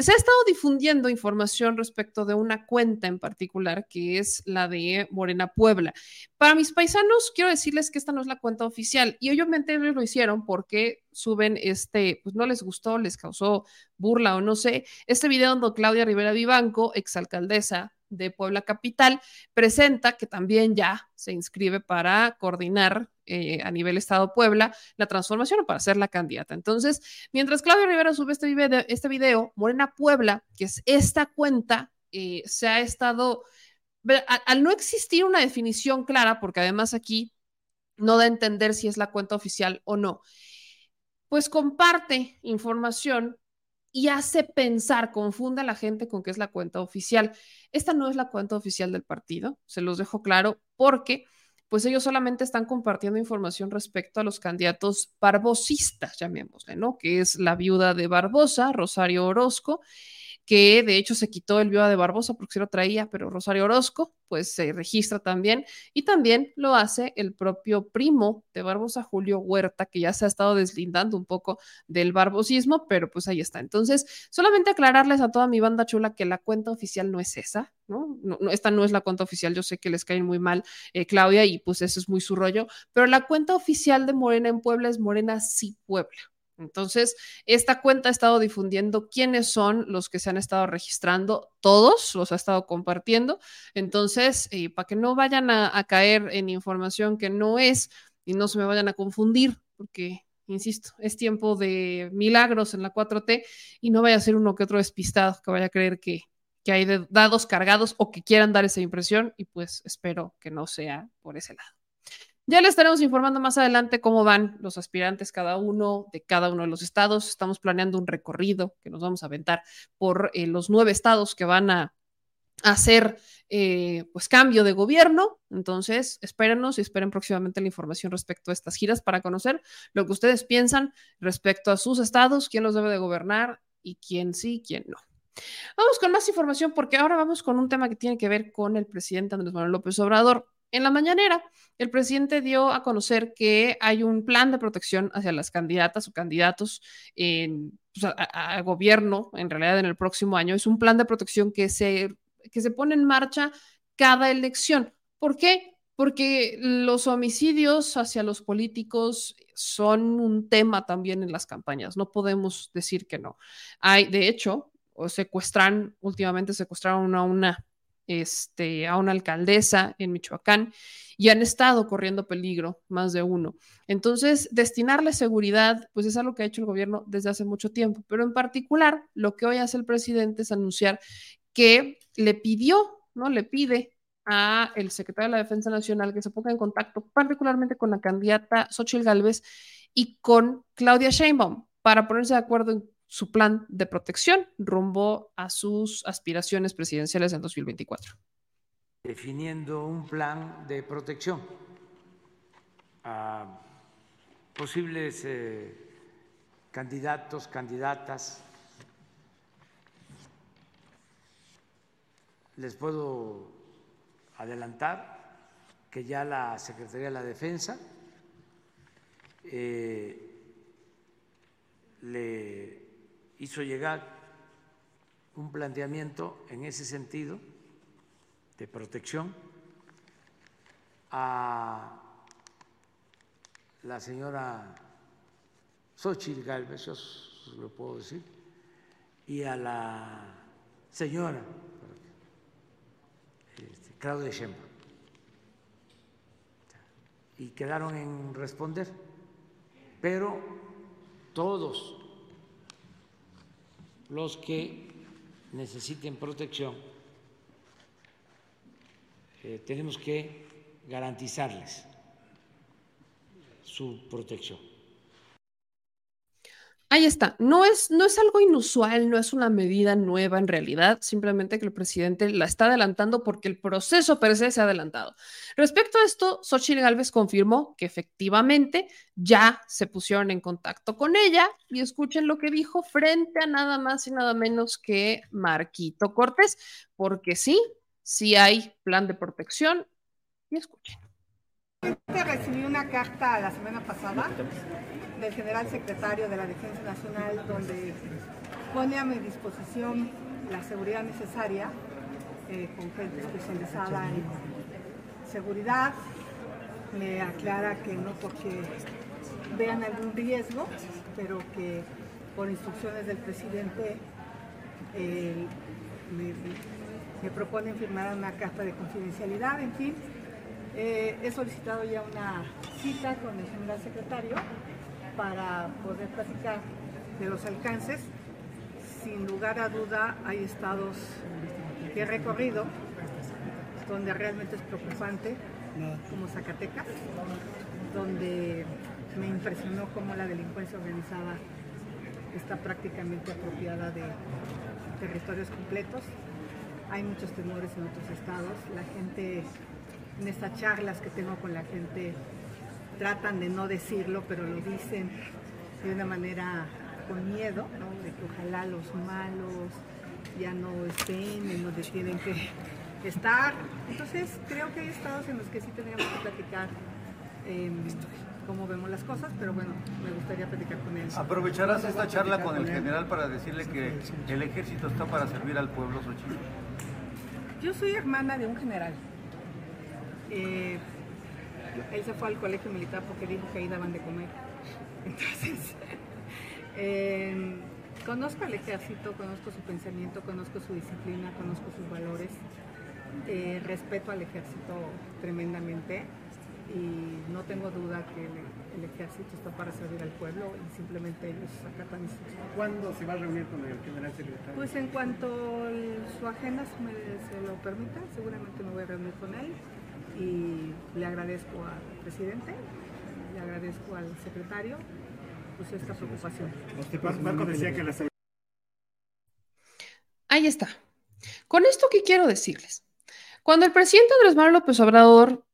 Se ha estado difundiendo información respecto de una cuenta en particular, que es la de Morena Puebla. Para mis paisanos, quiero decirles que esta no es la cuenta oficial y obviamente ellos lo hicieron porque suben este, pues no les gustó, les causó burla o no sé, este video donde Claudia Rivera Vivanco, exalcaldesa de Puebla Capital presenta que también ya se inscribe para coordinar eh, a nivel Estado Puebla la transformación para ser la candidata. Entonces, mientras Claudia Rivera sube este video, este video Morena Puebla, que es esta cuenta, eh, se ha estado, al, no existir una definición clara, porque además aquí no da a entender si es la cuenta oficial o no, pues comparte información y hace pensar, confunde a la gente con que es la cuenta oficial. Esta no es la cuenta oficial del partido, se los dejo claro, porque pues ellos solamente están compartiendo información respecto a los candidatos barbosistas, llamémosle, ¿no? Que es la viuda de Barbosa, Rosario Orozco, que de hecho se quitó el viuda de Barbosa porque se lo traía, pero Rosario Orozco pues se registra también y también lo hace el propio primo de Barbosa, Julio Huerta, que ya se ha estado deslindando un poco del barbosismo, pero pues ahí está. Entonces, solamente aclararles a toda mi banda chula que la cuenta oficial no es esa, ¿no? no, no esta no es la cuenta oficial, yo sé que les cae muy mal eh, Claudia y pues eso es muy su rollo, pero la cuenta oficial de Morena en Puebla es Morena Sí Puebla. Entonces, esta cuenta ha estado difundiendo quiénes son los que se han estado registrando, todos los ha estado compartiendo. Entonces, eh, para que no vayan a, a, caer en información que no es y no se me vayan a confundir, porque, insisto, es tiempo de milagros en la 4T y no vaya a ser uno que otro despistado que vaya a creer que, que hay dados cargados o que quieran dar esa impresión y pues espero que no sea por ese lado. Ya les estaremos informando más adelante cómo van los aspirantes cada uno de cada uno de los estados. Estamos planeando un recorrido que nos vamos a aventar por eh, los nueve estados que van a hacer eh, pues cambio de gobierno. Entonces, espérenos y esperen próximamente la información respecto a estas giras para conocer lo que ustedes piensan respecto a sus estados, quién los debe de gobernar y quién sí, quién no. Vamos con más información porque ahora vamos con un tema que tiene que ver con el presidente Andrés Manuel López Obrador. En la mañanera, el presidente dio a conocer que hay un plan de protección hacia las candidatas o candidatos en, pues, a, gobierno, en realidad en el próximo año. Es un plan de protección que se, que se pone en marcha cada elección. ¿Por qué? Porque los homicidios hacia los políticos son un tema también en las campañas. No podemos decir que no. Hay, de hecho, secuestran, últimamente secuestraron a una este, a una alcaldesa en Michoacán y han estado corriendo peligro, más de uno. Entonces, destinarle seguridad, pues es algo que ha hecho el gobierno desde hace mucho tiempo, pero en particular lo que hoy hace el presidente es anunciar que le pidió, ¿no? Le pide a el secretario de la Defensa Nacional que se ponga en contacto particularmente con la candidata Xochitl Gálvez y con Claudia Sheinbaum para ponerse de acuerdo en su plan de protección rumbo a sus aspiraciones presidenciales en 2024. Definiendo un plan de protección a posibles eh, candidatos, candidatas. Les puedo adelantar que ya la Secretaría de la Defensa eh, le hizo llegar un planteamiento en ese sentido de protección a la señora Xochitl Galvez, yo lo puedo decir, y a la señora este, Claudia Sheinbaum. Y quedaron en responder, pero todos los que necesiten protección, eh, tenemos que garantizarles su protección. Ahí está. No es, no es algo inusual, no es una medida nueva en realidad, simplemente que el presidente la está adelantando porque el proceso per se se ha adelantado. Respecto a esto, Xochitl Gálvez confirmó que efectivamente ya se pusieron en contacto con ella y escuchen lo que dijo frente a nada más y nada menos que Marquito Cortés, porque sí, sí hay plan de protección y escuchen. Recibí una carta la semana pasada del general secretario de la Defensa Nacional donde pone a mi disposición la seguridad necesaria eh, con gente especializada en seguridad. Me aclara que no porque vean algún riesgo, pero que por instrucciones del presidente eh, me, proponen firmar una carta de confidencialidad, en fin. Eh, he solicitado ya una cita con el general secretario para poder platicar de los alcances. Sin lugar a duda hay estados que he recorrido donde realmente es preocupante, como Zacatecas, donde me impresionó cómo la delincuencia organizada está prácticamente apropiada de territorios completos. Hay muchos temores en otros estados. La gente, en estas charlas que tengo con la gente, tratan de no decirlo, pero lo dicen de una manera con miedo, ¿no? de que ojalá los malos ya no estén en donde tienen que estar. Entonces creo que hay estados en los que sí tendríamos que platicar eh, cómo vemos las cosas, pero bueno, me gustaría platicar con él. ¿Aprovecharás esta charla con el general para decirle que el ejército está para servir al pueblo, Xochitl? Yo soy hermana de un general. Eh, él se fue al colegio militar porque dijo que ahí daban de comer. [LAUGHS] Entonces, [LAUGHS] eh, conozco al ejército, conozco su pensamiento, conozco su disciplina, conozco sus valores. Eh, respeto al ejército tremendamente y no tengo duda que el, el, ejército está para servir al pueblo y simplemente ellos acatan instrucciones. ¿Cuándo se va a reunir con el general secretario? Pues en cuanto el, su agenda se, me, se, lo permita, seguramente me voy a reunir con él y le agradezco al presidente, le agradezco al secretario pues esta preocupación. Usted, Marco decía que la... Ahí está. Con esto, ¿qué quiero decirles? Cuando el presidente Andrés Manuel López Obrador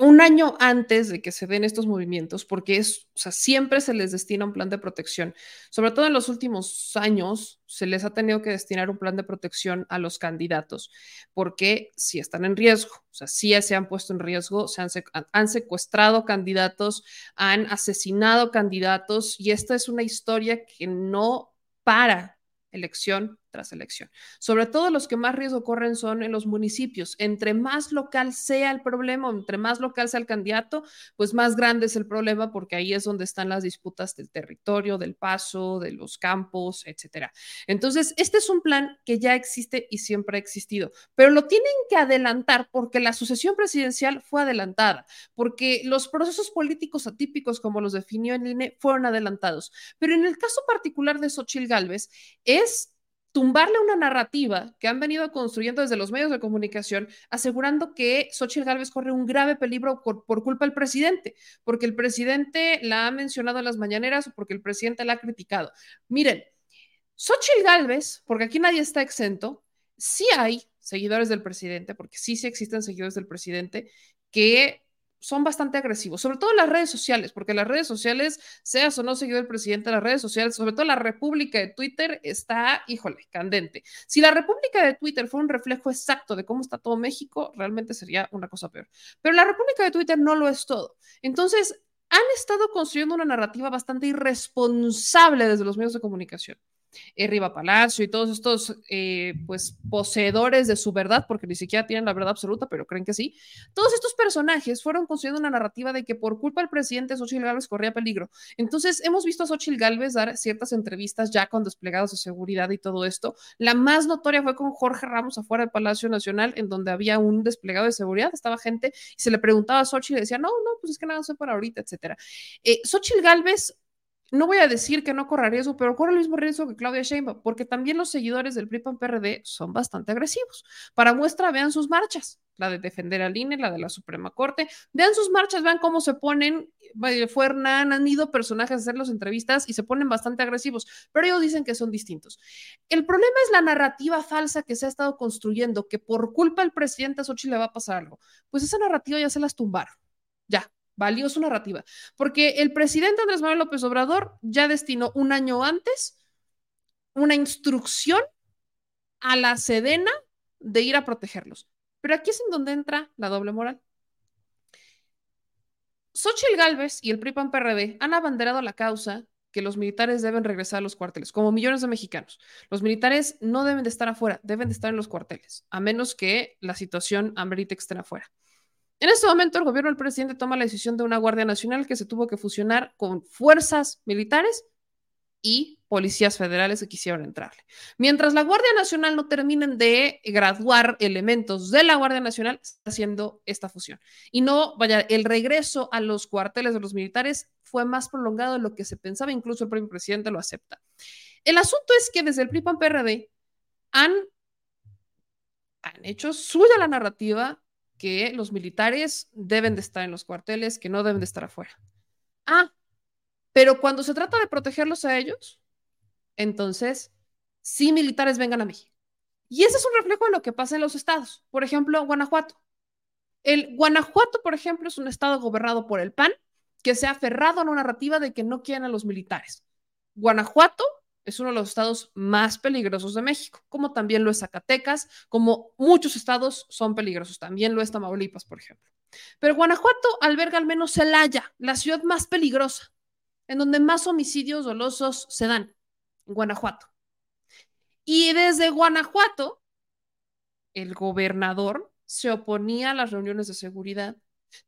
un año antes de que se den estos movimientos, porque es, o sea, siempre se les destina un plan de protección. Sobre todo en los últimos años se les ha tenido que destinar un plan de protección a los candidatos, porque si están en riesgo, o sea, sí se han puesto en riesgo, se han, han secuestrado candidatos, han asesinado candidatos, y esta es una historia que no para elección tras elección. Sobre todo los que más riesgo corren son en los municipios. Entre más local sea el problema, entre más local sea el candidato, pues más grande es el problema porque ahí es donde están las disputas del territorio, del paso, de los campos, etcétera. Entonces, este es un plan que ya existe y siempre ha existido, pero lo tienen que adelantar porque la sucesión presidencial fue adelantada, porque los procesos políticos atípicos como los definió el INE fueron adelantados. Pero en el caso particular de Xochil Gálvez es tumbarle una narrativa que han venido construyendo desde los medios de comunicación, asegurando que Xochitl Gálvez corre un grave peligro por, por, culpa del presidente, porque el presidente la ha mencionado en las mañaneras o porque el presidente la ha criticado. Miren, Xochitl Gálvez, porque aquí nadie está exento, sí hay seguidores del presidente, porque sí, sí existen seguidores del presidente que son bastante agresivos, sobre todo las redes sociales, porque las redes sociales, seas o no seguido el presidente, las redes sociales, sobre todo la República de Twitter, está, híjole, candente. Si la República de Twitter fuera un reflejo exacto de cómo está todo México, realmente sería una cosa peor. Pero la República de Twitter no lo es todo. Entonces, han estado construyendo una narrativa bastante irresponsable desde los medios de comunicación. Riva Palacio y todos estos eh, pues poseedores de su verdad, porque ni siquiera tienen la verdad absoluta, pero creen que sí. Todos estos personajes fueron construyendo una narrativa de que por culpa del presidente Xochitl Gálvez corría peligro. Entonces hemos visto a Xochitl Gálvez dar ciertas entrevistas ya con desplegados de seguridad y todo esto. La más notoria fue con Jorge Ramos afuera del Palacio Nacional, en donde había un desplegado de seguridad, estaba gente y se le preguntaba a Xochitl y decía, no, no, pues es que nada, sé para ahorita, etcétera. Eh, Gálvez no voy a decir que no corra riesgo, pero corre el mismo riesgo que Claudia Sheinbaum, porque también los seguidores del PRI PAN PRD son bastante agresivos. Para muestra, vean sus marchas, la de defender al INE, la de la Suprema Corte, vean sus marchas, vean cómo se ponen, fue Hernán, han ido personajes a hacer las entrevistas y se ponen bastante agresivos, pero ellos dicen que son distintos. El problema es la narrativa falsa que se ha estado construyendo, que por culpa del presidente a Xochitl le va a pasar algo. Pues esa narrativa ya se las tumbaron, ya, valió su narrativa, porque el presidente Andrés Manuel López Obrador ya destinó un año antes una instrucción a la Sedena de ir a protegerlos. Pero aquí es en donde entra la doble moral. Xochitl Gálvez y el PRI-PAN PRD han abanderado la causa que los militares deben regresar a los cuarteles, como millones de mexicanos. Los militares no deben de estar afuera, deben de estar en los cuarteles, a menos que la situación amerite que estén afuera. En este momento, el gobierno del presidente toma la decisión de una Guardia Nacional que se tuvo que fusionar con fuerzas militares y policías federales que quisieron entrarle. Mientras la Guardia Nacional no terminen de graduar elementos de la Guardia Nacional, está haciendo esta fusión. Y no, vaya, el regreso a los cuarteles de los militares fue más prolongado de lo que se pensaba, incluso el propio presidente lo acepta. El asunto es que desde el PRI-PAN-PRD han, han hecho suya la narrativa que los militares deben de estar en los cuarteles, que no deben de estar afuera. Ah, pero cuando se trata de protegerlos a ellos, entonces sí militares vengan a mí. Y ese es un reflejo de lo que pasa en los estados. Por ejemplo, Guanajuato. El Guanajuato, por ejemplo, es un estado gobernado por el PAN que se ha aferrado a una narrativa de que no quieren a los militares. Guanajuato es uno de los estados más peligrosos de México, como también lo es Zacatecas, como muchos estados son peligrosos, también lo es Tamaulipas, por ejemplo. Pero Guanajuato alberga al menos Celaya, la ciudad más peligrosa, en donde más homicidios dolosos se dan, en Guanajuato. Y desde Guanajuato, el gobernador se oponía a las reuniones de seguridad.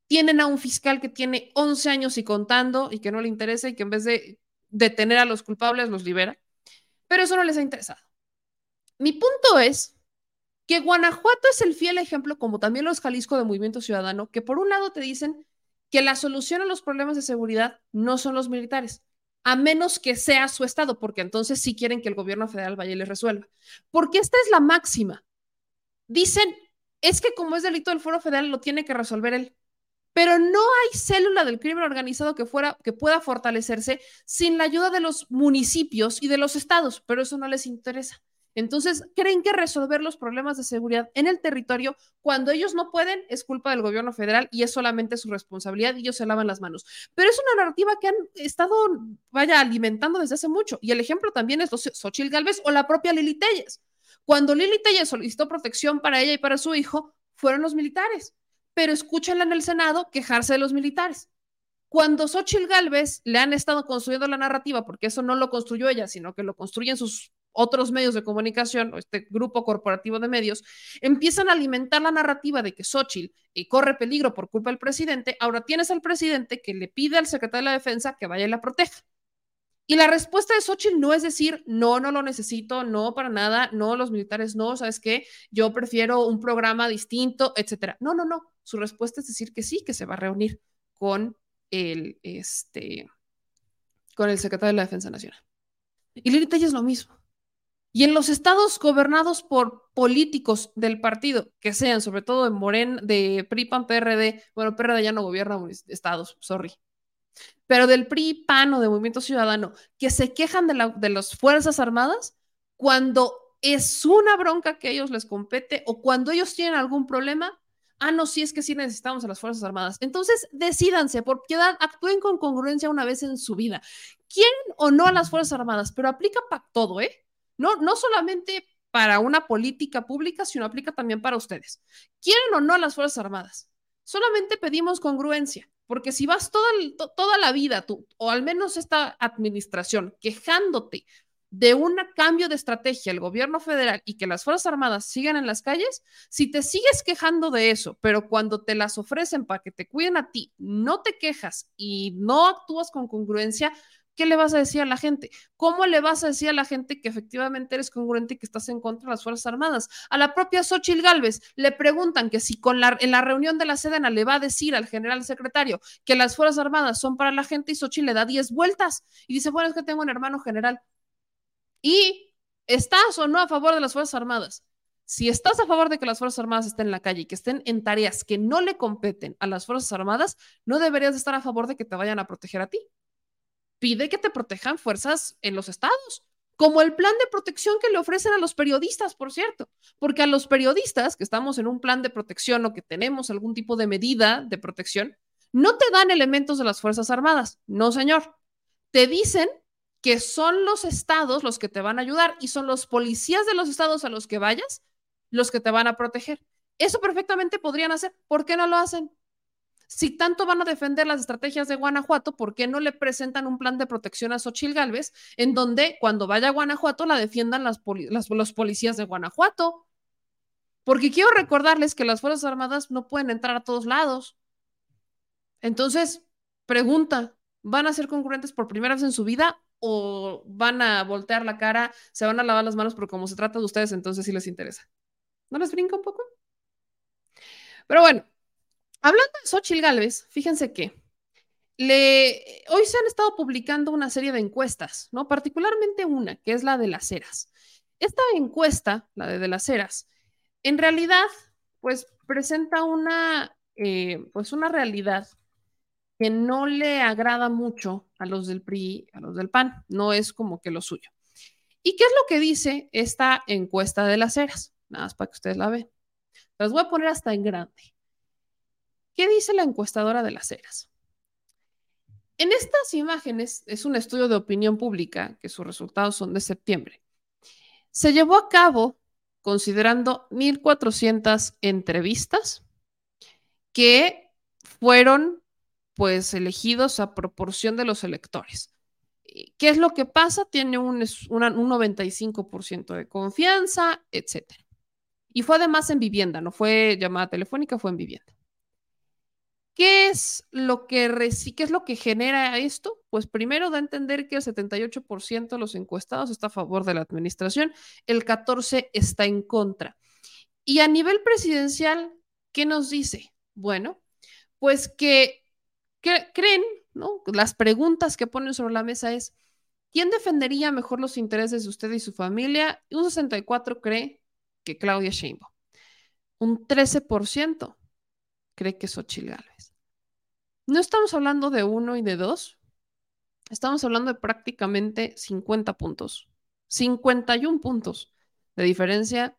Tienen a un fiscal que tiene 11 años y contando y que no le interesa y que en vez de detener a los culpables los libera pero eso no les ha interesado. Mi punto es que Guanajuato es el fiel ejemplo, como también los Jalisco de Movimiento Ciudadano, que por un lado te dicen que la solución a los problemas de seguridad no son los militares, a menos que sea su estado, porque entonces sí quieren que el gobierno federal vaya y les resuelva. Porque esta es la máxima. Dicen, es que como es delito del foro federal, lo tiene que resolver él pero no hay célula del crimen organizado que, fuera, que pueda fortalecerse sin la ayuda de los municipios y de los estados, pero eso no les interesa. Entonces, creen que resolver los problemas de seguridad en el territorio, cuando ellos no pueden, es culpa del gobierno federal y es solamente su responsabilidad y ellos se lavan las manos. Pero es una narrativa que han estado, vaya, alimentando desde hace mucho. Y el ejemplo también es Xochil Gálvez o la propia Lili Telles. Cuando Lili Telles solicitó protección para ella y para su hijo, fueron los militares pero escúchenla en el Senado quejarse de los militares. Cuando Xochitl Galvez le han estado construyendo la narrativa, porque eso no lo construyó ella, sino que lo construyen sus otros medios de comunicación o este grupo corporativo de medios, empiezan a alimentar la narrativa de que Xochitl corre peligro por culpa del presidente. Ahora tienes al presidente que le pide al secretario de la defensa que vaya y la proteja. Y la respuesta de Xochitl no es decir, no, no lo necesito, no para nada, no, los militares no, ¿sabes qué? Yo prefiero un programa distinto, etcétera. No, no, no. Su respuesta es decir que sí, que se va a reunir con el, este, con el secretario de la Defensa Nacional. Y Lili es lo mismo. Y en los estados gobernados por políticos del partido, que sean sobre todo de Moren, de PRI, PAN, PRD, bueno, PRD ya no gobierna estados, sorry, pero del PRI, PAN o de Movimiento Ciudadano, que se quejan de, la, de las Fuerzas Armadas cuando es una bronca que a ellos les compete o cuando ellos tienen algún problema, ah, no, sí es que sí necesitamos a las Fuerzas Armadas. Entonces, decídanse, por piedad, actúen con congruencia una vez en su vida. Quieren o no a las Fuerzas Armadas, pero aplica para todo, ¿eh? No, no solamente para una política pública, sino aplica también para ustedes. ¿Quieren o no a las Fuerzas Armadas? Solamente pedimos congruencia. Porque si vas toda, toda la vida, tú, o al menos esta administración, quejándote de un cambio de estrategia el gobierno federal y que las Fuerzas Armadas sigan en las calles, si te sigues quejando de eso, pero cuando te las ofrecen para que te cuiden a ti, no te quejas y no actúas con congruencia, ¿qué le vas a decir a la gente? ¿Cómo le vas a decir a la gente que efectivamente eres congruente y que estás en contra de las Fuerzas Armadas? A la propia Xochil Gálvez le preguntan que si en la reunión de la Sedena le va a decir al general secretario que las Fuerzas Armadas son para la gente y Xochil le da 10 vueltas y dice, bueno, es que tengo un hermano general. ¿Y estás o no a favor de las Fuerzas Armadas? Si estás a favor de que las Fuerzas Armadas estén en la calle y que estén en tareas que no le competen a las Fuerzas Armadas, no deberías estar a favor de que te vayan a proteger a ti pide que te protejan fuerzas en los estados, como el plan de protección que le ofrecen a los periodistas, por cierto, porque a los periodistas que estamos en un plan de protección o que tenemos algún tipo de medida de protección, no te dan elementos de las Fuerzas Armadas, no señor, te dicen que son los estados los que te van a ayudar y son los policías de los estados a los que vayas los que te van a proteger. Eso perfectamente podrían hacer, ¿por qué no lo hacen? Si tanto van a defender las estrategias de Guanajuato, ¿por qué no le presentan un plan de protección a Xochil Gálvez en donde cuando vaya a Guanajuato la defiendan las, los policías de Guanajuato? Porque quiero recordarles que las Fuerzas Armadas no pueden entrar a todos lados. Entonces, pregunta, ¿van a ser concurrentes por primera vez en su vida o van a voltear la cara, se van a lavar las manos, pero como se trata de ustedes, entonces sí les interesa. ¿No les brinca un poco? Pero bueno, hablando de Xochitl Galvez, fíjense que hoy se han estado publicando una serie de encuestas, ¿no? Particularmente una, que es la de las eras. Esta encuesta, la de, de las eras, en realidad, pues presenta una, eh, pues una realidad que no le agrada mucho a los del PRI, a los del PAN, no es como que lo suyo. ¿Y qué es lo que dice esta encuesta de las eras? Nada más para que ustedes la vean. Las voy a poner hasta en grande. ¿Qué dice la encuestadora de las eras? En estas imágenes, es un estudio de opinión pública, que sus resultados son de septiembre. Se llevó a cabo considerando 1.400 entrevistas que fueron pues elegidos a proporción de los electores. ¿Qué es lo que pasa? Tiene un, una, un 95% de confianza, etc. Y fue además en vivienda, no fue llamada telefónica, fue en vivienda. ¿Qué es lo que, qué es lo que genera esto? Pues primero da a entender que el 78% de los encuestados está a favor de la administración, el 14% está en contra. Y a nivel presidencial, ¿qué nos dice? Bueno, pues que creen, ¿no? Las preguntas que ponen sobre la mesa es, ¿quién defendería mejor los intereses de usted y su familia? Un 64 cree que Claudia Sheinbaum. Un 13% cree que Xochitl Gálvez. No estamos hablando de uno y de dos, estamos hablando de prácticamente 50 puntos, 51 puntos de diferencia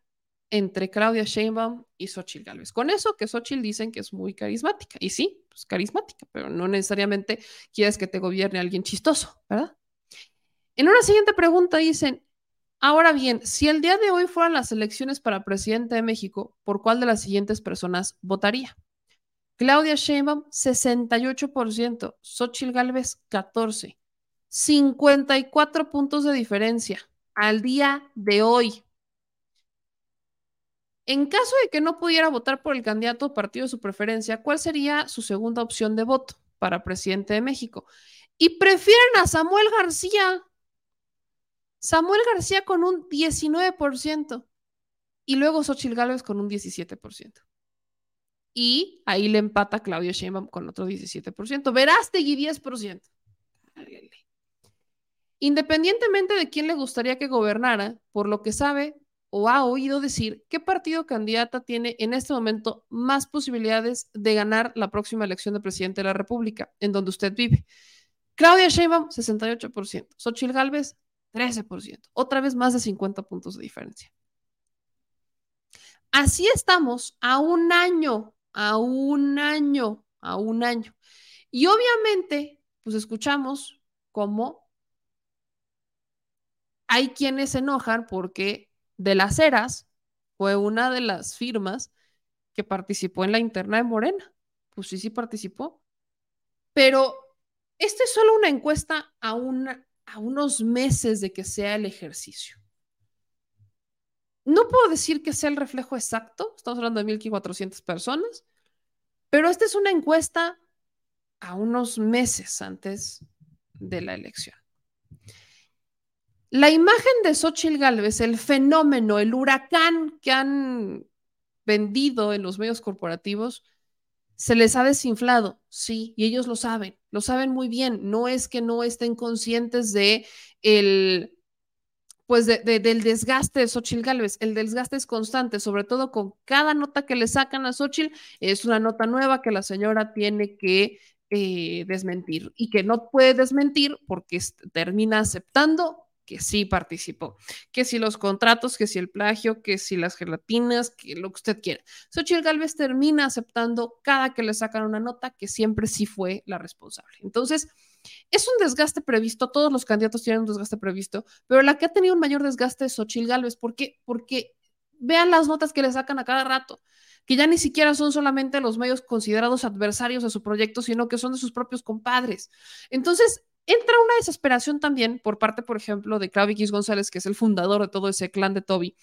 entre Claudia Sheinbaum y Xochitl Gálvez. Con eso que Xochitl dicen que es muy carismática. Y sí, pues carismática, pero no necesariamente quieres que te gobierne alguien chistoso, ¿verdad? En una siguiente pregunta dicen, ahora bien, si el día de hoy fueran las elecciones para presidente de México, ¿por cuál de las siguientes personas votaría? Claudia Sheinbaum, 68%, Xochitl Gálvez, 14%, 54 puntos de diferencia al día de hoy. En caso de que no pudiera votar por el candidato o partido de su preferencia, ¿cuál sería su segunda opción de voto para presidente de México? Y prefieren a Samuel García. Samuel García con un 19% y luego Xochitl Gálvez con un 17%. Y ahí le empata Claudio Sheinbaum con otro 17%. Verástegui 10%. Independientemente de quién le gustaría que gobernara, por lo que sabe, o ha oído decir qué partido candidata tiene en este momento más posibilidades de ganar la próxima elección de presidente de la República, en donde usted vive. Claudia Sheinbaum, 68%. Xochitl Gálvez, 13%. Otra vez más de 50 puntos de diferencia. Así estamos a un año, a un año, a un año. Y obviamente, pues escuchamos cómo hay quienes se enojan porque de las Heras fue una de las firmas que participó en la interna de Morena. Pues sí, sí participó. Pero esta es solo una encuesta a, a unos meses de que sea el ejercicio. No puedo decir que sea el reflejo exacto, estamos hablando de 1.400 personas, pero esta es una encuesta a unos meses antes de la elección. La imagen de Xochitl Galvez, el fenómeno, el huracán que han vendido en los medios corporativos, se les ha desinflado, sí, y ellos lo saben, lo saben muy bien. No es que no estén conscientes de el, pues del desgaste de Xochitl Galvez. El desgaste es constante, sobre todo con cada nota que le sacan a Xochitl, es una nota nueva que la señora tiene que eh, desmentir y que no puede desmentir porque termina aceptando que sí participó, que si los contratos, que si el plagio, que si las gelatinas, que lo que usted quiera. Xochitl Galvez termina aceptando cada que le sacan una nota que siempre sí fue la responsable. Entonces, es un desgaste previsto, todos los candidatos tienen un desgaste previsto, pero la que ha tenido un mayor desgaste es Xochitl Galvez. ¿Por qué? Porque vean las notas que le sacan a cada rato que ya ni siquiera son solamente los medios considerados adversarios de su proyecto, sino que son de sus propios compadres. Entonces, entra una desesperación también por parte, por ejemplo, de Claudio González, que es el fundador de todo ese clan de Toby,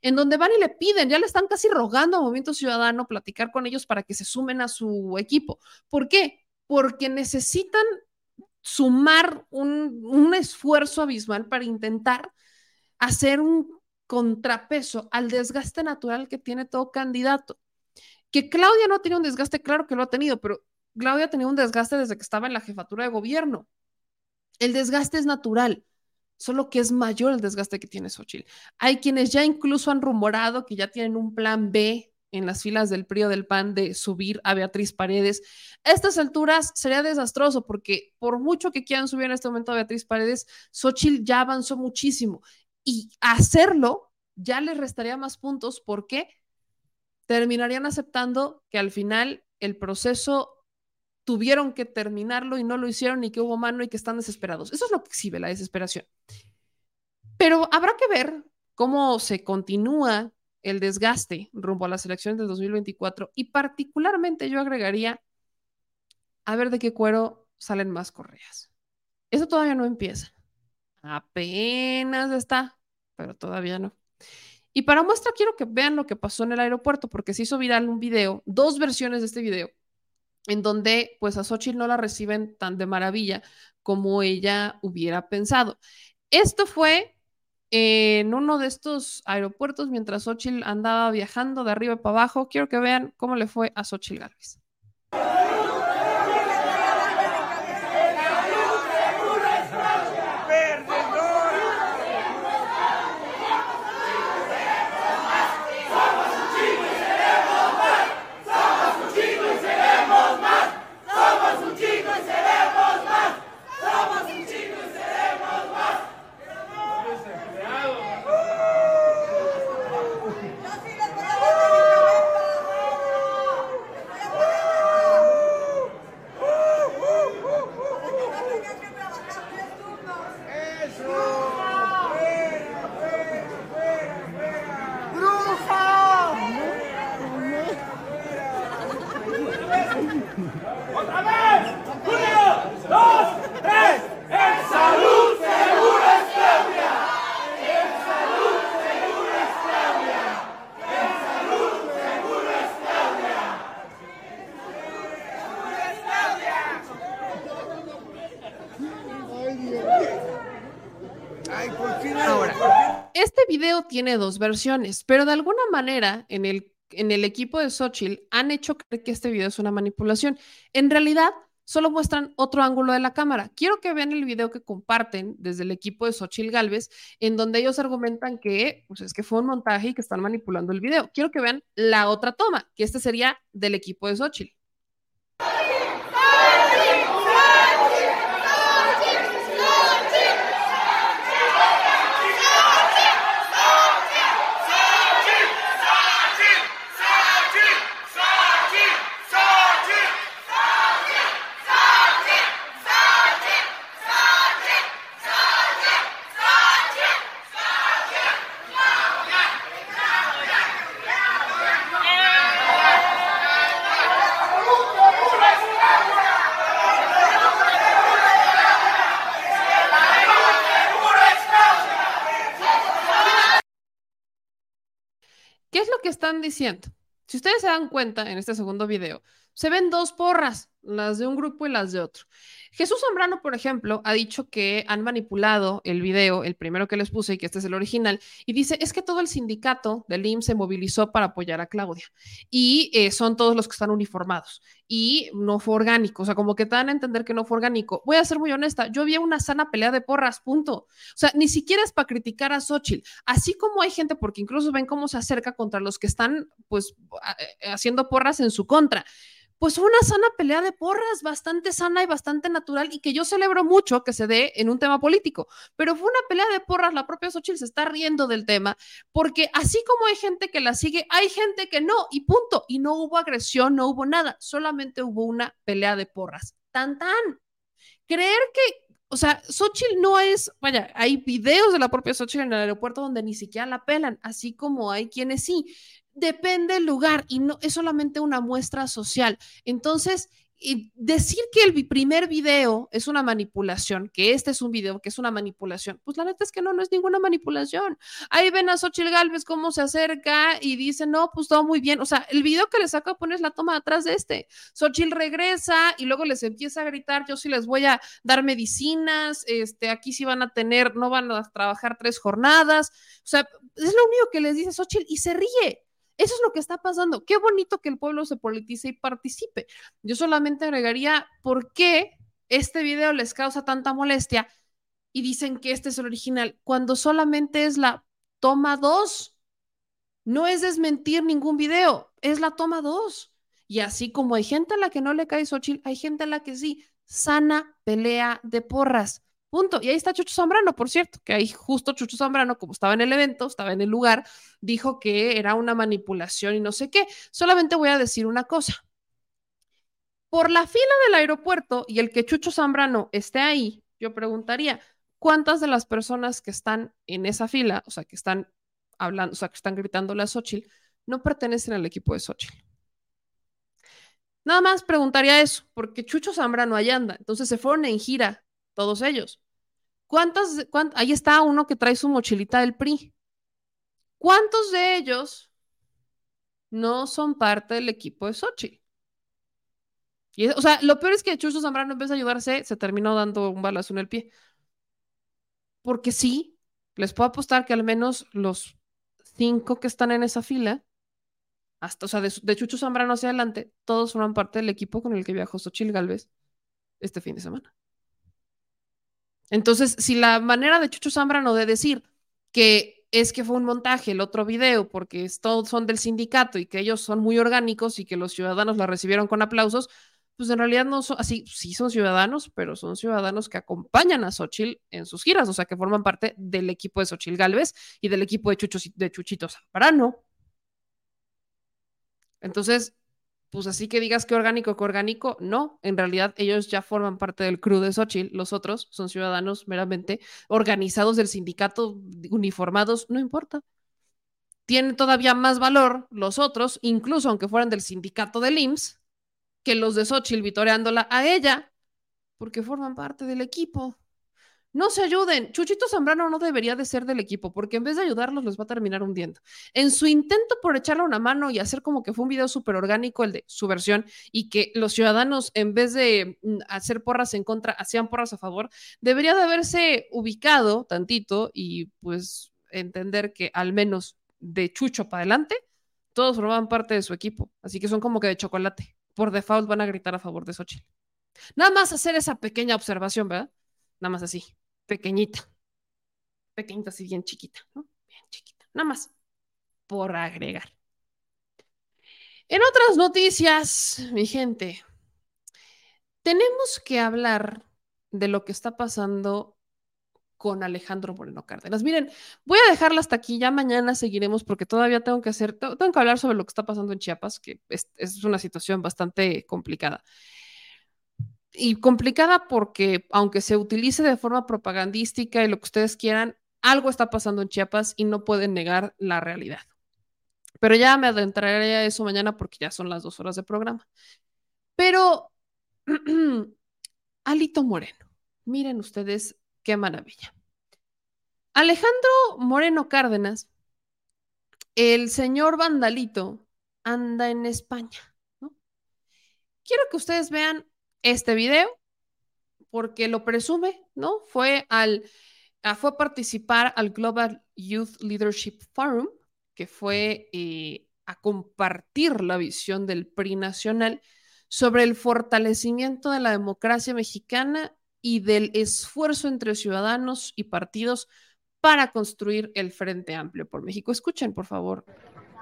en donde van y le piden, ya le están casi rogando a Movimiento Ciudadano platicar con ellos para que se sumen a su equipo. ¿Por qué? Porque necesitan sumar un, un esfuerzo abismal para intentar hacer un contrapeso al desgaste natural que tiene todo candidato. Que Claudia no tiene un desgaste, claro que lo ha tenido, pero Claudia tenía un desgaste desde que estaba en la jefatura de gobierno. El desgaste es natural, solo que es mayor el desgaste que tiene Xochitl. Hay quienes ya incluso han rumorado que ya tienen un plan B en las filas del PRI o del PAN de subir a Beatriz Paredes. A estas alturas sería desastroso porque por mucho que quieran subir en este momento a Beatriz Paredes, Xochitl ya avanzó muchísimo y hacerlo ya les restaría más puntos porque terminarían aceptando que al final el proceso tuvieron que terminarlo y no lo hicieron y que hubo mano y que están desesperados. Eso es lo que exhibe la desesperación. Pero habrá que ver cómo se continúa el desgaste rumbo a las elecciones del 2024 y particularmente yo agregaría a ver de qué cuero salen más correas. Eso todavía no empieza. Apenas está, pero todavía no. Y para muestra quiero que vean lo que pasó en el aeropuerto, porque se hizo viral un video, dos versiones de este video, en donde pues a Xochitl no la reciben tan de maravilla como ella hubiera pensado. Esto fue en uno de estos aeropuertos mientras Xochitl andaba viajando de arriba para abajo. Quiero que vean cómo le fue a Xochitl Gálvez. ¡Otra vez! ¡Uno, dos, tres! ¡En salud seguro es Claudia! ¡En salud seguro es Claudia! ¡En salud seguro es Claudia! Ay, ¿por qué no? Ahora, este video tiene dos versiones, pero de alguna manera en el, en el equipo de Xochitl han hecho creer que este video es una manipulación. En realidad, solo muestran otro ángulo de la cámara. Quiero que vean el video que comparten desde el equipo de Xochitl Galvez, en donde ellos argumentan que pues, es que fue un montaje y que están manipulando el video. Quiero que vean la otra toma, que este sería del equipo de Xochitl. Que están diciendo? Si ustedes se dan cuenta en este segundo video, se ven dos porras, las de un grupo y las de otro. Jesús Zambrano, por ejemplo, ha dicho que han manipulado el video, el primero que les puse y que este es el original, y dice, es que todo el sindicato del IMSS se movilizó para apoyar a Claudia y eh, son todos los que están uniformados y no fue orgánico, o sea, como que te dan a entender que no fue orgánico. Voy a ser muy honesta, yo vi una sana pelea de porras, punto. O sea, ni siquiera es para criticar a Xochitl, así como hay gente, porque incluso ven cómo se acerca contra los que están, pues, eh, haciendo porras en su contra pues una sana pelea de porras, bastante sana y bastante natural, y que yo celebro mucho que se dé en un tema político, pero fue una pelea de porras, la propia Xochitl se está riendo del tema, porque así como hay gente que la sigue, hay gente que no, y punto, y no hubo agresión, no hubo nada, solamente hubo una pelea de porras, tan tan. Creer que o sea, Xochitl no es, vaya, hay videos de la propia Xochitl en el aeropuerto donde ni siquiera la pelan, así como hay quienes sí. Depende del lugar y no es solamente una muestra social. Entonces, decir que el primer video es una manipulación, que este es un video que es una manipulación, pues la neta es que no, no es ninguna manipulación. Ahí ven a Xochitl Galvez cómo se acerca y dice, no, pues todo muy bien. O sea, el video que les acabo de poner es la toma atrás de este. Xochitl regresa y luego les empieza a gritar, yo sí les voy a dar medicinas, este, aquí sí van a tener, no van a trabajar tres jornadas. O sea, es lo único que les dice Xochitl y se ríe. Eso es lo que está pasando. Qué bonito que el pueblo se politice y participe. Yo solamente agregaría por qué este video les causa tanta molestia y dicen que este es el original, cuando solamente es la toma 2. No es desmentir ningún video, es la toma 2. Y así como hay gente a la que no le cae Xochitl, hay gente a la que sí. Sana pelea de porras. Punto. Y ahí está Chucho Zambrano, por cierto, que ahí justo Chucho Zambrano, como estaba en el evento, estaba en el lugar, dijo que era una manipulación y no sé qué. Solamente voy a decir una cosa. Por la fila del aeropuerto y el que Chucho Zambrano esté ahí, yo preguntaría, ¿cuántas de las personas que están en esa fila, o sea, que están hablando, o sea, que están gritándole a Xochitl, no pertenecen al equipo de Xochitl? Nada más preguntaría eso, porque Chucho Zambrano ahí anda, entonces se fueron en gira todos ellos. ¿Cuántas, cuánt- ahí está uno que trae su mochilita del PRI. ¿Cuántos de ellos no son parte del equipo de Xochitl? Y, o sea, lo peor es que Chucho Zambrano en vez de ayudarse, se terminó dando un balazo en el pie. Porque sí, les puedo apostar que al menos los cinco que están en esa fila, hasta, o sea, de, Chucho Zambrano hacia adelante, todos forman parte del equipo con el que viajó Xochitl Galvez este fin de semana. Entonces, si la manera de Chucho Zambrano de decir que es que fue un montaje el otro video porque todos son del sindicato y que ellos son muy orgánicos y que los ciudadanos la recibieron con aplausos, pues en realidad no son así, sí son ciudadanos, pero son ciudadanos que acompañan a Xochitl en sus giras, o sea, que forman parte del equipo de Xochitl Galvez y del equipo de, Chucho, de Chuchito Zambrano. Entonces, pues así que digas que orgánico, que orgánico, no, en realidad ellos ya forman parte del crew de Xochitl, los otros son ciudadanos meramente organizados del sindicato, uniformados, no importa. Tienen todavía más valor los otros, incluso aunque fueran del sindicato del IMSS, que los de Xochitl vitoreándola a ella, porque forman parte del equipo. No se ayuden. Chuchito Zambrano no debería de ser del equipo, porque en vez de ayudarlos, los va a terminar hundiendo. En su intento por echarle una mano y hacer como que fue un video súper orgánico el de su versión y que los ciudadanos, en vez de mm, hacer porras en contra, hacían porras a favor, debería de haberse ubicado tantito y pues entender que al menos de Chucho para adelante, todos formaban parte de su equipo. Así que son como que de chocolate. Por default van a gritar a favor de Xochitl. Nada más hacer esa pequeña observación, ¿verdad? Nada más así, pequeñita. Pequeñita, así bien chiquita, ¿no? Bien chiquita. Nada más por agregar. En otras noticias, mi gente, tenemos que hablar de lo que está pasando con Alejandro Moreno Cárdenas. Miren, voy a dejarla hasta aquí, ya mañana seguiremos porque todavía tengo que hacer, tengo que hablar sobre lo que está pasando en Chiapas, que es, es una situación bastante complicada. Y complicada porque aunque se utilice de forma propagandística y lo que ustedes quieran, algo está pasando en Chiapas y no pueden negar la realidad. Pero ya me adentraré a eso mañana porque ya son las dos horas de programa. Pero [CLEARS THROAT] Alito Moreno, miren ustedes qué maravilla. Alejandro Moreno Cárdenas, el señor Vandalito, anda en España. Quiero que ustedes vean este video porque lo presume, ¿no? Fue al a, fue a participar al Global Youth Leadership Forum, que fue eh, a compartir la visión del PRI nacional sobre el fortalecimiento de la democracia mexicana y del esfuerzo entre ciudadanos y partidos para construir el Frente Amplio por México. Escuchen, por favor.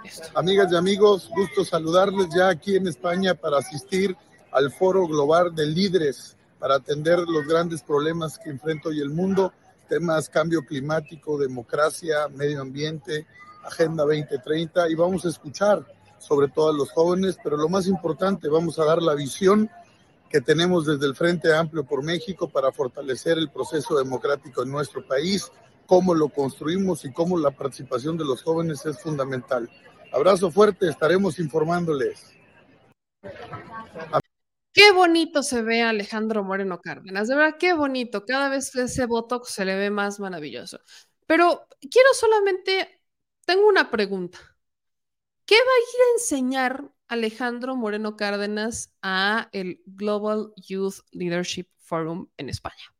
Esto. Amigas y amigos, gusto saludarles ya aquí en España para asistir al Foro Global de Líderes para atender los grandes problemas que enfrenta hoy el mundo, temas cambio climático, democracia, medio ambiente, Agenda 2030 y vamos a escuchar sobre todo a los jóvenes, pero lo más importante, vamos a dar la visión que tenemos desde el Frente Amplio por México para fortalecer el proceso democrático en nuestro país, cómo lo construimos y cómo la participación de los jóvenes es fundamental. Abrazo fuerte, estaremos informándoles. Qué bonito se ve Alejandro Moreno Cárdenas, de verdad, qué bonito. Cada vez ese botox se le ve más maravilloso. Pero quiero solamente, tengo una pregunta. ¿Qué va a ir a enseñar Alejandro Moreno Cárdenas a el Global Youth Leadership Forum en España?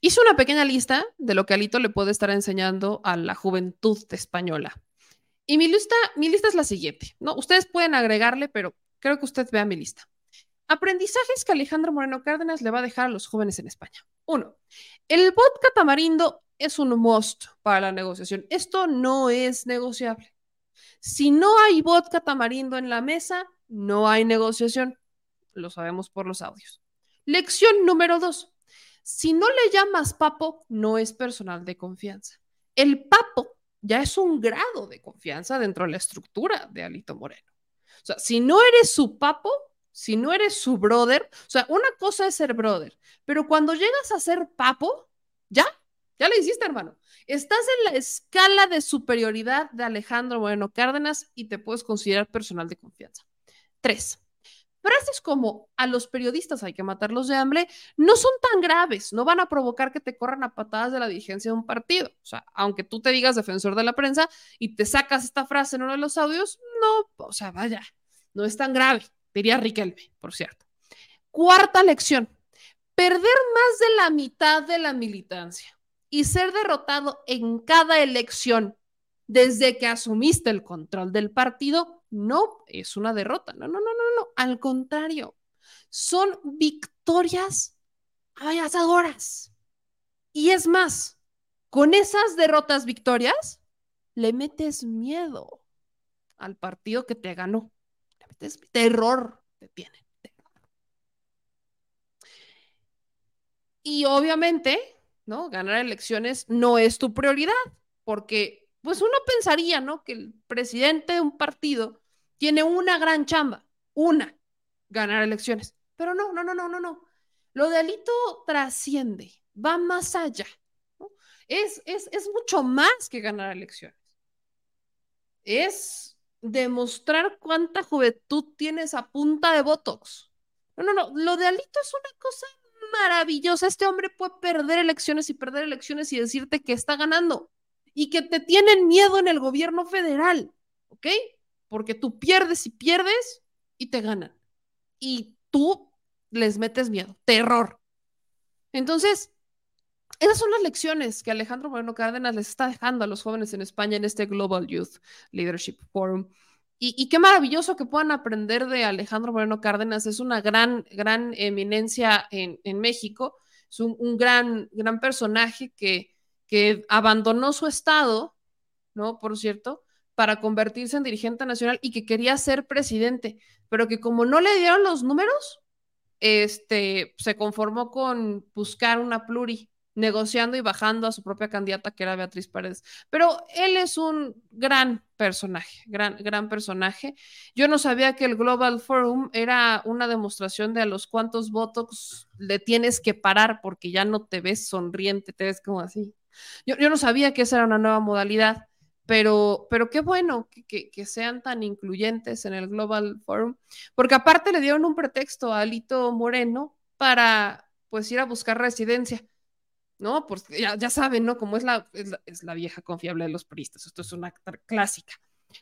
Hice una pequeña lista de lo que Alito le puede estar enseñando a la juventud española. Y mi lista, mi lista es la siguiente, ¿no? Ustedes pueden agregarle, pero creo que usted vea mi lista. Aprendizajes que Alejandro Moreno Cárdenas le va a dejar a los jóvenes en España. Uno, el vodka tamarindo es un must para la negociación. Esto no es negociable. Si no hay vodka tamarindo en la mesa, no hay negociación. Lo sabemos por los audios. Lección número dos. Si no le llamas papo, no es personal de confianza. El papo ya es un grado de confianza dentro de la estructura de Alito Moreno. O sea, si no eres su papo, si no eres su brother, o sea, una cosa es ser brother, pero cuando llegas a ser papo, ya, ya lo hiciste, hermano. Estás en la escala de superioridad de Alejandro Moreno Cárdenas y te puedes considerar personal de confianza. Tres, frases como a los periodistas hay que matarlos de hambre no son tan graves, no van a provocar que te corran a patadas de la dirigencia de un partido. O sea, aunque tú te digas defensor de la prensa y te sacas esta frase en uno de los audios, no, o sea, vaya, no es tan grave, diría Riquelme, por cierto. Cuarta lección, perder más de la mitad de la militancia y ser derrotado en cada elección desde que asumiste el control del partido no es una derrota. No, no, no, no, no. Al contrario, son victorias avasadoras. Y es más, con esas derrotas victorias, le metes miedo al partido que te ganó. Le metes terror, te tienen. Y obviamente, ¿no? Ganar elecciones no es tu prioridad, porque pues uno pensaría, ¿no? Que el presidente de un partido tiene una gran chamba, una, ganar elecciones. Pero no, no, no, no, no, no. Lo de Alito trasciende, va más allá. Es, es, es mucho más que ganar elecciones. Es demostrar cuánta juventud tienes a punta de Botox. No, no, no. Lo de Alito es una cosa maravillosa. Este hombre puede perder elecciones y perder elecciones y decirte que está ganando y que te tienen miedo en el gobierno federal, ¿ok? Porque tú pierdes y pierdes y te ganan. Y tú les metes miedo, terror. Entonces, esas son las lecciones que Alejandro Moreno Cárdenas les está dejando a los jóvenes en España en este Global Youth Leadership Forum. Y, y, qué maravilloso que puedan aprender de Alejandro Moreno Cárdenas. Es una gran, gran eminencia en, en México. Es un, un, gran, gran personaje que, que abandonó su estado, ¿no? Por cierto, para convertirse en dirigente nacional y que quería ser presidente, pero que como no le dieron los números, este, se conformó con buscar una pluri, negociando y bajando a su propia candidata, que era Beatriz Paredes. Pero él es un gran personaje, gran, gran personaje. Yo no sabía que el Global Forum era una demostración de a los cuantos votos le tienes que parar porque ya no te ves sonriente, te ves como así. Yo, yo no sabía que esa era una nueva modalidad, pero, pero qué bueno que, que, que, sean tan incluyentes en el Global Forum, porque aparte le dieron un pretexto a Alito Moreno para pues ir a buscar residencia. ¿no? Pues ya, ya saben, ¿no? Como es la, es la, es la vieja confiable de los puristas, esto es una clásica.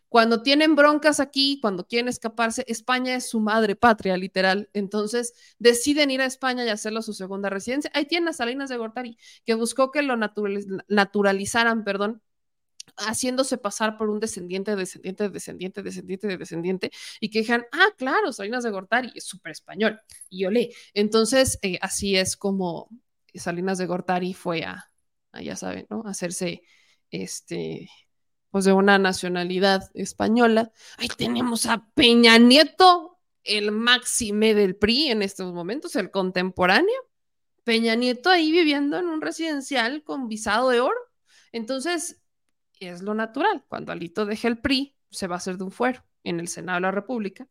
Cuando tienen broncas aquí, cuando quieren escaparse, España es su madre patria, literal. Entonces deciden ir a España y hacerlo su segunda residencia. Ahí tienen a Salinas de Gortari, que buscó que lo naturaliz naturalizaran, perdón, haciéndose pasar por un descendiente, descendiente, descendiente, descendiente, de descendiente, y que dijeran, ah, claro, Salinas de Gortari es súper español, y olé. Entonces, eh, así es como Salinas de Gortari fue a, ya saben, ¿no? Hacerse, este, pues de una nacionalidad española. Ahí tenemos a Peña Nieto, el máxime del PRI en estos momentos, el contemporáneo. Peña Nieto ahí viviendo en un residencial con visado de oro. Entonces, es lo natural. Cuando Alito deje el PRI, se va a hacer de un fuero en el Senado de la República.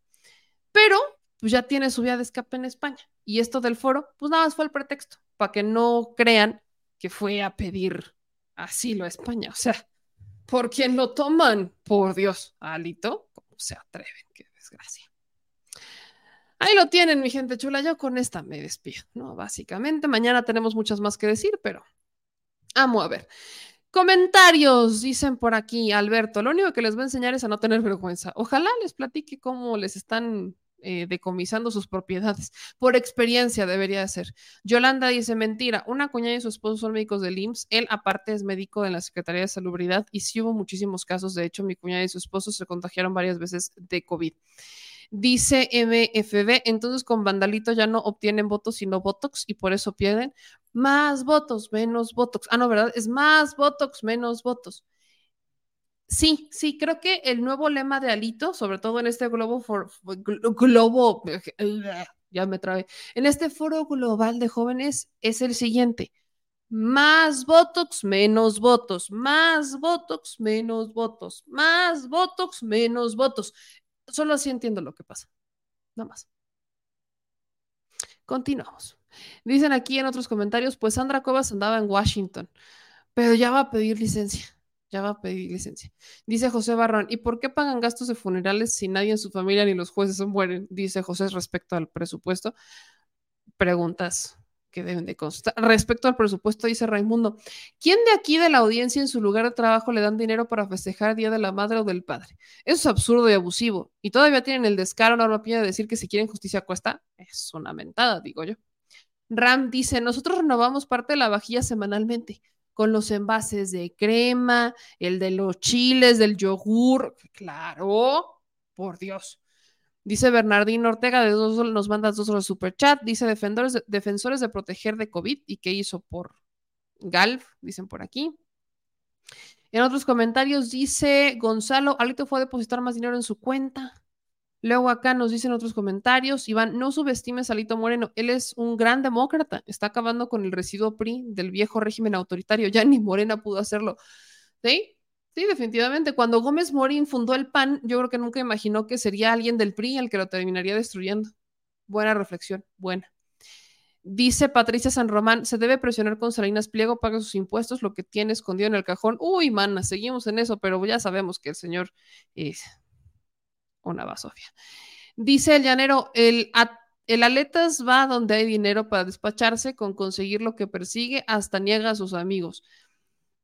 Pero pues ya tiene su vía de escape en España. Y esto del foro, pues nada más fue el pretexto, para que no crean que fue a pedir asilo a España. O sea, por quien lo toman, por Dios, Alito, ¿cómo se atreven? Qué desgracia. Ahí lo tienen, mi gente chula. Yo con esta me despido, ¿no? Básicamente, mañana tenemos muchas más que decir, pero amo a ver. Comentarios, dicen por aquí, Alberto. Lo único que les voy a enseñar es a no tener vergüenza. Ojalá les platique cómo les están eh, decomisando sus propiedades. Por experiencia debería de ser. Yolanda dice, mentira, una cuñada y su esposo son médicos del IMSS, él aparte es médico de la Secretaría de Salubridad y sí hubo muchísimos casos, de hecho mi cuñada y su esposo se contagiaron varias veces de COVID. Dice MFB, entonces con Vandalito ya no obtienen votos sino Botox y por eso pierden. Más votos, menos Botox. Ah, no, ¿verdad? Es más Botox, menos votos. Sí, sí, creo que el nuevo lema de Alito, sobre todo en este globo, for, globo, ya me trabé, en este foro global de jóvenes es el siguiente. Más Botox, menos votos, más Botox, menos votos, más Botox, menos votos. Solo así entiendo lo que pasa. Nada más. Continuamos. Dicen aquí en otros comentarios, pues Sandra Cuevas andaba en Washington, pero ya va a pedir licencia. Ya va a pedir licencia. Dice José Barrón, ¿y por qué pagan gastos de funerales si nadie en su familia ni los jueces mueren? Dice José respecto al presupuesto. Preguntas que deben de constar. Respecto al presupuesto, dice Raimundo, ¿quién de aquí de la audiencia en su lugar de trabajo le dan dinero para festejar Día de la Madre o del Padre? Eso es absurdo y abusivo. Y todavía tienen el descaro, Pía, de decir que si quieren justicia cuesta. Es una mentada, digo yo. Ram dice, nosotros renovamos parte de la vajilla semanalmente con los envases de crema, el de los chiles, del yogur. Claro, por Dios. Dice Bernardino Ortega, de dos, nos manda dos super superchat. Dice defensores de, defensores de proteger de COVID y qué hizo por Galv, dicen por aquí. En otros comentarios dice Gonzalo, Alito fue a depositar más dinero en su cuenta. Luego acá nos dicen otros comentarios, Iván, no subestimes a Alito Moreno, él es un gran demócrata, está acabando con el residuo PRI del viejo régimen autoritario, ya ni Morena pudo hacerlo. ¿Sí? Sí, definitivamente. Cuando Gómez Morín fundó el PAN, yo creo que nunca imaginó que sería alguien del PRI el que lo terminaría destruyendo. Buena reflexión, buena. Dice Patricia San Román, se debe presionar con Salinas Pliego, paga sus impuestos, lo que tiene escondido en el cajón. Uy, mana, seguimos en eso, pero ya sabemos que el señor es una va, Sofía. Dice el llanero, el, el aletas va donde hay dinero para despacharse con conseguir lo que persigue, hasta niega a sus amigos.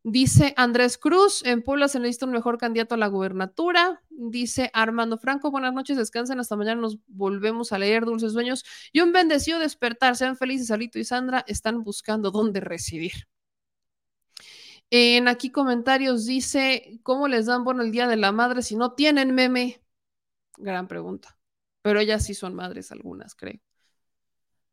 Dice Andrés Cruz, en Puebla se necesita un mejor candidato a la gubernatura. Dice Armando Franco, buenas noches, descansen, hasta mañana nos volvemos a leer Dulces Sueños y un bendecido despertar. Sean felices, Alito y Sandra están buscando dónde residir. En aquí comentarios dice, ¿cómo les dan bueno el Día de la Madre si no tienen meme? Gran pregunta. Pero ellas sí son madres algunas, creo.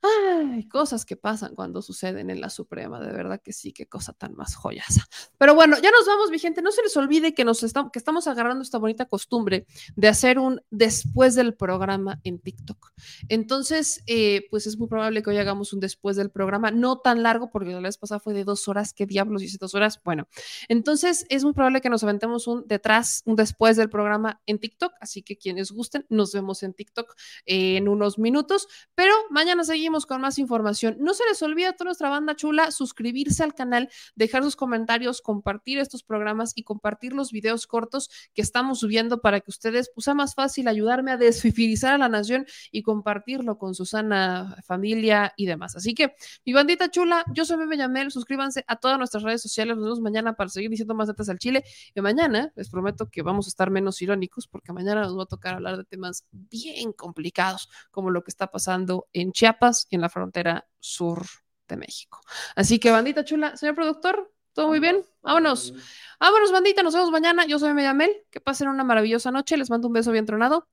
Ay, cosas que pasan cuando suceden en la Suprema, de verdad que sí, qué cosa tan más joyasa. Pero bueno, ya nos vamos, mi gente. No se les olvide que, nos estamos, que estamos agarrando esta bonita costumbre de hacer un después del programa en TikTok. Entonces, eh, pues es muy probable que hoy hagamos un después del programa, no tan largo, porque la vez pasada fue de dos horas. ¿Qué diablos hice dos horas? Bueno, entonces es muy probable que nos aventemos un detrás, un después del programa en TikTok. Así que quienes gusten, nos vemos en TikTok en unos minutos. Pero mañana seguimos con más información. No se les olvide a toda nuestra banda chula suscribirse al canal, dejar sus comentarios, compartir estos programas y compartir los videos cortos que estamos subiendo para que ustedes, pues sea más fácil ayudarme a desfifirizar a la nación y compartirlo con su sana familia y demás. Así que, mi bandita chula, yo soy Meme Yamel, suscríbanse a todas nuestras redes sociales, nos vemos mañana para seguir diciendo más datos al Chile y mañana les prometo que vamos a estar menos irónicos porque mañana nos va a tocar hablar de temas bien complicados como lo que está pasando en Chiapas en la frontera sur de México. Así que, bandita chula, señor productor, ¿todo muy bien? Vámonos. Vámonos, bandita, nos vemos mañana. Yo soy Mediamel. Que pasen una maravillosa noche. Les mando un beso bien tronado.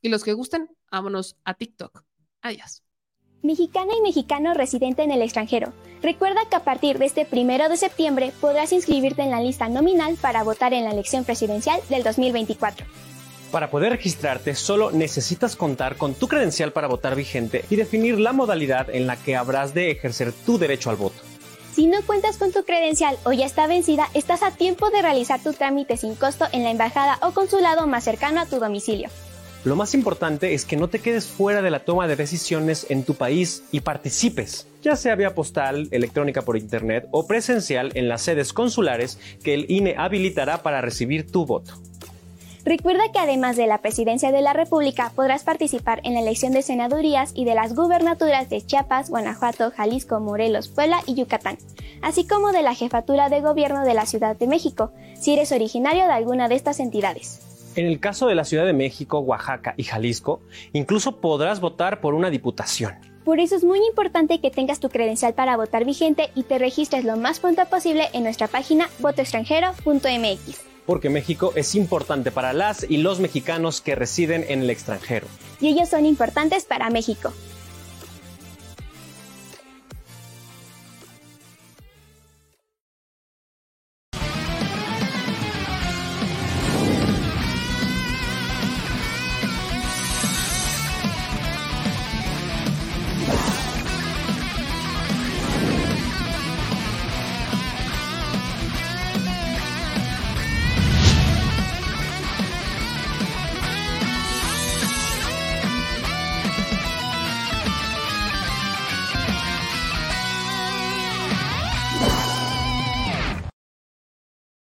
Y los que gusten, vámonos a TikTok. Adiós. Mexicana y mexicano residente en el extranjero. Recuerda que a partir de este primero de septiembre podrás inscribirte en la lista nominal para votar en la elección presidencial del 2024. Para poder registrarte solo necesitas contar con tu credencial para votar vigente y definir la modalidad en la que habrás de ejercer tu derecho al voto. Si no cuentas con tu credencial o ya está vencida, estás a tiempo de realizar tu trámite sin costo en la embajada o consulado más cercano a tu domicilio. Lo más importante es que no te quedes fuera de la toma de decisiones en tu país y participes, ya sea vía postal, electrónica por internet o presencial en las sedes consulares que el INE habilitará para recibir tu voto. Recuerda que además de la presidencia de la República podrás participar en la elección de senadurías y de las gubernaturas de Chiapas, Guanajuato, Jalisco, Morelos, Puebla y Yucatán, así como de la jefatura de gobierno de la Ciudad de México, si eres originario de alguna de estas entidades. En el caso de la Ciudad de México, Oaxaca y Jalisco, incluso podrás votar por una diputación. Por eso es muy importante que tengas tu credencial para votar vigente y te registres lo más pronto posible en nuestra página votoextranjero.mx porque México es importante para las y los mexicanos que residen en el extranjero. Y ellos son importantes para México.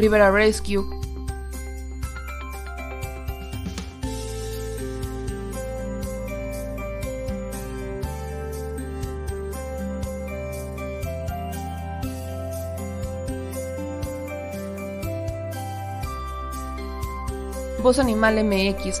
Rivera Rescue. Voz Animal MX,